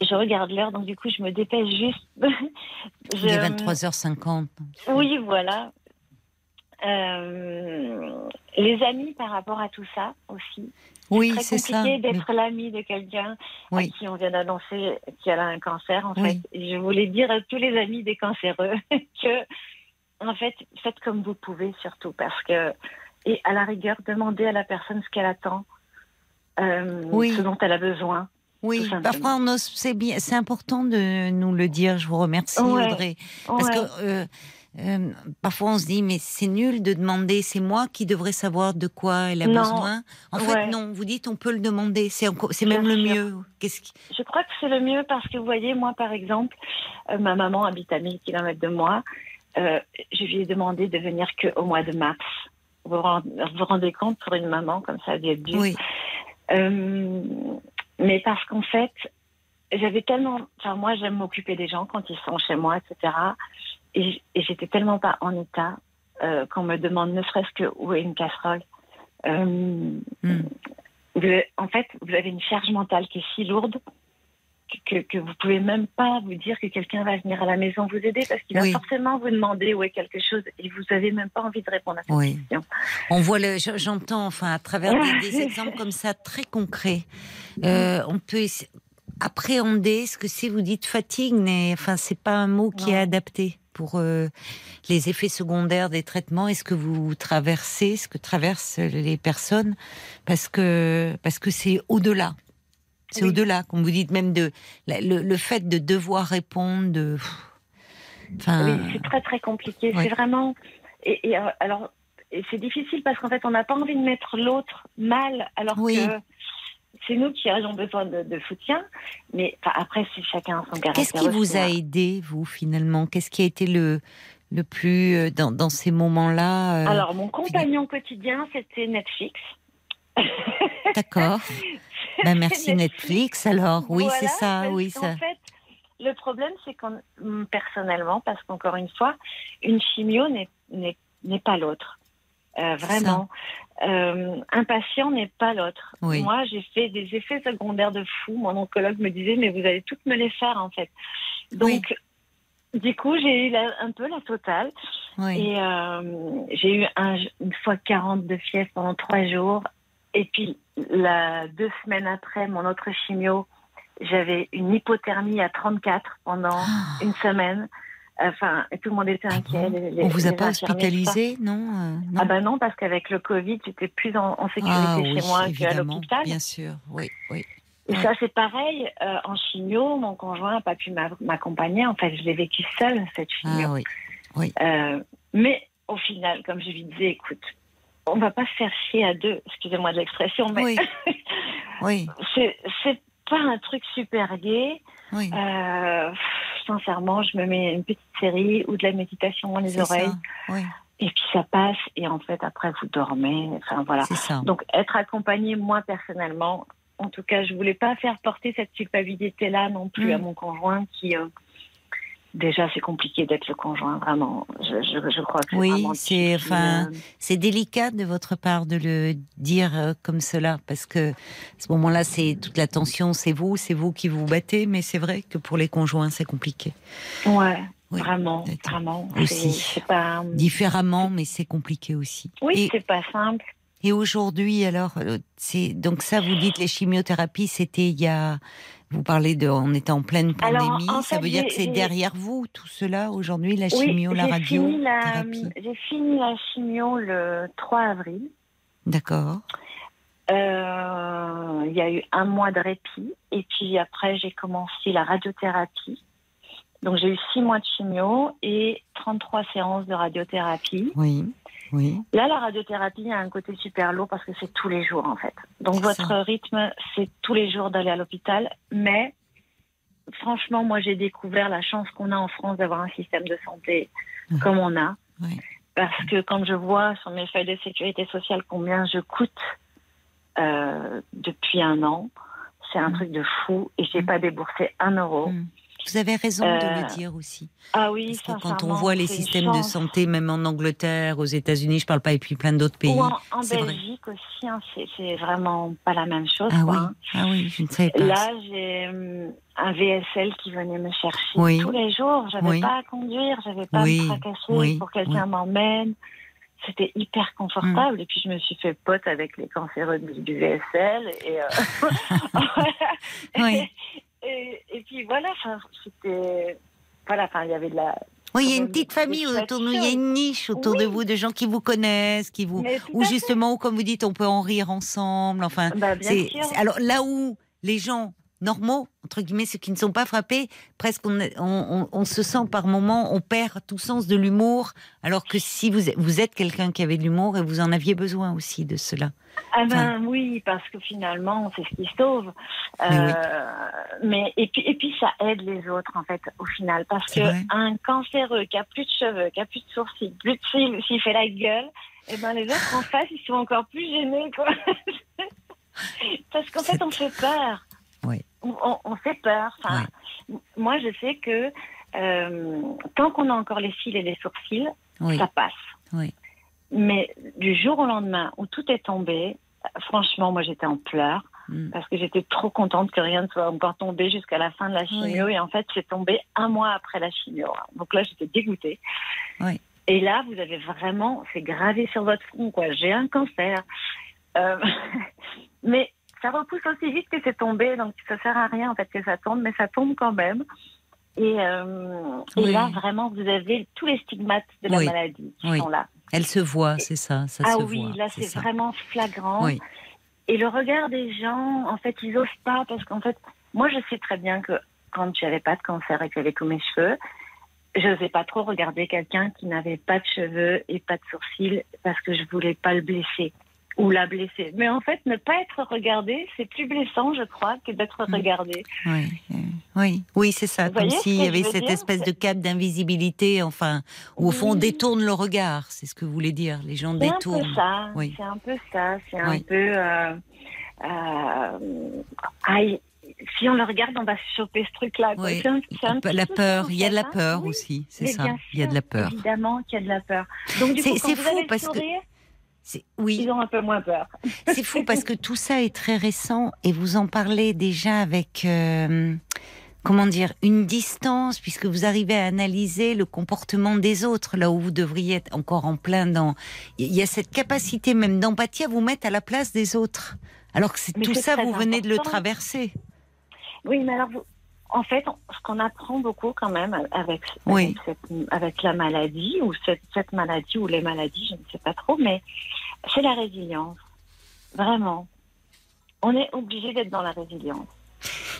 je regarde l'heure, donc du coup, je me dépêche juste. il est Je- 23h50. Oui, voilà. Euh, les amis par rapport à tout ça aussi. Oui, c'est ça. compliqué d'être l'ami de quelqu'un Oui. à qui on vient d'annoncer qu'il a un cancer, en Oui. fait. Je voulais dire à tous les amis des cancéreux que, en fait, faites comme vous pouvez surtout parce que, et à la rigueur, demandez à la personne ce qu'elle attend, euh, Oui. ce dont elle a besoin. Oui, ose, c'est bien, c'est important de nous le dire. Je vous remercie, Ouais. Audrey, parce Ouais. que euh, euh, parfois on se dit mais c'est nul de demander. C'est moi qui devrais savoir de quoi elle a Non. besoin. En fait, non. Vous dites on peut le demander. C'est même le sûr. mieux. Qu'est-ce qui... Je crois que c'est le mieux parce que vous voyez, moi par exemple, euh, ma maman habite à 1000 km de moi. Je lui ai demandé de venir qu'au mois de mars. Vous vous rend- vous vous rendez compte pour une maman comme ça, d'être dur. Oui, Euh, mais parce qu'en fait, j'avais tellement. Enfin, moi, j'aime m'occuper des gens quand ils sont chez moi, etc. Et, j'étais tellement pas en état euh, qu'on me demande ne serait-ce que où est une casserole. Euh, Mm. vous- en fait, vous avez une charge mentale qui est si lourde que, que vous pouvez même pas vous dire que quelqu'un va venir à la maison vous aider parce qu'il va forcément vous demander où est quelque chose et vous avez même pas envie de répondre à cette Oui. question. On voit le, j'entends, enfin, à travers des, des exemples comme ça très concrets, euh, on peut appréhender ce que c'est. Vous dites fatigue, mais enfin, c'est pas un mot qui est adapté pour euh, les effets secondaires des traitements. Est-ce que vous traversez ce que traversent les personnes parce que parce que c'est au-delà. C'est Oui. au-delà, comme vous dites, même de le, le fait de devoir répondre, de. Enfin, Oui, c'est très très compliqué. ouais. C'est vraiment. Et, et, euh, alors, c'est difficile parce qu'en fait, on n'a pas envie de mettre l'autre mal, alors Oui. que c'est nous qui avons besoin de, de soutien. Mais après, c'est chacun son caractère. Qu'est-ce qui vous a hein. aidé, vous, finalement? Qu'est-ce qui a été le, le plus, euh, dans, dans ces moments-là euh, Alors, mon compagnon quotidien, c'était Netflix. D'accord. Ben, merci Netflix, alors. Oui, Voilà, c'est ça, oui, ça. fait, le problème, c'est qu'on, hum, personnellement, parce qu'encore une fois, une chimio n'est, pas l'autre. Euh, vraiment. Euh, un patient n'est pas l'autre. Oui. Moi, j'ai fait des effets secondaires de fou. Mon oncologue me disait, mais vous allez toutes me les faire, en fait. Donc, du coup, j'ai eu la- un peu la totale. Oui. Et euh, j'ai eu un, une fois 40 de fièvre pendant trois jours. Et puis, la, deux semaines après mon autre chimio, j'avais une hypothermie à 34 pendant une semaine. Enfin, tout le monde était inquiet. les- les- Ah On vous a pas hospitalisé, non, euh, non Ah ben non, parce qu'avec le Covid, j'étais plus en, en sécurité Ah chez oui, moi qu'à l'hôpital. bien sûr, oui, oui. Et ça, c'est pareil. euh, en chimio, mon conjoint n'a pas pu m'a- m'accompagner. En fait, je l'ai vécu seule, cette chimio. Ah oui, oui. Euh, mais au final, comme je lui disais, écoute, on va pas se faire chier à deux, excusez-moi de l'expression, mais Oui. Oui, c'est pas un truc super gai. oui. Euh, sincèrement, je me mets une petite série ou de la méditation dans les oreilles, oui, et puis ça passe. Et en fait, après, vous dormez. Enfin voilà. Donc, être accompagnée, moi personnellement, en tout cas, je voulais pas faire porter cette culpabilité-là non plus Mm. à mon conjoint qui. euh, Déjà, c'est compliqué d'être le conjoint, vraiment. Je, je, je crois que Oui, c'est difficile, enfin, euh, c'est délicat de votre part de le dire euh, comme cela parce que à ce moment-là, c'est toute la tension, c'est vous, c'est vous qui vous battez, mais c'est vrai que pour les conjoints, c'est compliqué. Ouais, Oui, vraiment, vraiment. C'est pas. Différemment, mais c'est compliqué aussi. Oui, c'est pas simple. Et aujourd'hui, alors, euh, c'est donc ça, vous dites les chimiothérapies, c'était il y a. Vous parlez de, on était en pleine Alors, pandémie. en ça veut dire que c'est derrière vous tout cela aujourd'hui, la Oui, chimio, la radio, fini la, thérapie. j'ai fini la chimio le 3 avril. D'accord. Euh, il y a eu un mois de répit et puis après j'ai commencé la radiothérapie. Donc j'ai eu six mois de chimio et 33 séances de radiothérapie. Oui, oui. Là, la radiothérapie a un côté super lourd parce que c'est tous les jours en fait. Donc votre ça. rythme, c'est tous les jours d'aller à l'hôpital. Mais franchement, moi j'ai découvert la chance qu'on a en France d'avoir un système de santé comme on a. Parce que quand je vois sur mes feuilles de sécurité sociale combien je coûte euh, depuis un an, c'est un Mm. truc de fou et j'ai Mm. pas déboursé un euro. Mm. Vous avez raison de Euh, le dire aussi. Ah oui, Parce que quand on voit les systèmes de santé, même en Angleterre, aux États-Unis, je parle pas, et puis plein d'autres pays. Ou en, en c'est vrai. Belgique aussi, hein, c'est vraiment pas la même chose. Ah quoi, oui, hein. ah oui, je ne savais pas. Là, j'ai hum, un VSL qui venait me chercher Oui. tous les jours. J'avais Oui. pas à conduire, j'avais pas Oui, à me tracasser pour que quelqu'un m'emmène. C'était hyper confortable. Mm. Et puis, je me suis fait pote avec les cancéreux du, du VSL. Et, euh, Oui. Et, et puis, voilà, c'était. Voilà, enfin, il y avait de la. Oui, il y a une petite famille autour de nous, il y a une niche autour de vous, de gens qui vous connaissent, qui vous, ou à fait. justement, comme vous dites, on peut en rire ensemble. Enfin, Bah, alors là où les gens normaux, entre guillemets, ceux qui ne sont pas frappés, presque on, on, se sent par moments, on perd tout sens de l'humour, alors que si vous êtes, vous êtes quelqu'un qui avait de l'humour et vous en aviez besoin aussi de cela. Ah ben oui, parce que finalement, c'est ce qui sauve. Mais Euh, oui. mais et puis et puis ça aide les autres en fait au final, parce C'est que vrai. un cancéreux qui a plus de cheveux, qui a plus de sourcils, plus de cils, s'il fait la gueule, et ben les autres en face ils sont encore plus gênés quoi. parce qu'en fait on fait peur. On, fait peur. Enfin, moi je sais que euh, tant qu'on a encore les cils et les sourcils, Oui. ça passe. Oui. Mais du jour au lendemain où tout est tombé, franchement, moi j'étais en pleurs. Mm. parce que j'étais trop contente que rien ne soit encore tombé jusqu'à la fin de la chimio. Et en fait, c'est tombé un mois après la chimio. Donc là, j'étais dégoûtée. Oui. Et là, vous avez vraiment, c'est gravé sur votre front, quoi. J'ai un cancer. Euh, mais ça repousse aussi vite que c'est tombé, donc ça sert à rien en fait que ça tombe, mais ça tombe quand même. Et, euh, et Oui. là, vraiment, vous avez tous les stigmates de la Oui. maladie qui Oui. sont là. Elle se voit, c'est ça, ça ah se oui, voit. là, c'est vraiment flagrant. Et le regard des gens, en fait, ils osent pas parce qu'en fait, moi, je sais très bien que quand j'avais pas de cancer et que j'avais tous mes cheveux, je n'osais pas trop regarder quelqu'un qui n'avait pas de cheveux et pas de sourcils parce que je voulais pas le blesser ou la blesser. Mais en fait, ne pas être regardé, c'est plus blessant, je crois, que d'être regardé. Oui, oui, oui, c'est ça. Vous Comme s'il y avait cette dire? espèce de cap d'invisibilité, enfin, où au fond on détourne le regard. C'est ce que vous voulez dire. Les gens C'est un détournent. peu ça. Oui. C'est un peu ça. C'est un Oui. peu. euh, euh, aïe, si on le regarde, on va se choper ce truc-là. Oui. La peu peur, il y a de la peur aussi, c'est ça. Il y a de la peur. Évidemment qu'il y a de la peur. Donc, du C'est- coup, quand vous fou avez le parce que- sourire, Oui, ils ont un peu moins peur. c'est fou parce que tout ça est très récent et vous en parlez déjà avec. euh, Comment dire, une distance, puisque vous arrivez à analyser le comportement des autres, là où vous devriez être encore en plein dans. Il y a cette capacité même d'empathie à vous mettre à la place des autres. Alors que tout ça, vous venez de le traverser. Oui, mais alors, vous- en fait, ce qu'on apprend beaucoup quand même avec, Oui. avec, cette- avec la maladie, ou cette, cette maladie, ou les maladies, je ne sais pas trop, mais c'est la résilience. Vraiment. On est obligé d'être dans la résilience.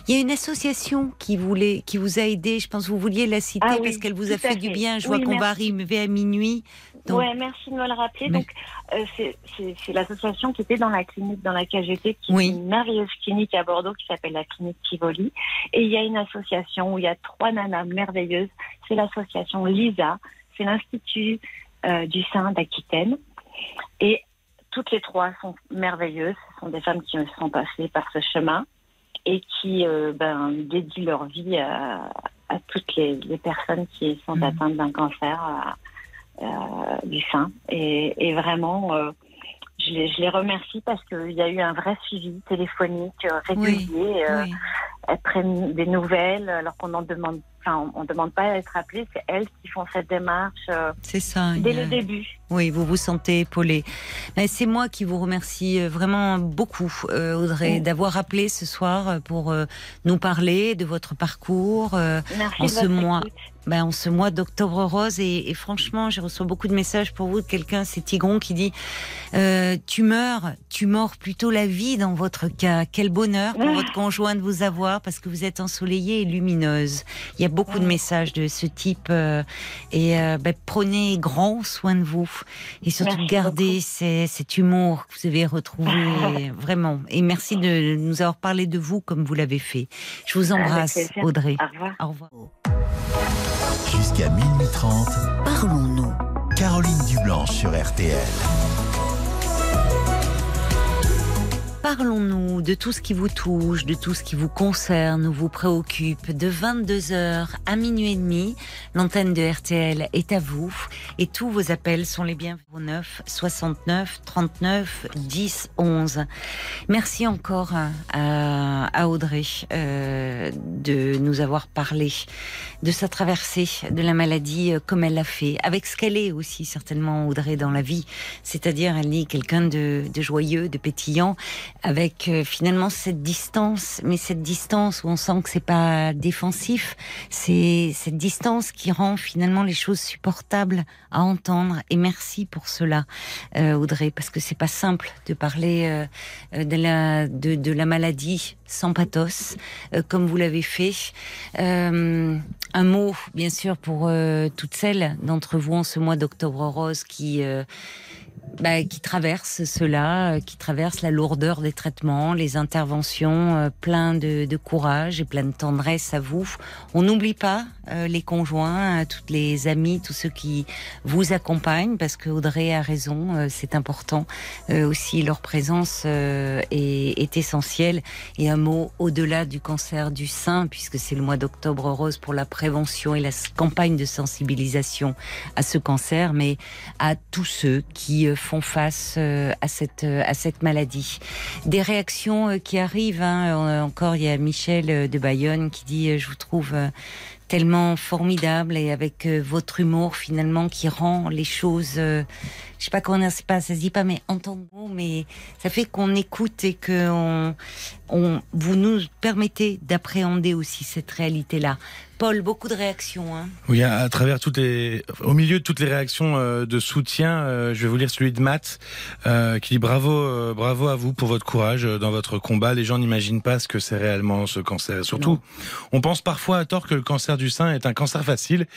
Il y a une association qui voulait, qui vous a aidé. Je pense que vous vouliez la citer Ah oui, parce qu'elle vous a fait du bien. Je Oui, vois qu'on va arriver à minuit. Donc, Ouais, merci de me le rappeler. Mais- Donc, euh, c'est- l'association qui était dans la clinique dans laquelle j'étais, qui Oui. est une merveilleuse clinique à Bordeaux qui s'appelle la clinique Tivoli. Et il y a une association où il y a trois nanas merveilleuses. C'est l'association LISA, c'est l'Institut euh, du sein d'Aquitaine. Et toutes les trois sont merveilleuses. Ce sont des femmes qui sont passées par ce chemin et qui euh, ben, dédient leur vie à, à toutes les, les personnes qui sont Mhm. atteintes d'un cancer à- du sein. Et, et vraiment, euh, je, les, je les remercie parce qu'il y a eu un vrai suivi téléphonique euh, régulier. euh, oui. elles prennent des nouvelles alors qu'on en demande, enfin, on ne demande pas à être appelé. C'est elles qui font cette démarche euh, c'est ça. dès a- le début. Oui, vous vous sentez épaulé. Mais C'est moi qui vous remercie euh, vraiment beaucoup, euh, Audrey, Oui. d'avoir appelé ce soir euh, pour euh, nous parler de votre parcours. euh, Merci en de ce mois. écoute. Ben, en ce mois d'octobre rose et, et franchement, j'ai reçu beaucoup de messages pour vous de quelqu'un, c'est Tigron qui dit euh, tu meurs, tu mords plutôt la vie dans votre cas. Quel bonheur pour votre conjoint de vous avoir parce que vous êtes ensoleillée et lumineuse. Il y a beaucoup de messages de ce type euh, et euh, ben, prenez grand soin de vous et surtout Merci gardez ces- cet humour que vous avez retrouvé vraiment. Et merci de nous avoir parlé de vous comme vous l'avez fait. Je vous embrasse. Audrey. Au revoir. Au revoir. Jusqu'à minuit 30, Parlons-nous. Caroline Dublanche sur RTL. Parlons-nous de tout ce qui vous touche, de tout ce qui vous concerne ou vous préoccupe. De 22h à minuit et demi, l'antenne de RTL est à vous et tous vos appels sont les bienvenus au 9 69 39 10 11. Merci encore à, Audrey euh, de nous avoir parlé de sa traversée de la maladie euh, comme elle l'a fait, avec ce qu'elle est aussi certainement Audrey dans la vie, c'est-à-dire elle est quelqu'un de joyeux, de pétillant, avec euh, finalement cette distance, mais cette distance où on sent que c'est pas défensif, c'est cette distance qui rend finalement les choses supportables à entendre. Et merci pour cela, euh, Audrey, parce que c'est pas simple de parler euh, euh, de la de, de la maladie sans pathos, euh, comme vous l'avez fait. Euh, un mot, bien sûr, pour toutes celles d'entre vous en ce mois d'octobre rose qui bah, qui traversent cela, euh, qui traversent la lourdeur des traitements, les interventions, euh, plein de, de courage et plein de tendresse à vous. On n'oublie pas euh, les conjoints, euh, toutes les amis, tous ceux qui vous accompagnent, parce que Audrey a raison, euh, c'est important aussi. Leur présence est, est essentielle. Et un mot au-delà du cancer du sein, puisque c'est le mois d'octobre rose pour la prévention et la campagne de sensibilisation à ce cancer, mais à tous ceux qui font face euh, à cette euh, à cette maladie. Des réactions euh, qui arrivent. Hein. Encore, il y a Michel de Bayonne qui dit je vous trouve tellement formidable et avec votre humour finalement qui rend les choses. euh, je sais pas comment pas, ça se dit pas, mais entendons, mais ça fait qu'on écoute et que vous nous permettez d'appréhender aussi cette réalité-là. Paul, beaucoup de réactions. Hein. Oui, à, à travers toutes les, au milieu de toutes les réactions euh, de soutien, euh, je vais vous lire celui de Matt, euh, qui dit bravo, bravo à vous pour votre courage dans votre combat. Les gens n'imaginent pas ce que c'est réellement ce cancer. Et surtout, on pense parfois à tort que le cancer du sein est un cancer facile.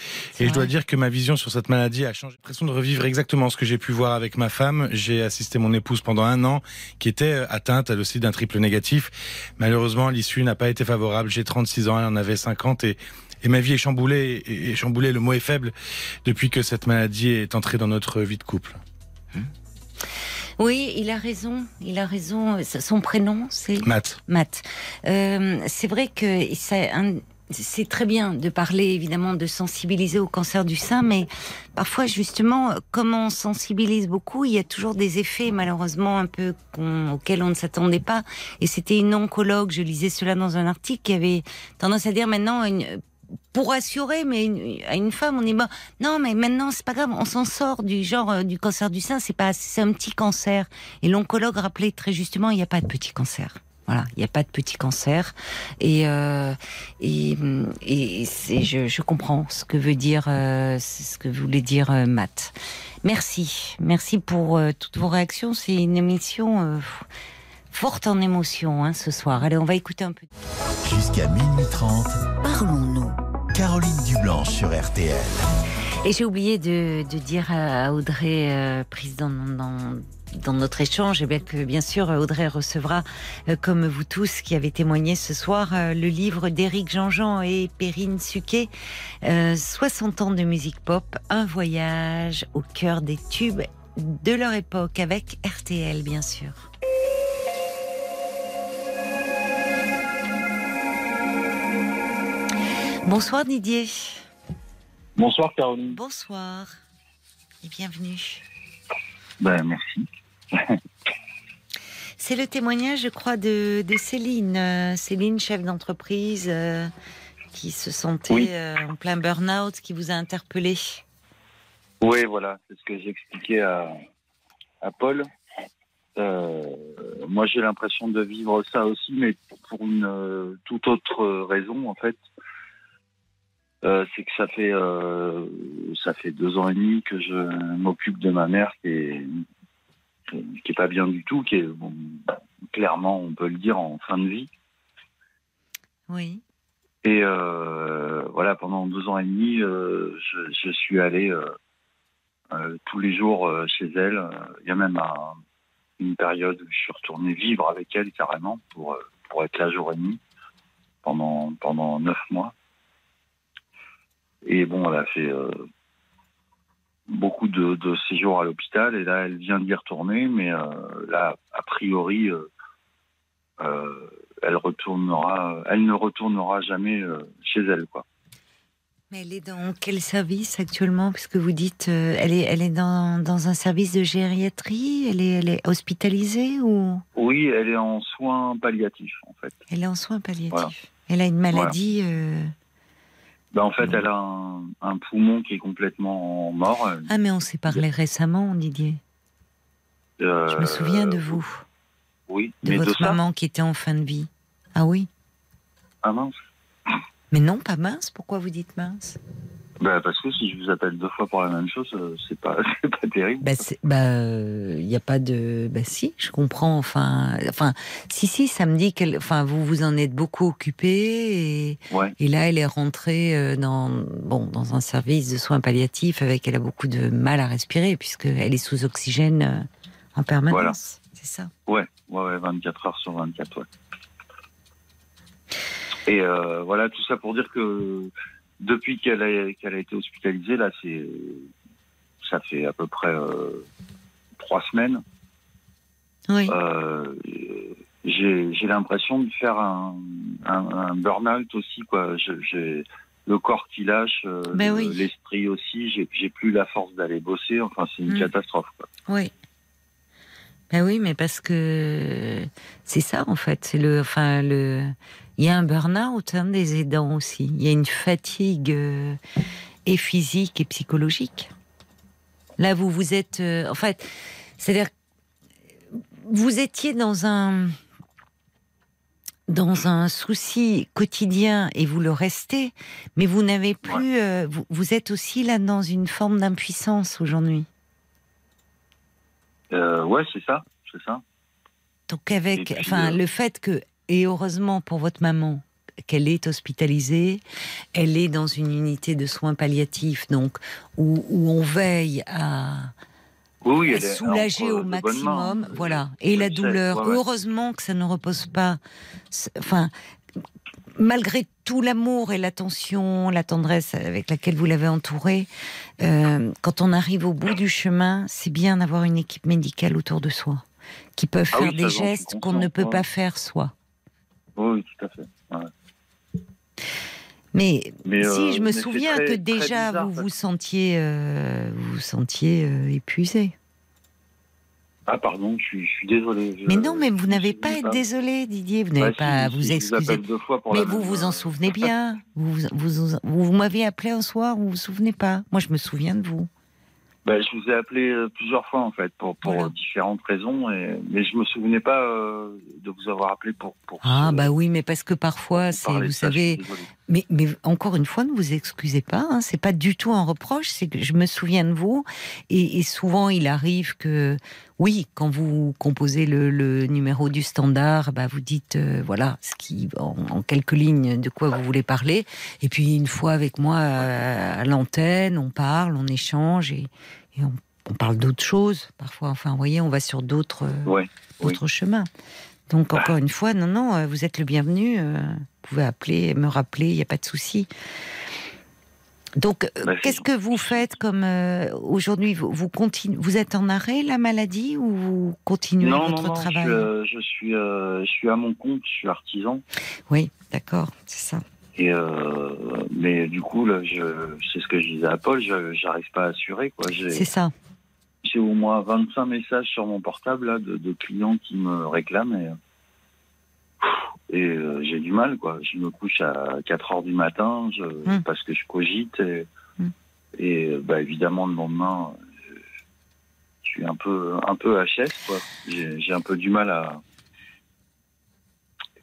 Et je dois dire que ma vision sur cette maladie a changé. J'ai l'impression de revivre exactement ce que j'ai pu voir avec ma femme. J'ai assisté mon épouse pendant un an, qui était atteinte elle aussi d'un triple négatif. Malheureusement, l'issue n'a pas été favorable. J'ai 36 ans, elle en avait 50 et et ma vie est chamboulée, et et chamboulée, le mot est faible, depuis que cette maladie est entrée dans notre vie de couple. Oui, il a raison. Il a raison. Son prénom, c'est Matt. Matt. Euh, c'est vrai que c'est très bien de parler évidemment de sensibiliser au cancer du sein, mais parfois justement, comme on sensibilise beaucoup, il y a toujours des effets malheureusement un peu auxquels on ne s'attendait pas. Et c'était une oncologue, je lisais cela dans un article, qui avait tendance à dire maintenant une, pour rassurer, mais à une femme, on dit bah, non, mais maintenant c'est pas grave, on s'en sort du genre euh, du cancer du sein, c'est pas, c'est un petit cancer. Et l'oncologue rappelait très justement, il n'y a pas de petit cancer. Voilà, il n'y a pas de petit cancer. Et euh, et, et c'est, je, je comprends ce que veut dire, euh, ce que voulait dire euh, Matt. Merci, merci pour toutes vos réactions. C'est une émission forte en émotion hein, ce soir. Allez, on va écouter un peu. Jusqu'à minuit 30, Parlons-nous. Caroline Dublanche sur RTL. Et j'ai oublié de, de dire à Audrey, euh, prise dans, dans, dans notre échange, eh bien que bien sûr Audrey recevra, euh, comme vous tous qui avez témoigné ce soir, euh, le livre d'Éric Jean-Jean et Perrine Suquet, euh, 60 ans de musique pop, un voyage au cœur des tubes de leur époque avec RTL bien sûr. Bonsoir Didier. Bonsoir Caroline. Bonsoir et bienvenue. Ben, merci. C'est le témoignage, je crois, de, de Céline. Euh, Céline, chef d'entreprise, euh, qui se sentait Oui. euh, en plein burn-out, qui vous a interpellé. Oui, voilà, c'est ce que j'ai expliqué à, à Paul. Euh, moi, j'ai l'impression de vivre ça aussi, mais pour une toute autre raison, en fait. Euh, c'est que ça fait euh, ça fait deux ans et demi que je m'occupe de ma mère qui est qui est pas bien du tout, qui est bon, clairement, on peut le dire, en fin de vie. Oui. Et euh, voilà, pendant deux ans et demi, je, je suis allé tous les jours chez elle. Il y a même un- une période où je suis retourné vivre avec elle carrément pour, pour être là jour et demi pendant, pendant neuf mois. Et bon, elle a fait euh, beaucoup de, de séjours à l'hôpital et là, elle vient d'y retourner, mais euh, là, a priori, euh, elle retournera, elle ne retournera jamais chez elle, quoi. Mais elle est dans quel service actuellement? Puisque vous dites, elle est, elle est dans, dans un service de gériatrie? Elle est, elle est hospitalisée ou? Oui, elle est en soins palliatifs, en fait. elle est en soins palliatifs Voilà. Elle a une maladie. Ben, en fait, elle a un, un poumon qui est complètement mort. Ah, mais on s'est parlé récemment, Didier. Euh, Je me souviens de vous, Oui, de mais votre de maman qui était en fin de vie. Ah oui Ah mince. Mais non, pas mince. Pourquoi vous dites mince? Ben, parce que si je vous appelle deux fois pour la même chose, euh, c'est pas, pas terrible. Bah, bah, il n'y a pas de. Bah, si, je comprends. Enfin, enfin, si, si, ça me dit qu'elle. Enfin, vous vous en êtes beaucoup occupé et, Ouais. et là, elle est rentrée euh, dans, bon, dans un service de soins palliatifs avec. Elle a beaucoup de mal à respirer puisqu'elle est sous oxygène euh, en permanence. Voilà. C'est ça. Ouais, ouais, ouais, 24 heures sur 24, ouais. Et euh, voilà, tout ça pour dire que depuis qu'elle a, été hospitalisée, là, c'est, ça fait à peu près euh, trois semaines. Oui. Euh, j'ai, l'impression de faire un, un, un burn-out aussi, quoi. J'ai le corps qui lâche, euh, Ben oui. l'esprit aussi. J'ai, j'ai plus la force d'aller bosser. Enfin, c'est une Mm. catastrophe. Quoi. Oui. Ben oui, mais parce que c'est ça en fait. C'est le, enfin le, il y a un burn-out hein, des aidants aussi. Il y a une fatigue euh, et physique et psychologique. Là, vous vous êtes, euh, en fait, c'est-à-dire, vous étiez dans un dans un souci quotidien et vous le restez, mais vous n'avez plus, euh, vous, vous êtes aussi là dans une forme d'impuissance aujourd'hui. Ouais, c'est ça, c'est ça. Donc avec, enfin, le fait que, et heureusement pour votre maman, qu'elle est hospitalisée, elle est dans une unité de soins palliatifs, donc où, où on veille à, Oui, soulager au maximum, voilà. Et la douleur, ouais, ouais. heureusement que ça ne repose pas, enfin, malgré tout l'amour et l'attention, la tendresse avec laquelle vous l'avez entourée, euh, quand on arrive au bout du chemin, c'est bien d'avoir une équipe médicale autour de soi, qui peuvent Ah faire oui, des gestes qu'on ne peut pas faire soi. Oui, tout à fait. ouais. Mais, Mais, si euh, je me souviens très- que déjà bizarre, vous vous sentiez, euh, vous sentiez euh, épuisé. Ah, pardon, je suis, je suis désolé. je- Mais non, mais vous n'avez pas à être désolé, Didier. Vous n'avez Bah, pas à vous excuser. mais vous même, vous en souvenez bien. Vous vous, vous, vous m'aviez appelé un soir, vous vous souvenez pas Moi, je me souviens de vous. Bah, je vous ai appelé euh, plusieurs fois en fait pour, pour Voilà. différentes raisons, et, mais je me souvenais pas euh, de vous avoir appelé pour. pour Ah bah oui, mais parce que parfois, c'est, vous savez. Mais, mais encore une fois, ne vous excusez pas. Hein, c'est pas du tout un reproche. C'est que je me souviens de vous, et, et souvent il arrive que, oui, quand vous composez le, le numéro du standard, bah vous dites euh, voilà ce qui, en, en quelques lignes, de quoi vous voulez parler, et puis une fois avec moi à, à l'antenne, on parle, on échange et, et on, on parle d'autres choses. Parfois, enfin, vous voyez, on va sur d'autres. euh, Ouais, oui. chemins. Donc encore une fois, non, non, euh, vous êtes le bienvenu. euh, Vous pouvez appeler, me rappeler, il n'y a pas de souci. Donc, euh, Bah, qu'est-ce que vous faites comme euh, aujourd'hui vous, vous êtes en arrêt la maladie ou vous continuez Non, non, votre non, travail je, je suis, euh, je suis à mon compte, je suis artisan. Oui, d'accord, c'est ça. Et euh, mais du coup, c'est ce que je disais à Paul, je j'arrive pas à assurer. C'est ça. J'ai au moins 25 messages sur mon portable là, de, de clients qui me réclament. Et, et euh, j'ai du mal. Quoi. Je me couche à 4 heures du matin je, Mm. parce que je cogite. Et, Mm. et euh, bah, évidemment, le lendemain, je, je suis un peu, un peu HS. Quoi. J'ai, j'ai un peu du mal à.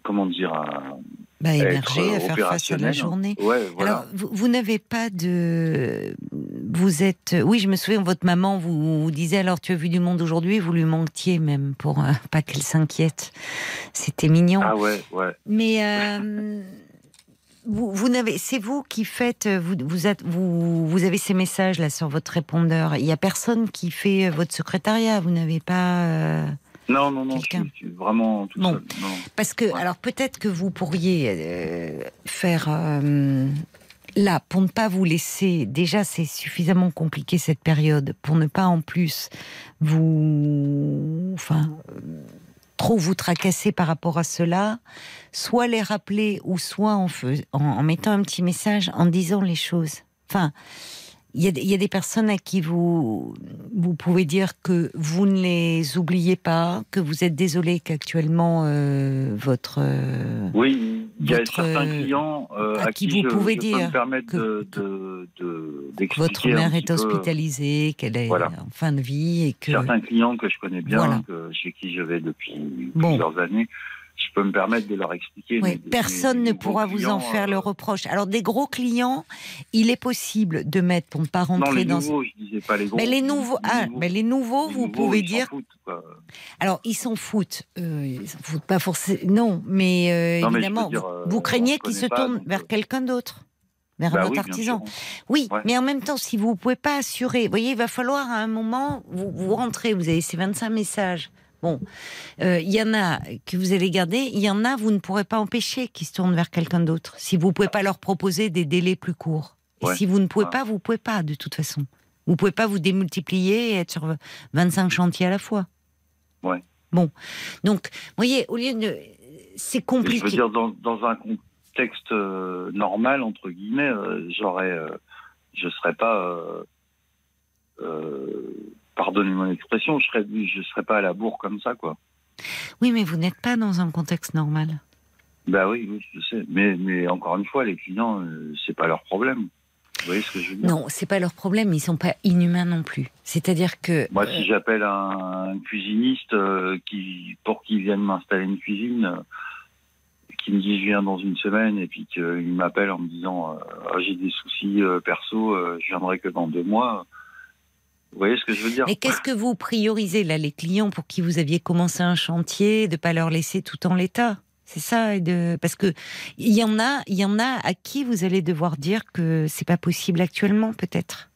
Comment dire à, Bah, émerger, euh, à faire face à la opérationnel. journée. Ouais, voilà. Alors, vous, vous n'avez pas de. Vous êtes. Oui, je me souviens, votre maman vous, vous disait alors, tu as vu du monde aujourd'hui, vous lui manquiez même pour euh, pas qu'elle s'inquiète. C'était mignon. Ah ouais, ouais. Mais. euh, vous, vous n'avez, c'est vous qui faites, vous, vous, êtes- vous, vous avez ces messages là sur votre répondeur. Il y a personne qui fait euh, votre secrétariat. Vous n'avez pas. euh, Non, non, non, je Quelqu'un. suis, je suis vraiment tout seul. Non. Parce que, alors peut-être que vous pourriez euh, faire euh, là pour ne pas vous laisser. Déjà, c'est suffisamment compliqué cette période pour ne pas en plus vous, enfin, euh, trop vous tracasser par rapport à cela. Soit les rappeler ou soit en, en mettant un petit message en disant les choses. Enfin. Il y, a, des- il y a des personnes à qui vous, vous pouvez dire que vous ne les oubliez pas, que vous êtes désolé qu'actuellement euh, votre. euh, Oui, il y a certains euh, clients euh, à à, qui qui, vous je, pouvez je dire que- de, de, de, votre mère est hospitalisée, qu'elle est Voilà. en fin de vie et que. Certains clients que je connais bien, Voilà. que, chez qui je vais depuis Bon. plusieurs années, je peux me permettre de leur expliquer. Oui, mais des- personne des ne nouveaux pourra vous en faire le euh, reproche. Alors, des gros clients, il est possible de mettre, pour ne pas Non, rentrer les dans. nouveaux, je disais pas les gros. mais les nouveaux, ah, mais les nouveaux, les vous nouveaux, pouvez ils dire. foutent. Alors, ils s'en foutent. Euh, ils s'en foutent pas forcément. Non, mais, euh, Non, évidemment, dire, vous, euh, craignez qu'ils se tournent donc, vers quelqu'un d'autre, vers Bah un oui, artisan. Oui, Ouais. mais en même temps, si vous ne pouvez pas assurer, vous voyez, il va falloir à un moment, vous, vous rentrez, vous avez ces 25 messages. Bon, euh, il y en a que vous allez garder, il y en a, vous ne pourrez pas empêcher qu'ils se tournent vers quelqu'un d'autre. Si vous ne pouvez pas leur proposer des délais plus courts. Et si vous ne pouvez Ouais. pas, vous ne pouvez pas, de toute façon. Vous ne pouvez pas vous démultiplier et être sur 25 chantiers à la fois. Ouais. Bon. Donc, vous voyez, au lieu de. C'est Et Je compliqué. veux dire, dans, dans un contexte euh, normal, entre guillemets, euh, j'aurais, euh, je serais pas, euh, euh, pardonnez mon expression, je serais, je serais pas à la bourre comme ça, quoi. Oui, mais vous n'êtes pas dans un contexte normal. Bah oui, oui, je sais. Mais, mais encore une fois, les clients, euh, c'est pas leur problème. Vous voyez ce que je veux dire? Non, c'est pas leur problème. Ils sont pas inhumains non plus. C'est-à-dire que Moi, si j'appelle un, un cuisiniste euh, qui, pour qu'il vienne m'installer une cuisine, euh, qui me dit je viens dans une semaine et puis qu'il m'appelle en me disant euh, Ah, j'ai des soucis euh, perso, euh, je viendrai que dans deux mois. Vous voyez ce que je veux dire Et qu'est-ce que vous priorisez là, les clients pour qui vous aviez commencé un chantier, de pas leur laisser tout en l'état? C'est ça, de parce que il y en a, il y en a à qui vous allez devoir dire que c'est pas possible actuellement, peut-être.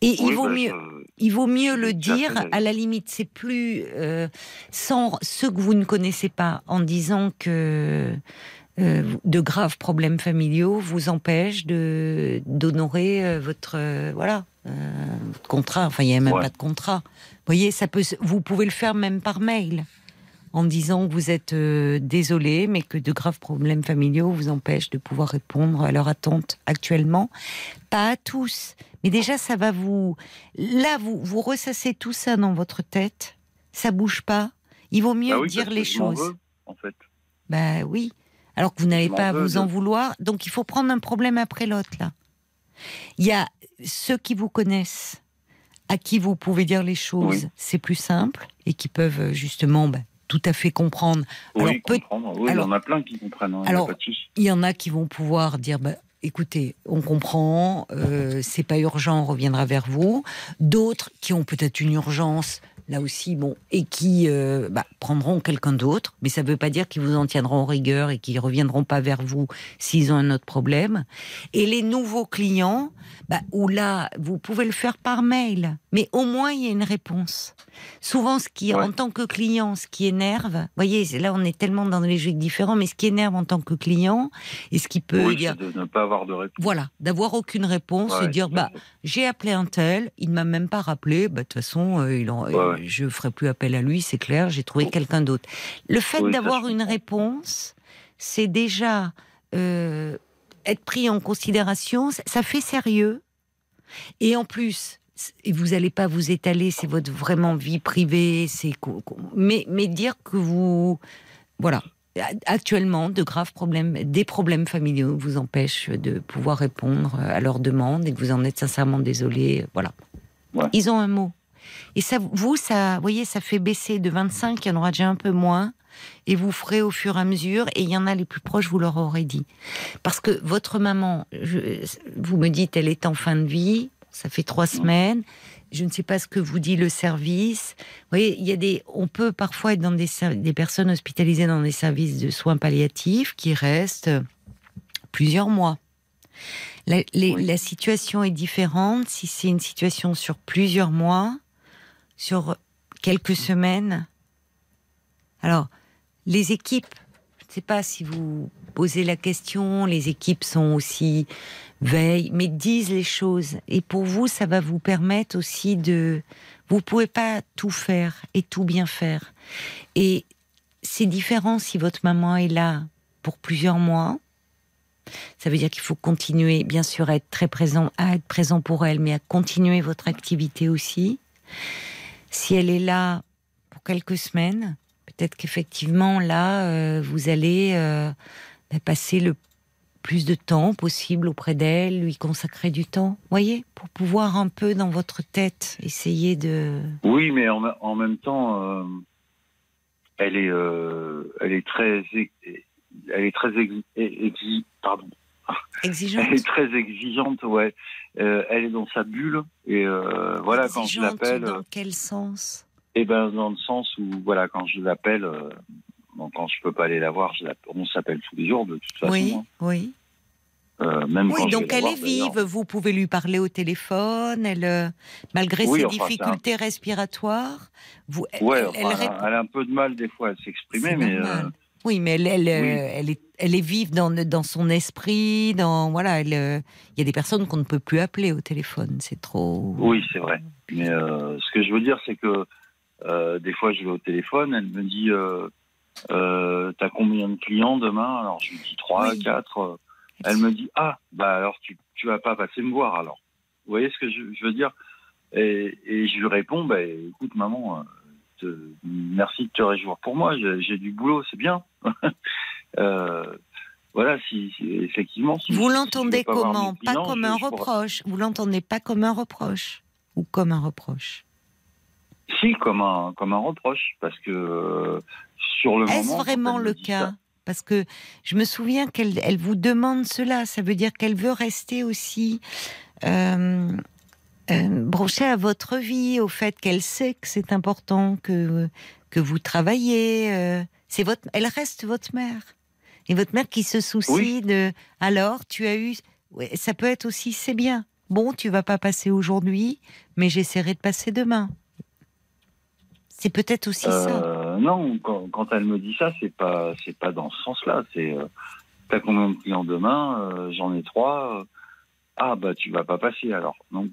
Et Oui, il vaut bah, mieux, je- il vaut mieux le dire. À la limite, c'est plus euh, sans ceux que vous ne connaissez pas, en disant que euh, de graves problèmes familiaux vous empêchent d'honorer euh, votre euh, voilà euh, votre contrat. Enfin, il n'y a même Ouais. pas de contrat. Vous voyez, ça peut. Vous pouvez le faire même par mail. En disant que vous êtes euh, désolé, mais que de graves problèmes familiaux vous empêchent de pouvoir répondre à leurs attentes actuellement. Pas à tous, mais déjà ça va vous. Là, vous vous ressassez tout ça dans votre tête. Ça bouge pas. Il vaut mieux Bah oui, dire les choses. veux, en fait. Ben oui. Alors que vous n'avez pas à vous de- en vouloir. Donc il faut prendre un problème après l'autre, là. Il y a ceux qui vous connaissent, à qui vous pouvez dire les choses, Oui. c'est plus simple, et qui peuvent euh, justement ben, tout à fait comprendre. Oui, Alors, peut- comprendre. Oui, alors- il y en a plein qui comprennent. hein, il y a alors, il y en a qui vont pouvoir dire bah, écoutez, on comprend, euh, c'est pas urgent, on reviendra vers vous. D'autres qui ont peut-être une urgence, là aussi, bon, et qui euh, bah, prendront quelqu'un d'autre, mais ça ne veut pas dire qu'ils vous en tiendront rigueur et qu'ils reviendront pas vers vous s'ils ont un autre problème. Et les nouveaux clients, bah, où là, vous pouvez le faire par mail, mais au moins il y a une réponse. Souvent, ce qui, en tant que client, ce qui énerve, vous voyez, là on est tellement dans des logiques différents, mais ce qui énerve en tant que client, et ce qui peut Oui, dire, de ne pas avoir de réponse. voilà, d'avoir aucune réponse Ouais, et dire bah j'ai appelé un tel, il ne m'a même pas rappelé, bah de toute façon euh, il en- Ouais, ouais. je ferai plus appel à lui, c'est clair, j'ai trouvé quelqu'un d'autre. Le fait Oui, d'avoir une réponse, c'est déjà euh, être pris en considération, ça, fait sérieux. Et en plus, et vous n'allez pas vous étaler, c'est votre vraiment vie privée, c'est mais mais dire que vous voilà actuellement de graves problèmes, des problèmes familiaux vous empêchent de pouvoir répondre à leurs demandes et que vous en êtes sincèrement désolé. Voilà. Ils ont un mot. Et ça, vous, ça, vous voyez, ça fait baisser de 25, il y en aura déjà un peu moins. Et vous ferez au fur et à mesure. Et il y en a les plus proches, vous leur aurez dit. Parce que votre maman, je- vous me dites, elle est en fin de vie. Ça fait trois semaines. Je ne sais pas ce que vous dit le service. Vous voyez, il y a des, on peut parfois être dans des, des personnes hospitalisées dans des services de soins palliatifs qui restent plusieurs mois. La, les- la situation est différente si c'est une situation sur plusieurs mois, sur quelques semaines. Alors, les équipes, je ne sais pas si vous posez la question, les équipes sont aussi veillent, mais disent les choses. Et pour vous, ça va vous permettre aussi de... Vous pouvez pas tout faire et tout bien faire. Et c'est différent si votre maman est là pour plusieurs mois. Ça veut dire qu'il faut continuer, bien sûr, à être très présent, à être présent pour elle, mais à continuer votre activité aussi. Si elle est là pour quelques semaines, peut-être qu'effectivement, là, euh, vous allez euh, bah, passer le plus de temps possible auprès d'elle, lui consacrer du temps, voyez, pour pouvoir un peu dans votre tête essayer de... Oui, mais en, même temps, euh, elle est, elle est très, elle est très pardon. Exigeante. Elle est très exigeante, ouais. Euh, elle est dans sa bulle et euh, voilà quand je l'appelle, Dans quel sens? Et ben dans le sens où voilà quand je l'appelle, euh, bon, quand je peux pas aller la voir, je on s'appelle tous les jours de toute façon. Oui, hein. oui. Même Oui, quand donc elle est vive, vous pouvez lui parler au téléphone, elle, malgré Oui, ses enfin, difficultés respiratoires, vous, elle, Ouais, a, elle a un peu de mal des fois à s'exprimer, mais normal. Oui, mais elle, elle, euh, Oui. elle, est, elle est vive dans, dans son esprit, dans voilà, euh, il y a des personnes qu'on ne peut plus appeler au téléphone, c'est trop. Oui, c'est vrai. Mais euh, ce que je veux dire, c'est que euh, des fois, je vais au téléphone, elle me dit euh, T'as combien de clients demain? Alors, je lui dis trois, quatre. euh, Elle me dit Ah, bah alors tu, tu vas pas passer me voir alors. Vous voyez ce que je, je veux dire? Et, et je lui réponds, bah, écoute maman, te- merci de te réjouir pour moi, j'ai du boulot, c'est bien. Euh, voilà, si, si- effectivement. Si, Vous l'entendez je comment Pas comme je- un je reproche. Vous l'entendez pas comme un reproche ou comme un reproche Si, comme un, comme un reproche, parce que euh, sur le moment. Est-ce vraiment le cas ça- Parce que je me souviens qu'elle elle vous demande cela. Ça veut dire qu'elle veut rester aussi euh, euh, à votre vie, au fait qu'elle sait que c'est important que que vous travaillez. euh, c'est votre, elle reste votre mère. Et votre mère qui se soucie Oui. de. Alors, tu as eu. ouais, ça peut être aussi, c'est bien. Bon, tu vas pas passer aujourd'hui, mais j'essaierai de passer demain. C'est peut-être aussi ça. Euh, non, quand, quand elle me dit ça, c'est pas, c'est pas dans ce sens-là. C'est, euh, t'as combien de clients demain? J'en ai trois. Ah bah tu vas pas passer alors. Non.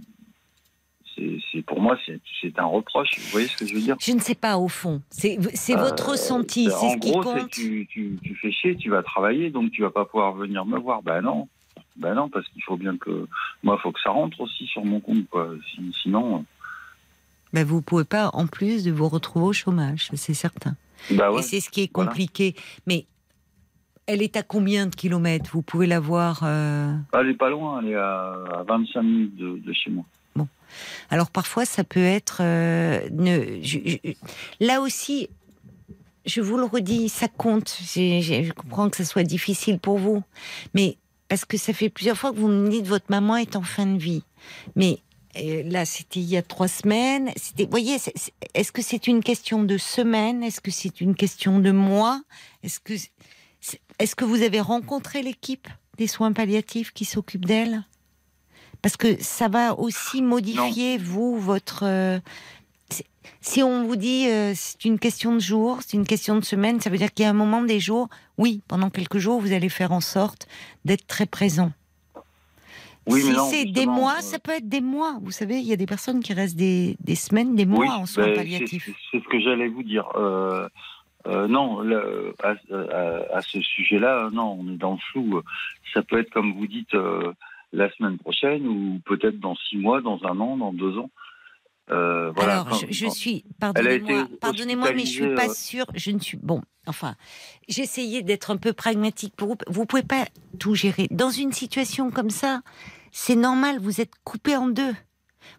C'est, pour moi, c'est, un reproche. Vous voyez ce que je veux dire? Je ne sais pas au fond. C'est c'est votre Euh, ressenti, c'est- ce qui gros, compte. tu, tu, tu fais chier, tu vas travailler, donc tu vas pas pouvoir venir me voir. Ben non, ben non, parce qu'il faut bien que moi, il faut que ça rentre aussi sur mon compte, quoi. Si- sinon, Ben, vous pouvez pas, en plus de vous retrouver au chômage, c'est certain. bah ouais. Et c'est ce qui est voilà. compliqué. Mais elle est à combien de kilomètres? Vous pouvez la voir. euh, Elle est pas loin, elle est à, à 25 minutes de, de chez moi. Alors parfois, ça peut être. euh, là aussi, je vous le redis, ça compte. Je comprends que ça soit difficile pour vous, mais parce que ça fait plusieurs fois que vous me dites votre maman est en fin de vie. Mais euh, là, c'était il y a trois semaines. C'était, voyez, est-ce que c'est une question de semaine? Est-ce que c'est une question de mois? Est-ce que, est-ce que vous avez rencontré l'équipe des soins palliatifs qui s'occupe d'elle? Parce que ça va aussi modifier vous votre. euh, si on vous dit euh, c'est une question de jours, c'est une question de semaine, ça veut dire qu'il y a un moment des jours, oui, pendant quelques jours, vous allez faire en sorte d'être très présent. Oui, si c'est des mois, euh, ça peut être des mois. Vous savez, il y a des personnes qui restent des, des semaines, des mois Oui, en soins ben, palliatifs. c'est- ce que j'allais vous dire. Euh, euh, non, à, à- à ce sujet-là, non, on est dans le flou. Ça peut être, comme vous dites, la semaine prochaine ou peut-être dans six mois, dans un an, dans deux ans. Euh, voilà. Alors, je, je suis, pardonnez-moi, mais je suis hospitalisée, pas euh, sûre. Je ne suis bon. Enfin, j'essayais d'être un peu pragmatique pour vous. Vous pouvez pas tout gérer dans une situation comme ça. C'est normal. Vous êtes coupé en deux.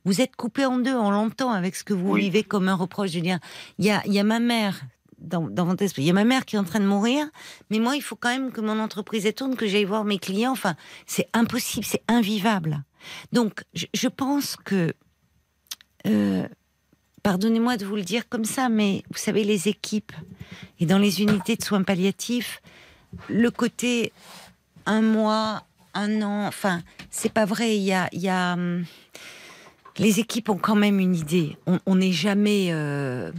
Vous êtes coupé en deux. On l'entend avec ce que vous Oui. vivez comme un reproche. Je veux dire, il y a, il y a ma mère. Dans, dans votre esprit. Il y a ma mère qui est en train de mourir, mais moi, il faut quand même que mon entreprise tourne, que j'aille voir mes clients. Enfin, c'est impossible, c'est invivable. Donc, je, pense que euh, pardonnez-moi de vous le dire comme ça, mais vous savez, les équipes et dans les unités de soins palliatifs, le côté un mois, un an, enfin, c'est pas vrai. Il y a, y a, hum, les équipes ont quand même une idée. On on n'est jamais. euh,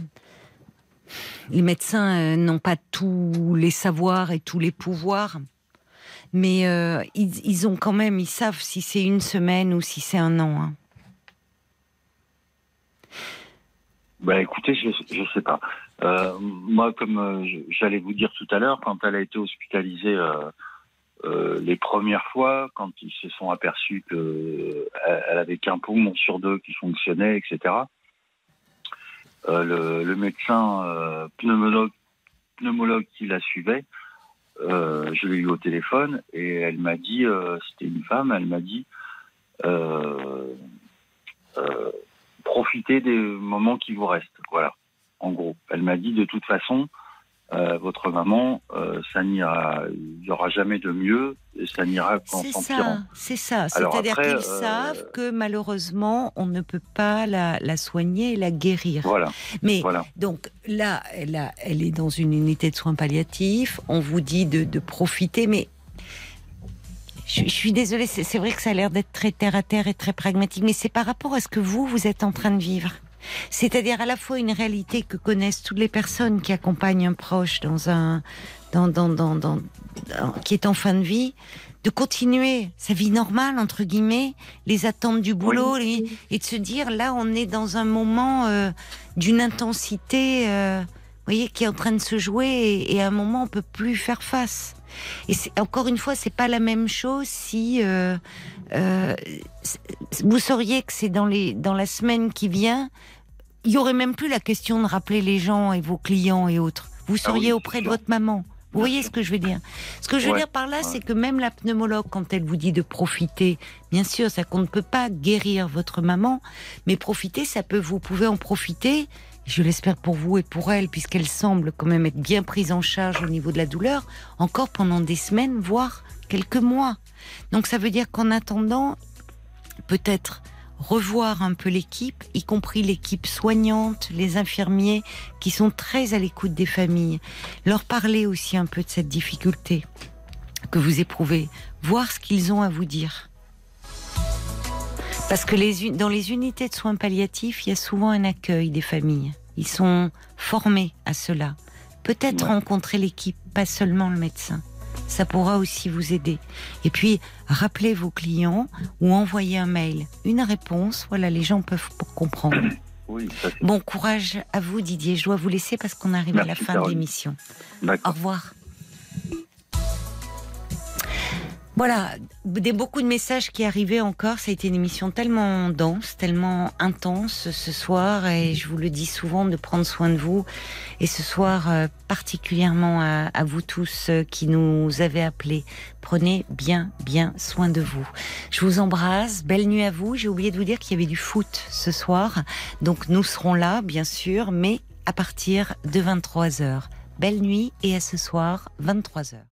les médecins euh, n'ont pas tous les savoirs et tous les pouvoirs. Mais euh, ils, ont quand même, ils savent si c'est une semaine ou si c'est un an. hein. Bah écoutez, je je sais pas. Euh, moi, comme j'allais vous dire tout à l'heure, quand elle a été hospitalisée les premières fois, quand ils se sont aperçus que euh, elle elle avait qu'un poumon sur deux qui fonctionnait, etc. euh, le, médecin euh, pneumologue, pneumologue qui la suivait, euh, je l'ai eu au téléphone et elle m'a dit, c'était une femme, elle m'a dit. Profitez des moments qui vous restent. Voilà, en gros. Elle m'a dit de toute façon, euh, votre maman, euh, ça n'ira, il n'y aura jamais de mieux, et ça n'ira qu'en C'est s'empirant. ça, c'est ça. C'est-à-dire qu'ils euh, savent que malheureusement, on ne peut pas la, la soigner et la guérir. Voilà. Mais Voilà. donc là, elle, est dans une unité de soins palliatifs. On vous dit de, de profiter, mais je, je suis désolée. C'est vrai que ça a l'air d'être très terre à terre et très pragmatique, mais c'est par rapport à ce que vous vous êtes en train de vivre. C'est-à-dire à la fois une réalité que connaissent toutes les personnes qui accompagnent un proche dans un, dans, dans, dans, dans- qui est en fin de vie, de continuer sa vie normale entre guillemets, les attentes du boulot, et de se dire là on est dans un moment euh, d'une intensité, euh, vous voyez, qui est en train de se jouer, et, et à un moment on peut plus faire face. Et c'est- encore une fois, c'est pas la même chose si euh, euh, vous sauriez que c'est dans, les, dans la semaine qui vient, il y aurait même plus la question de rappeler les gens et vos clients et autres. Vous Ah oui, seriez auprès de votre maman. Vous voyez ce que je veux dire? Ce que je veux Ouais, dire par là, ouais. c'est que même la pneumologue, quand elle vous dit de profiter, bien sûr, ça qu'on ne peut pas guérir votre maman, mais profiter, ça peut, vous pouvez en profiter. Je l'espère pour vous et pour elle, puisqu'elle semble quand même être bien prise en charge au niveau de la douleur, encore pendant des semaines, voire quelques mois. Donc ça veut dire qu'en attendant, peut-être revoir un peu l'équipe, y compris l'équipe soignante, les infirmiers qui sont très à l'écoute des familles, leur parler aussi un peu de cette difficulté que vous éprouvez, voir ce qu'ils ont à vous dire. Parce que les, dans les unités de soins palliatifs, il y a souvent un accueil des familles. Ils sont formés à cela. Peut-être rencontrer l'équipe, pas seulement le médecin. Ça pourra aussi vous aider. Et puis, rappelez vos clients ou envoyez un mail. Une réponse, voilà, les gens peuvent comprendre. Oui, ça c'est Bon courage à vous, Didier. Je dois vous laisser parce qu'on arrive à la fin de l'émission. Au revoir. Voilà, des beaucoup de messages qui arrivaient encore. Ça a été une émission tellement dense, tellement intense ce soir, et je vous le dis souvent de prendre soin de vous. Et ce soir, euh, particulièrement à, à vous tous euh, qui nous avez appelés, prenez bien, bien soin de vous. Je vous embrasse. Belle nuit à vous. J'ai oublié de vous dire qu'il y avait du foot ce soir, donc nous serons là, bien sûr, mais à partir de 23 h Belle nuit et à ce soir, 23 h